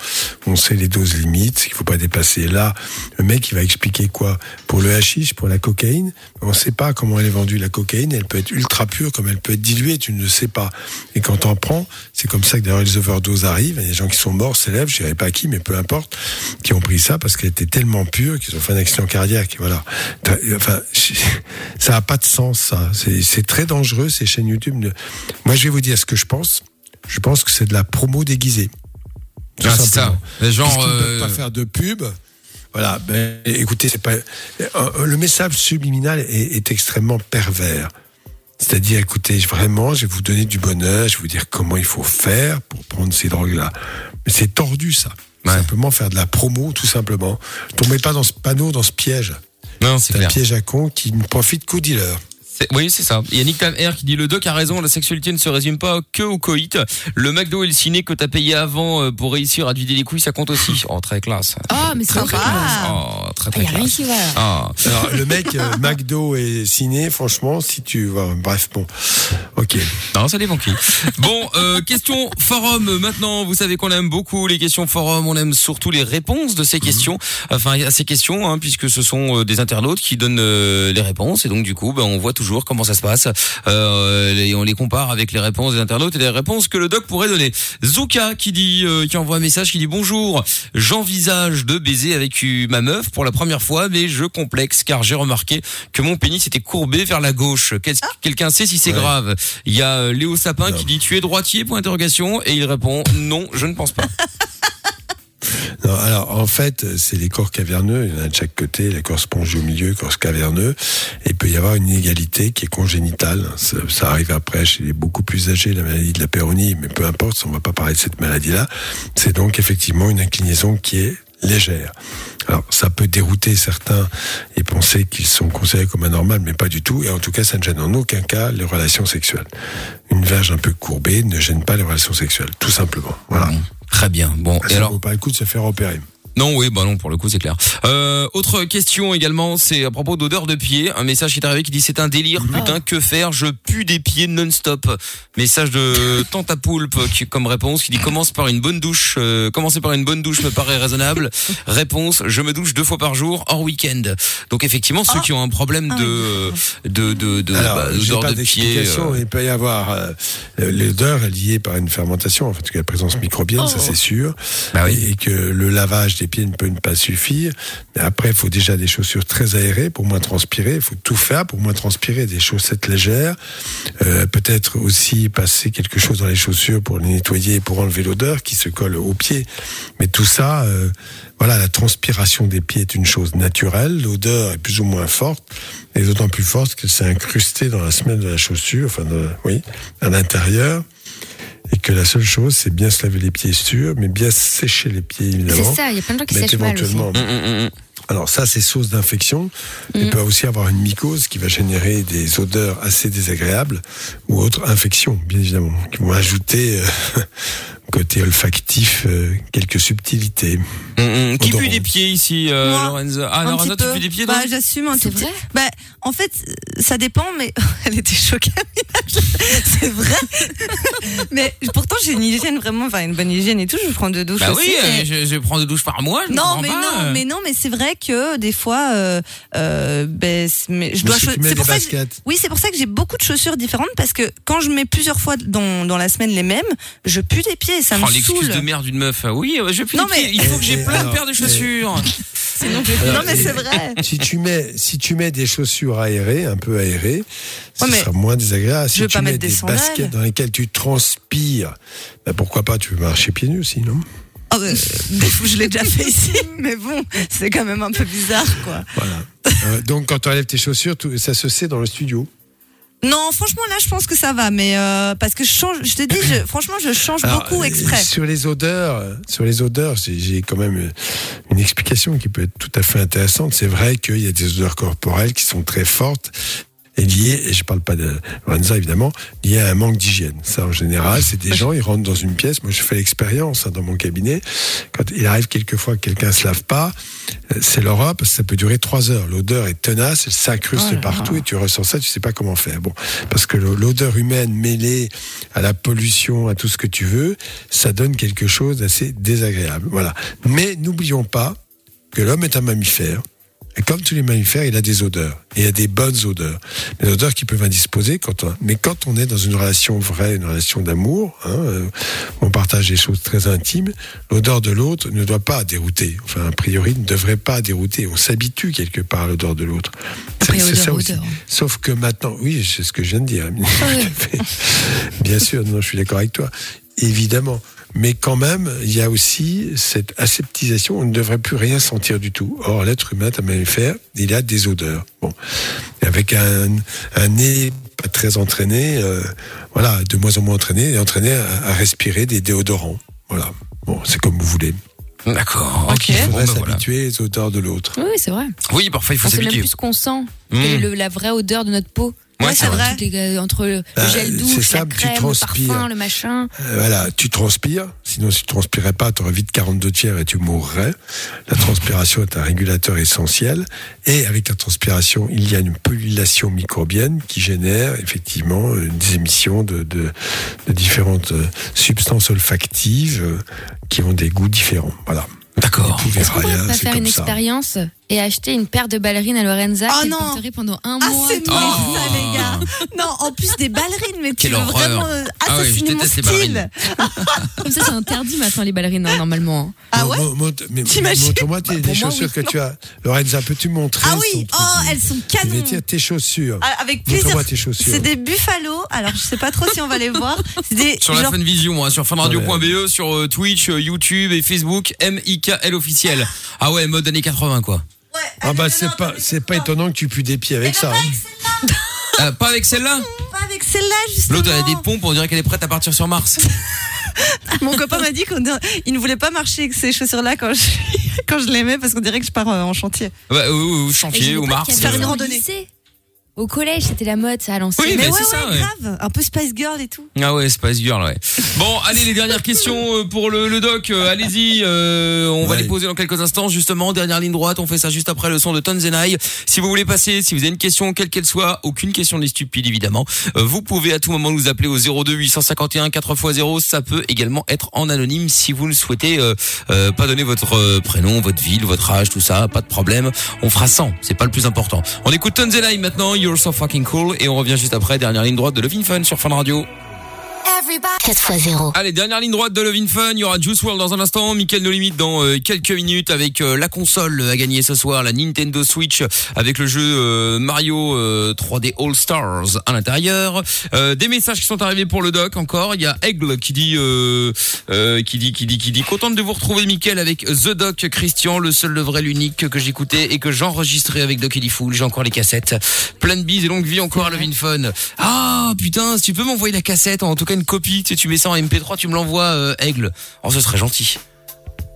on sait les doses limites, qu'il faut pas dépasser. Là, le mec, il va expliquer quoi? Pour le hashish, pour la cocaïne, on sait pas comment elle est vendue. La cocaïne, elle peut être ultra pure, comme elle peut être diluée, tu ne le sais pas. Et quand t'en prends, c'est comme ça que d'ailleurs les overdoses arrivent. Il y a des gens qui sont morts, s'élèvent, je dirais pas qui, mais peu importe, qui ont pris ça parce qu'elle était tellement pure qu'ils ont fait un accident cardiaque. Voilà. Enfin, [laughs] ça a pas de sens, ça. C'est très dangereux, ces chaînes YouTube. Moi, je vais vous dire ce que je pense. Je pense que c'est de la promo déguisée. Ah, c'est ça. Les gens, ne euh, peuvent pas faire de pub. Voilà. Ben, écoutez, c'est pas. euh, Le message subliminal est, est extrêmement pervers. C'est-à-dire, écoutez, vraiment, je vais vous donner du bonheur, je vais vous dire comment il faut faire pour prendre ces drogues-là. Mais c'est tordu, ça. Simplement faire de la promo, tout simplement. Tombez pas dans ce panneau, dans ce piège. Non, c'est un piège à con qui ne profite qu'aux dealers. C'est- Oui, c'est ça. Il y a Nick Tam R qui dit le doc a raison, la sexualité ne se résume pas que au coït. Le McDo et le ciné que t'as payé avant euh, pour réussir à te vider les couilles, ça compte aussi. Oh, très classe. Oh, mais c'est horrible. Oh, très Ah, très y a rien classe. qui va. Ah. Alors, le mec, euh, [laughs] McDo et ciné, franchement, si tu vas, bref, bon, ok. Non, ça dépend qui. Bon, euh, question forum maintenant. Vous savez qu'on aime beaucoup les questions forum. On aime surtout les réponses de ces questions. Enfin, à ces questions, hein, puisque ce sont euh, des internautes qui donnent euh, les réponses. Et donc, du coup, ben, on voit toujours comment ça se passe. Euh, et on les compare avec les réponses des internautes et les réponses que le doc pourrait donner. Zuka qui dit, euh, qui envoie un message qui dit bonjour. J'envisage de baiser avec ma meuf pour la première fois, mais je complexe car j'ai remarqué que mon pénis était courbé vers la gauche. Quel- Quelqu'un sait si c'est Ouais. grave? Il y a euh, Léo Sapin qui dit tu es droitier point d'interrogation et il répond non, je ne pense pas. [laughs] Non, alors, en fait, c'est les corps caverneux. Il y en a de chaque côté, les corps spongieux au milieu, corps caverneux. Et il peut y avoir une inégalité qui est congénitale. Ça, arrive après chez les beaucoup plus âgés, la maladie de la péronie, mais peu importe, on va pas parler de cette maladie-là. C'est donc effectivement une inclinaison qui est légère. Alors, ça peut dérouter certains et penser qu'ils sont considérés comme anormaux, mais pas du tout. Et en tout cas, ça ne gêne en aucun cas les relations sexuelles. Une verge un peu courbée ne gêne pas les relations sexuelles, tout simplement. Voilà. Très bien. Bon, et ça alors vaut pas le coup de se faire opérer. Non, oui, bah non, pour le coup, c'est clair. Euh, autre question également, c'est à propos d'odeur de pied. Un message qui est arrivé qui dit c'est un délire, putain, que faire? Je pue des pieds non-stop. Message de [laughs] Tante à Poulpe qui, comme réponse, qui dit commence par une bonne douche. Euh, commencer par une bonne douche me paraît raisonnable. [laughs] réponse je me douche deux fois par jour hors week-end. Donc effectivement, ceux qui ont un problème de de de de Alors, bah, pas de pied. euh, Il peut y avoir euh, euh, l'odeur est liée par une fermentation, en fait, qu'il y a la présence microbienne, ça Oh. c'est sûr, Bah et, et que le lavage des pieds ne peut pas suffire. Mais après, il faut déjà des chaussures très aérées pour moins transpirer. Il faut tout faire pour moins transpirer. Des chaussettes légères, euh, peut-être aussi passer quelque chose dans les chaussures pour les nettoyer, pour enlever l'odeur qui se colle aux pieds. Mais tout ça, euh, voilà, la transpiration des pieds est une chose naturelle. L'odeur est plus ou moins forte, et d'autant plus forte que c'est incrusté dans la semelle de la chaussure, enfin, oui, à l'intérieur. Et que la seule chose, c'est bien se laver les pieds sûrs, mais bien sécher les pieds, évidemment. C'est ça, il y a plein de gens qui Mais sèchent mal aussi. éventuellement- Mm, alors ça, c'est source d'infection. Il peut aussi avoir une mycose qui va générer des odeurs assez désagréables ou autres infections, bien évidemment, qui vont ajouter euh, côté olfactif euh, quelques subtilités. mm, mm. Qui pue des pieds ici, euh, Moi, Lorenzo Ah, un Lorenzo, petit tu peu. pues des pieds bah, J'assume un C'est petit- vrai Bah, en fait, ça dépend, mais [laughs] elle était choquée. C'est vrai. [laughs] mais pourtant, j'ai une hygiène vraiment, enfin une bonne hygiène et tout. Je prends de douche Bah aussi. oui, mais- euh, je, je prends deux douches par mois. je Non, comprends mais pas, non, euh. mais non, mais c'est vrai que des fois, euh, euh, ben, c'est- mais je Mais dois. cho- c'est pour des ça que- baskets. oui, c'est pour ça que j'ai beaucoup de chaussures différentes parce que quand je mets plusieurs fois dans, dans la semaine les mêmes, je pue des pieds et ça Oh, me l'excuse saoule. de merde d'une meuf. Oui, euh, je pue Non, pieds. mais- Il faut que j'ai plein de paires de chaussures. [laughs] Sinon, je- Alors, non, mais c'est vrai. Si tu mets, si tu mets des chaussures aérées, un peu aérées, ce Ouais, mais sera moins désagréable. Si veux tu pas mets mettre des des baskets dans lesquelles tu transpires, ben pourquoi pas Tu peux marcher pieds nus aussi, non? Oh, euh, des fois, je l'ai déjà fait ici, mais bon, c'est quand même un peu bizarre, quoi. Voilà. Euh, donc quand tu enlèves tes chaussures, tout- ça se sait dans le studio. Non, franchement, là, je pense que ça va, mais euh, parce que je change, je te dis, je- [coughs] franchement, je change Alors, beaucoup euh, exprès. Sur les odeurs, euh, sur les odeurs, j'ai- j'ai quand même euh, une explication qui peut être tout à fait intéressante. C'est vrai qu'il y a des odeurs corporelles qui sont très fortes est lié, et je parle pas de Lorenza évidemment, lié à un manque d'hygiène. Ça en général, c'est des gens, ils rentrent dans une pièce, moi je fais l'expérience hein, dans mon cabinet, quand il arrive quelquefois que quelqu'un se lave pas, euh, c'est l'horreur parce que ça peut durer trois heures. L'odeur est tenace, elle s'incruste Oh partout et tu ressens ça, tu sais pas comment faire. Bon, parce que l'odeur humaine mêlée à la pollution, à tout ce que tu veux, ça donne quelque chose d'assez désagréable. Voilà. Mais n'oublions pas que l'homme est un mammifère. Et comme tous les mammifères, il a des odeurs. Et il y a des bonnes odeurs. Des odeurs qui peuvent indisposer. Quand on, mais quand on est dans une relation vraie, une relation d'amour, hein, euh, on partage des choses très intimes, l'odeur de l'autre ne doit pas dérouter. Enfin, a priori, ne devrait pas dérouter. On s'habitue quelque part à l'odeur de l'autre. C'est ça aussi. Sauf que maintenant, oui, c'est ce que je viens de dire. Fait. [laughs] Bien sûr, non, je suis d'accord avec toi. Évidemment. Mais quand même, il y a aussi cette aseptisation. On ne devrait plus rien sentir du tout. Or, l'être humain, un mammifère, il a des odeurs. Bon. Avec un, un nez pas très entraîné, euh, voilà, de moins en moins entraîné, et entraîné à, à respirer des déodorants. Voilà. Bon, c'est comme vous voulez. D'accord. Ok. Il faudrait Bon, voilà. s'habituer aux odeurs de l'autre. Oui, c'est vrai. Oui, parfois il faut On sait même s'habituer. plus ce qu'on sent. Mm. Quelle est le- la vraie odeur de notre peau? Ouais, c'est vrai. Les- entre le, le Bah, gel douche, la simple, tu crème, le transpires. parfum, le machin. Euh, voilà, tu transpires. Sinon, si tu transpirais pas, tu aurais vite 42 de fièvre et tu mourrais. La transpiration est un régulateur essentiel. Et avec la transpiration, il y a une pollution microbienne qui génère effectivement euh, des émissions de, de, de différentes euh, substances olfactives euh, qui ont des goûts différents. Voilà. D'accord. Est-ce qu'on pourrait Rien, pas faire une ça. expérience et acheter une paire de ballerines à Lorenza Oh qu'elle non. porterait pendant un Ah, mois c'est mort, temps. ça, les gars. Non, en plus des ballerines, mais tu veux horreur. vraiment euh, Ah ouais, je assassiner mon style. [laughs] Comme ça, c'est interdit maintenant les ballerines hein, normalement. hein. Ah ouais Mo- mo- mais T'imagines Montre-moi tes- Bah, les chaussures oui. que tu as. Lorenza, peux-tu montrer Ah oui, oh, elles sont Je canon. vais dire tes chaussures. Ah, Avec plaisir. Tes chaussures. C'est des buffalo. Alors, je sais pas trop si on va les voir. C'est des Sur la genre- Funvision, hein, sur funradio.be, sur euh, Twitch, euh, YouTube et Facebook, MIKL officiel. Ah ouais, mode années 80 quoi. Ah bah c'est pas c'est pas étonnant que tu pues des pieds avec ça. hein. Euh, [laughs] pas avec celle-là Pas avec celle-là, justement. L'autre elle a des pompes, on dirait qu'elle est prête à partir sur Mars. [laughs] Mon copain m'a dit qu'il ne voulait pas marcher avec ces chaussures-là quand je, [laughs] quand je les mets parce qu'on dirait que je pars euh, en chantier. Ouais, ou, ou chantier, ou Mars. euh, avait une au randonnée. Au collège, c'était la mode, ça, à l'ancienne. Oui, mais mais ouais, c'est ouais, ça, ouais. grave. Un peu Spice Girl et tout. Ah ouais, Spice Girl, ouais. Bon, allez, les dernières questions euh, pour le, le doc. euh, Allez-y, euh, on va les poser dans quelques instants. Justement, dernière ligne droite, on fait ça juste après le son de Tonzenai. Si vous voulez passer, si vous avez une question, quelle qu'elle soit, aucune question n'est stupide, évidemment, euh, vous pouvez à tout moment nous appeler au 02 851 4x0. Ça peut également être en anonyme si vous le souhaitez. euh, euh, pas donner votre euh, prénom, votre ville, votre âge, tout ça, pas de problème. On fera 100, c'est pas le plus important. On écoute Tonzenai maintenant, You're So Fucking Cool, et on revient juste après, dernière ligne droite de Levin Fun sur Fun Radio. 4x0. Allez, dernière ligne droite de Love in Fun. Il y aura Juice World dans un instant. Mickaël No Limite dans euh, quelques minutes avec euh, la console à gagner ce soir, la Nintendo Switch avec le jeu euh, Mario euh, 3D All Stars à l'intérieur. Euh, des messages qui sont arrivés pour le doc encore. Il y a Aigle qui dit, euh, euh, qui dit, qui dit, qui dit, contente de vous retrouver, Mickaël, avec The Doc Christian, le seul, le vrai, l'unique que j'écoutais et que j'enregistrais avec Doc Ellie Fool. J'ai encore les cassettes. Plein de bises et longue vie encore à Love in Fun. Ah putain, si tu peux m'envoyer la cassette, en tout cas une copie, tu sais, tu mets ça en MP3, tu me l'envoies, euh, Aigle. Oh, ce serait gentil.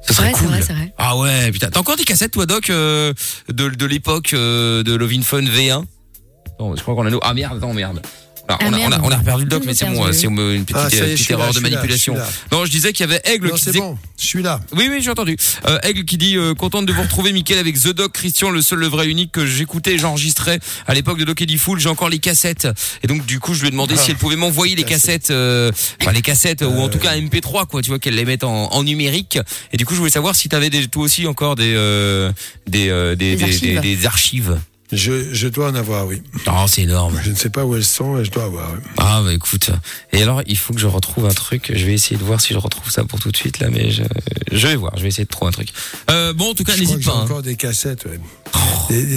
Ce serait Ouais, cool. vrai. Ah ouais, putain. T'as encore des cassettes, toi, Doc, euh, de, de l'époque euh, de Love in Fun V1 Attends, je crois qu'on a nos... Ah merde, attends, merde. Alors, Ah, on, a, on, a, on a reperdu le doc, mais c'est bon, perdu. c'est une petite, Ah, est, euh, petite là, erreur je de manipulation. je suis là. Non, je disais qu'il y avait Aigle Non, qui disait bon, je suis là. oui, oui, j'ai entendu. Euh, Aigle qui dit euh, contente de vous retrouver, Mickaël, avec The Doc Christian, le seul, le vrai, unique que j'écoutais et j'enregistrais à l'époque de Doc Eddie Fool. J'ai encore les cassettes. Et donc, du coup, je lui ai demandé Ah, si elle pouvait m'envoyer les cassettes, euh, enfin les cassettes ou en tout cas un MP3, quoi. Tu vois qu'elle les mette en, en numérique. Et du coup, je voulais savoir si t'avais des, toi aussi encore des euh, des, euh, des, Des des, archives. Je, je dois en avoir, oui. Oh, c'est énorme. Je ne sais pas où elles sont, mais je dois avoir. oui. Ah bah écoute. Et alors, il faut que je retrouve un truc. Je vais essayer de voir si je retrouve ça pour tout de suite là, mais je, je vais voir. Je vais essayer de trouver un truc. Euh, bon, en tout cas, n'hésite pas. hein. encore des cassettes, ouais.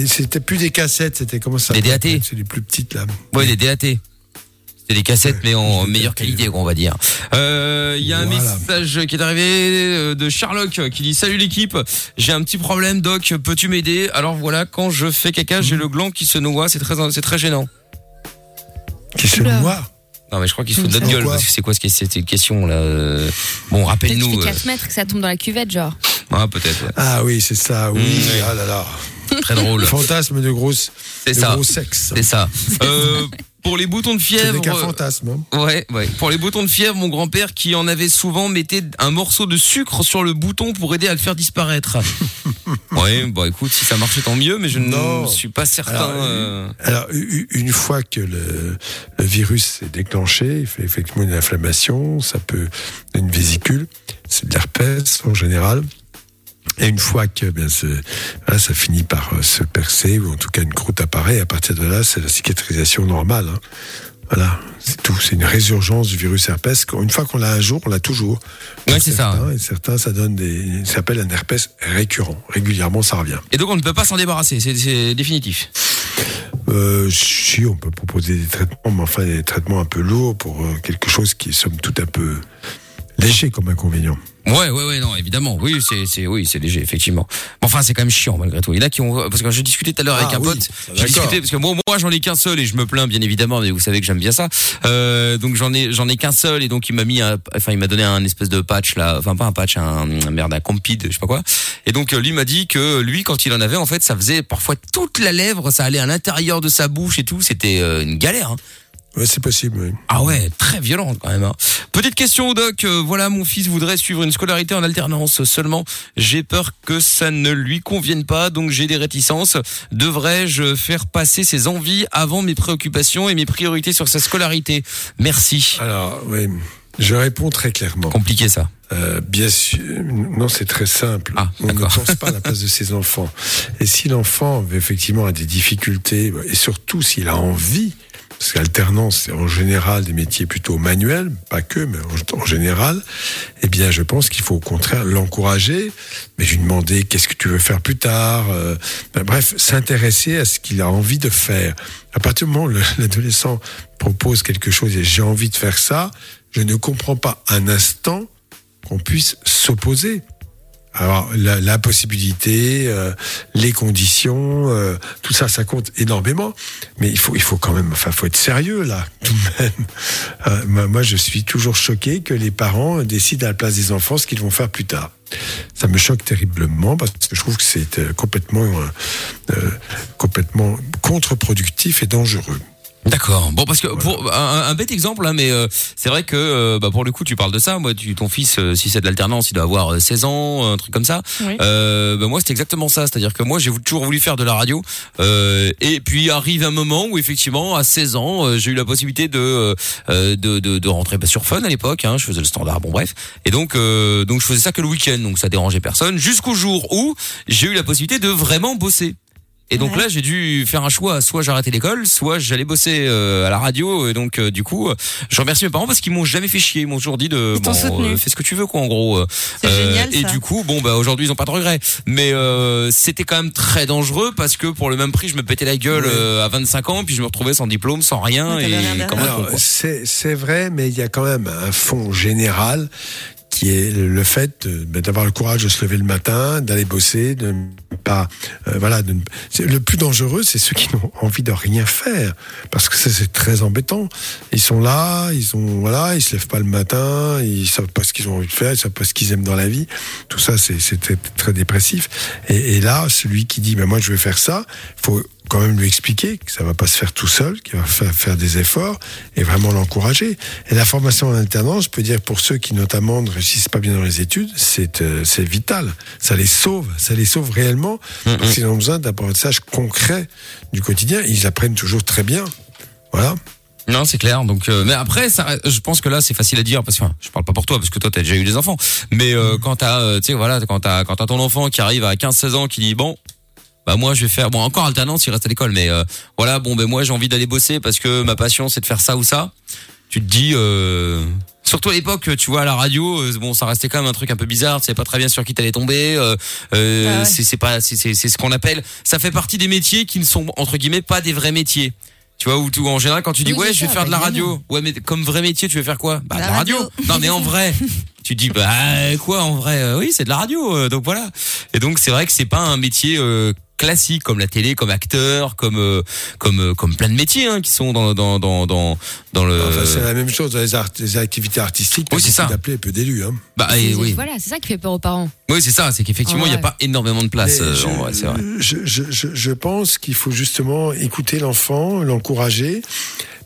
C'était plus des cassettes, c'était comment ça Des DAT. C'est les plus petites, là. Ouais, des DAT. C'est des cassettes, mais en meilleure qualité, on va dire. Euh, Il y a un Voilà. message qui est arrivé euh, de Sherlock qui dit Salut l'équipe, j'ai un petit problème, Doc, peux-tu m'aider? Alors voilà, quand je fais caca, j'ai le gland qui se noie, c'est très, c'est très gênant. Qui se noie? Non, mais je crois qu'il se fout de notre gueule, parce que c'est quoi ce qui- cette question là euh, Bon, rappelle-nous. qu'il fait euh, 4 mètres que ça tombe dans la cuvette, genre. Ah, peut-être. ouais. Ah oui, c'est ça, oui. Mm. Ah là là. Très drôle. Le fantasme de grosse, C'est ça. gros sexe. C'est ça. [laughs] Euh, pour les boutons de fièvre. euh, fantasme. hein. Ouais, ouais. Pour les boutons de fièvre, mon grand-père qui en avait souvent mettait un morceau de sucre sur le bouton pour aider à le faire disparaître. [laughs] ouais, bon écoute, si ça marchait tant mieux, mais je Non. ne suis pas certain. Alors, euh, Alors, une fois que le, le virus est déclenché, il fait effectivement une inflammation, ça peut une vésicule, c'est de l'herpès en général. Et une fois que bien, ce- ça finit par euh, se percer, ou en tout cas une croûte apparaît, à partir de là, c'est la cicatrisation normale. hein. Voilà, c'est tout. C'est une résurgence du virus herpès. Une fois qu'on l'a un jour, on l'a toujours. Ouais, c'est ça. Et certains, ça donne des, ça s'appelle un herpès récurrent. Régulièrement, ça revient. Et donc on ne peut pas s'en débarrasser, c'est- définitif. Euh, si, on peut proposer des traitements, mais enfin des traitements un peu lourds pour euh, quelque chose qui est somme toute un peu léger comme inconvénient. Ouais, ouais, ouais, non, évidemment. Oui, c'est, c'est, oui, c'est léger, effectivement. Mais enfin, c'est quand même chiant, malgré tout. Il y en a qui ont, parce que j'ai discuté tout à l'heure avec Ah un oui, pote. J'ai discuté, parce que moi, moi, j'en ai qu'un seul et je me plains, bien évidemment, mais vous savez que j'aime bien ça. Euh, donc j'en ai, j'en ai qu'un seul et donc il m'a mis un, enfin, il m'a donné un espèce de patch, là. Enfin, pas un patch, un, un merde, un compide, je sais pas quoi. Et donc, euh, lui m'a dit que lui, quand il en avait, en fait, ça faisait parfois toute la lèvre, ça allait à l'intérieur de sa bouche et tout. C'était euh, une galère, hein. Ouais, c'est possible, oui. Ah ouais, très violente quand même. hein. Petite question au doc, euh, voilà mon fils voudrait suivre une scolarité en alternance seulement. J'ai peur que ça ne lui convienne pas, donc j'ai des réticences. Devrais-je faire passer ses envies avant mes préoccupations et mes priorités sur sa scolarité? Merci. Alors, oui, je réponds très clairement. Compliqué ça. Euh, bien sûr, non, c'est très simple. Ah, On ne pense pas à la place de [laughs] ses enfants. Et si l'enfant effectivement a des difficultés, et surtout s'il a envie, parce qu'alternance, c'est en général des métiers plutôt manuels, pas que, mais en, général, eh bien, je pense qu'il faut au contraire l'encourager, mais lui demander qu'est-ce que tu veux faire plus tard. euh, ben, bref, s'intéresser à ce qu'il a envie de faire. À partir du moment où le- [laughs] l'adolescent propose quelque chose et j'ai envie de faire ça, je ne comprends pas un instant qu'on puisse s'opposer. Alors la, la possibilité, euh, les conditions, euh, tout ça, ça compte énormément. Mais il faut, il faut quand même, enfin, faut être sérieux là, tout de même. Euh, moi, je suis toujours choqué que les parents décident à la place des enfants ce qu'ils vont faire plus tard. Ça me choque terriblement parce que je trouve que c'est euh, complètement, euh, euh, complètement contre-productif et dangereux. D'accord. Bon, parce que pour un, un bête exemple, hein, mais euh, c'est vrai que euh, bah, pour le coup, tu parles de ça. Moi, tu, ton fils, euh, si c'est de l'alternance, il doit avoir euh, 16 ans, un truc comme ça. Oui. Euh, bah, moi, c'est exactement ça. C'est-à-dire que moi, j'ai toujours voulu faire de la radio. Euh, et puis arrive un moment où effectivement, à 16 ans, euh, j'ai eu la possibilité de euh, de, de, de rentrer bah, sur Fun à l'époque. Hein, je faisais le standard. Bon, bref. Et donc euh, donc je faisais ça que le week-end. Donc ça dérangeait personne. Jusqu'au jour où j'ai eu la possibilité de vraiment bosser. Et donc là, j'ai dû faire un choix. Soit j'arrêtais l'école, soit j'allais bosser euh, à la radio. Et donc, euh, du coup, euh, je remercie mes parents parce qu'ils m'ont jamais fait chier. Ils m'ont toujours dit de t'ont soutenu. fais ce que tu veux, quoi, en gros. Euh, C'est génial, Et ça. du coup, bon, bah aujourd'hui, ils ont pas de regrets. Mais euh, c'était quand même très dangereux parce que pour le même prix, je me pétais la gueule Ouais. euh, à 25 ans, puis je me retrouvais sans diplôme, sans rien. Ouais, et c'est vrai, mais il y a quand même un fond général qui est le fait de- ben, d'avoir le courage de se lever le matin, d'aller bosser, de pas, euh, voilà, de le plus dangereux, c'est ceux qui n'ont envie de rien faire, parce que c'est très embêtant. Ils sont là, ils ont, voilà, ils se lèvent pas le matin, ils savent pas ce qu'ils ont envie de faire, ils savent pas ce qu'ils aiment dans la vie. Tout ça, c'est très, dépressif. Et, et là, celui qui dit, ben moi je vais faire ça, faut quand même lui expliquer que ça va pas se faire tout seul, qu'il va faire, des efforts et vraiment l'encourager. Et la formation en alternance, je peux dire pour ceux qui notamment ne réussissent pas bien dans les études, c'est euh, c'est vital. Ça les sauve, ça les sauve réellement parce qu'ils ont besoin d'apprentissage concret du quotidien. Ils apprennent toujours très bien. Voilà. Non, c'est clair. Donc, euh, mais après, ça, je pense que là, c'est facile à dire parce que enfin, je parle pas pour toi parce que toi, t'as déjà eu des enfants. Mais euh, quand t'as, euh, tu sais, voilà, quand t'as, quand t'as ton enfant qui arrive à 15-16 ans, qui dit bon, bah moi, je vais faire, bon, encore alternance, il reste à l'école, mais euh, voilà, bon, ben moi, j'ai envie d'aller bosser parce que ma passion, c'est de faire ça ou ça. Tu te dis. Euh, Surtout à l'époque, tu vois, à la radio, euh, bon, ça restait quand même un truc un peu bizarre. Tu savais pas très bien sur qui t'allais tomber. Euh, euh, Ah ouais. c'est c'est pas, c'est c'est c'est ce qu'on appelle. Ça fait partie des métiers qui ne sont entre guillemets pas des vrais métiers. Tu vois, où tout, en général, quand tu dis Oui, ouais, je vais ça, faire de la bah, radio. Ouais, mais comme vrai métier, tu veux faire quoi? Bah, La de la radio. radio. Non, mais en vrai, [laughs] tu te dis bah quoi en vrai Euh, Oui, c'est de la radio. euh, donc voilà. Et donc c'est vrai que c'est pas un métier euh, classiques comme la télé, comme acteur, comme euh, comme euh, comme plein de métiers hein, qui sont dans dans dans dans dans le. Enfin, c'est la même chose dans les, art- les activités artistiques. Oui, c'est ça. D'appeler peu d'élus. Hein. Bah C'est- et oui. Voilà, c'est ça qui fait peur aux parents. Oui, c'est ça. C'est qu'effectivement, il n'y a pas énormément de place. Mais euh, je, en vrai, c'est vrai. Je, je, je, je pense qu'il faut justement écouter l'enfant, l'encourager.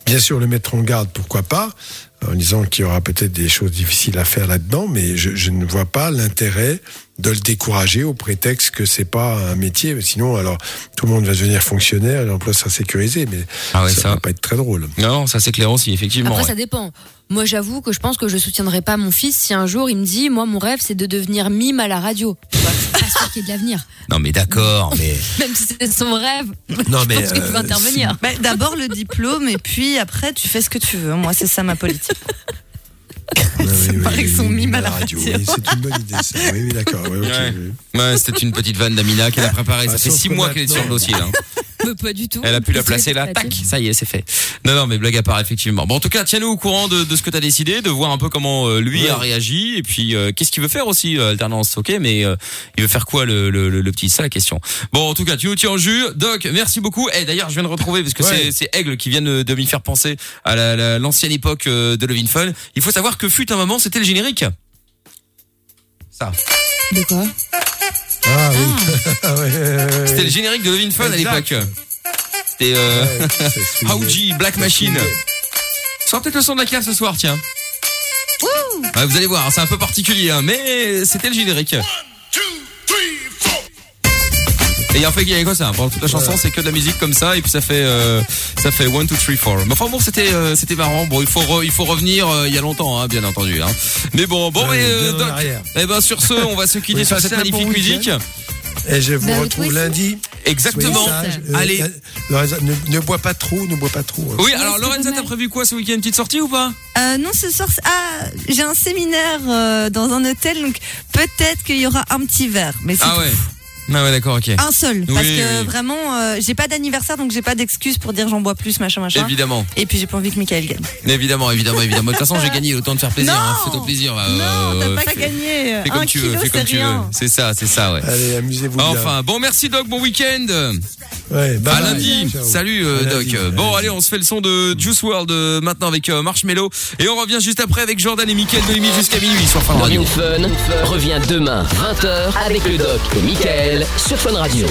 Bien sûr, le mettre en garde, pourquoi pas, en disant qu'il y aura peut-être des choses difficiles à faire là-dedans, mais je, je ne vois pas l'intérêt de le décourager au prétexte que c'est pas un métier. Sinon, alors tout le monde va devenir fonctionnaire, et l'emploi sera sécurisé, mais Ah ouais, ça, ça. va pas être très drôle. Non, ça c'est clair aussi, effectivement. Après, ouais. ça dépend. Moi, j'avoue que je pense que je soutiendrai pas mon fils si un jour il me dit, moi, mon rêve, c'est de devenir mime à la radio. Tu [laughs] pas sûr qu'il y ait de l'avenir. Non, mais d'accord, [laughs] mais Même si c'est son rêve. Non, je mais, pense qu'il euh, va intervenir. Bah, D'abord le diplôme et puis après tu fais ce que tu veux. Moi c'est ça ma politique. Ça paraît que son mime à la radio. radio. oui, c'est une bonne idée, ça. Oui, oui, d'accord. oui, Ouais. oui. Ouais, c'était une petite vanne d'Amina qu'elle a préparée. Ça Ah, fait six que mois qu'elle est sur le dossier là. [laughs] Mais pas du tout. Elle a pu la placer là, tac, ça y est, c'est fait. Non, non, mais blague à part, effectivement. Bon, en tout cas, tiens-nous au courant de, de ce que t'as décidé, de voir un peu comment euh, lui Ouais. a réagi, et puis euh, qu'est-ce qu'il veut faire aussi, euh, alternance, ok, mais euh, il veut faire quoi le, le, le, le petit, c'est ça la question. Bon, en tout cas, tu nous tiens en jus, Doc, merci beaucoup. Et d'ailleurs, je viens de retrouver parce que Ouais. c'est c'est Aigle qui vient de, de m'y faire penser à la- la- l'ancienne époque euh, de Levin Fun. Il faut savoir que fut un moment, c'était le générique. Ça. De quoi? Ah oui. Ah [laughs] ouais. C'était le générique de Levin Fun à l'époque. C'était euh, swingé. [laughs] Howji Black Machine. Sors peut-être le son de la cave ce soir, tiens. Ouais, vous allez voir, c'est un peu particulier, hein, mais c'était le générique. Et en fait, il y a quoi ça Pendant toute la chanson, c'est que de la musique comme ça, et puis ça fait, euh, ça fait 1, 2, 3, 4. Mais enfin bon, c'était, euh, c'était marrant. Bon, il faut, re- il faut revenir euh, il y a longtemps, hein, bien entendu. Hein. Mais bon, bon, Ouais, mais, euh, bien en Doc, arrière. eh ben sur ce, on va se quitter Oui, sur cette bon magnifique musique. Et je vous toi retrouve lundi. Exactement. Euh, Allez. Lorenza, ne, ne bois pas trop, ne bois pas trop. hein. Oui, alors Lorenza, t'as prévu quoi ce week-end? Petite sortie ou pas? Euh, non ce soir ah j'ai un séminaire euh, dans un hôtel donc peut-être qu'il y aura un petit verre mais Ah ouais. Ah ouais, d'accord, ok. un seul parce Oui, que oui. vraiment euh, j'ai pas d'anniversaire donc j'ai pas d'excuse pour dire j'en bois plus machin machin. Évidemment, Et puis j'ai pas envie que Michael gagne. évidemment, évidemment, évidemment. De toute façon, j'ai gagné autant de faire plaisir. Non hein. Fais-toi plaisir. euh, non t'as pas fais- gagné. Fais comme un tu kilo veux, fais comme tu veux. C'est ça, c'est ça, ouais. Allez, amusez-vous bien. Enfin, bon, merci Doc, bon week-end. Ouais, bye À lundi. Ciao. Salut euh, Doc. lundi. Bon, allez, on se fait le son de Juice World euh, maintenant avec euh, Marshmello et on revient juste après avec Jordan et Mickaël de limite jusqu'à minuit sur Fun Radio. Fun revient demain 20h avec le doc et Michael sur Fun Radio.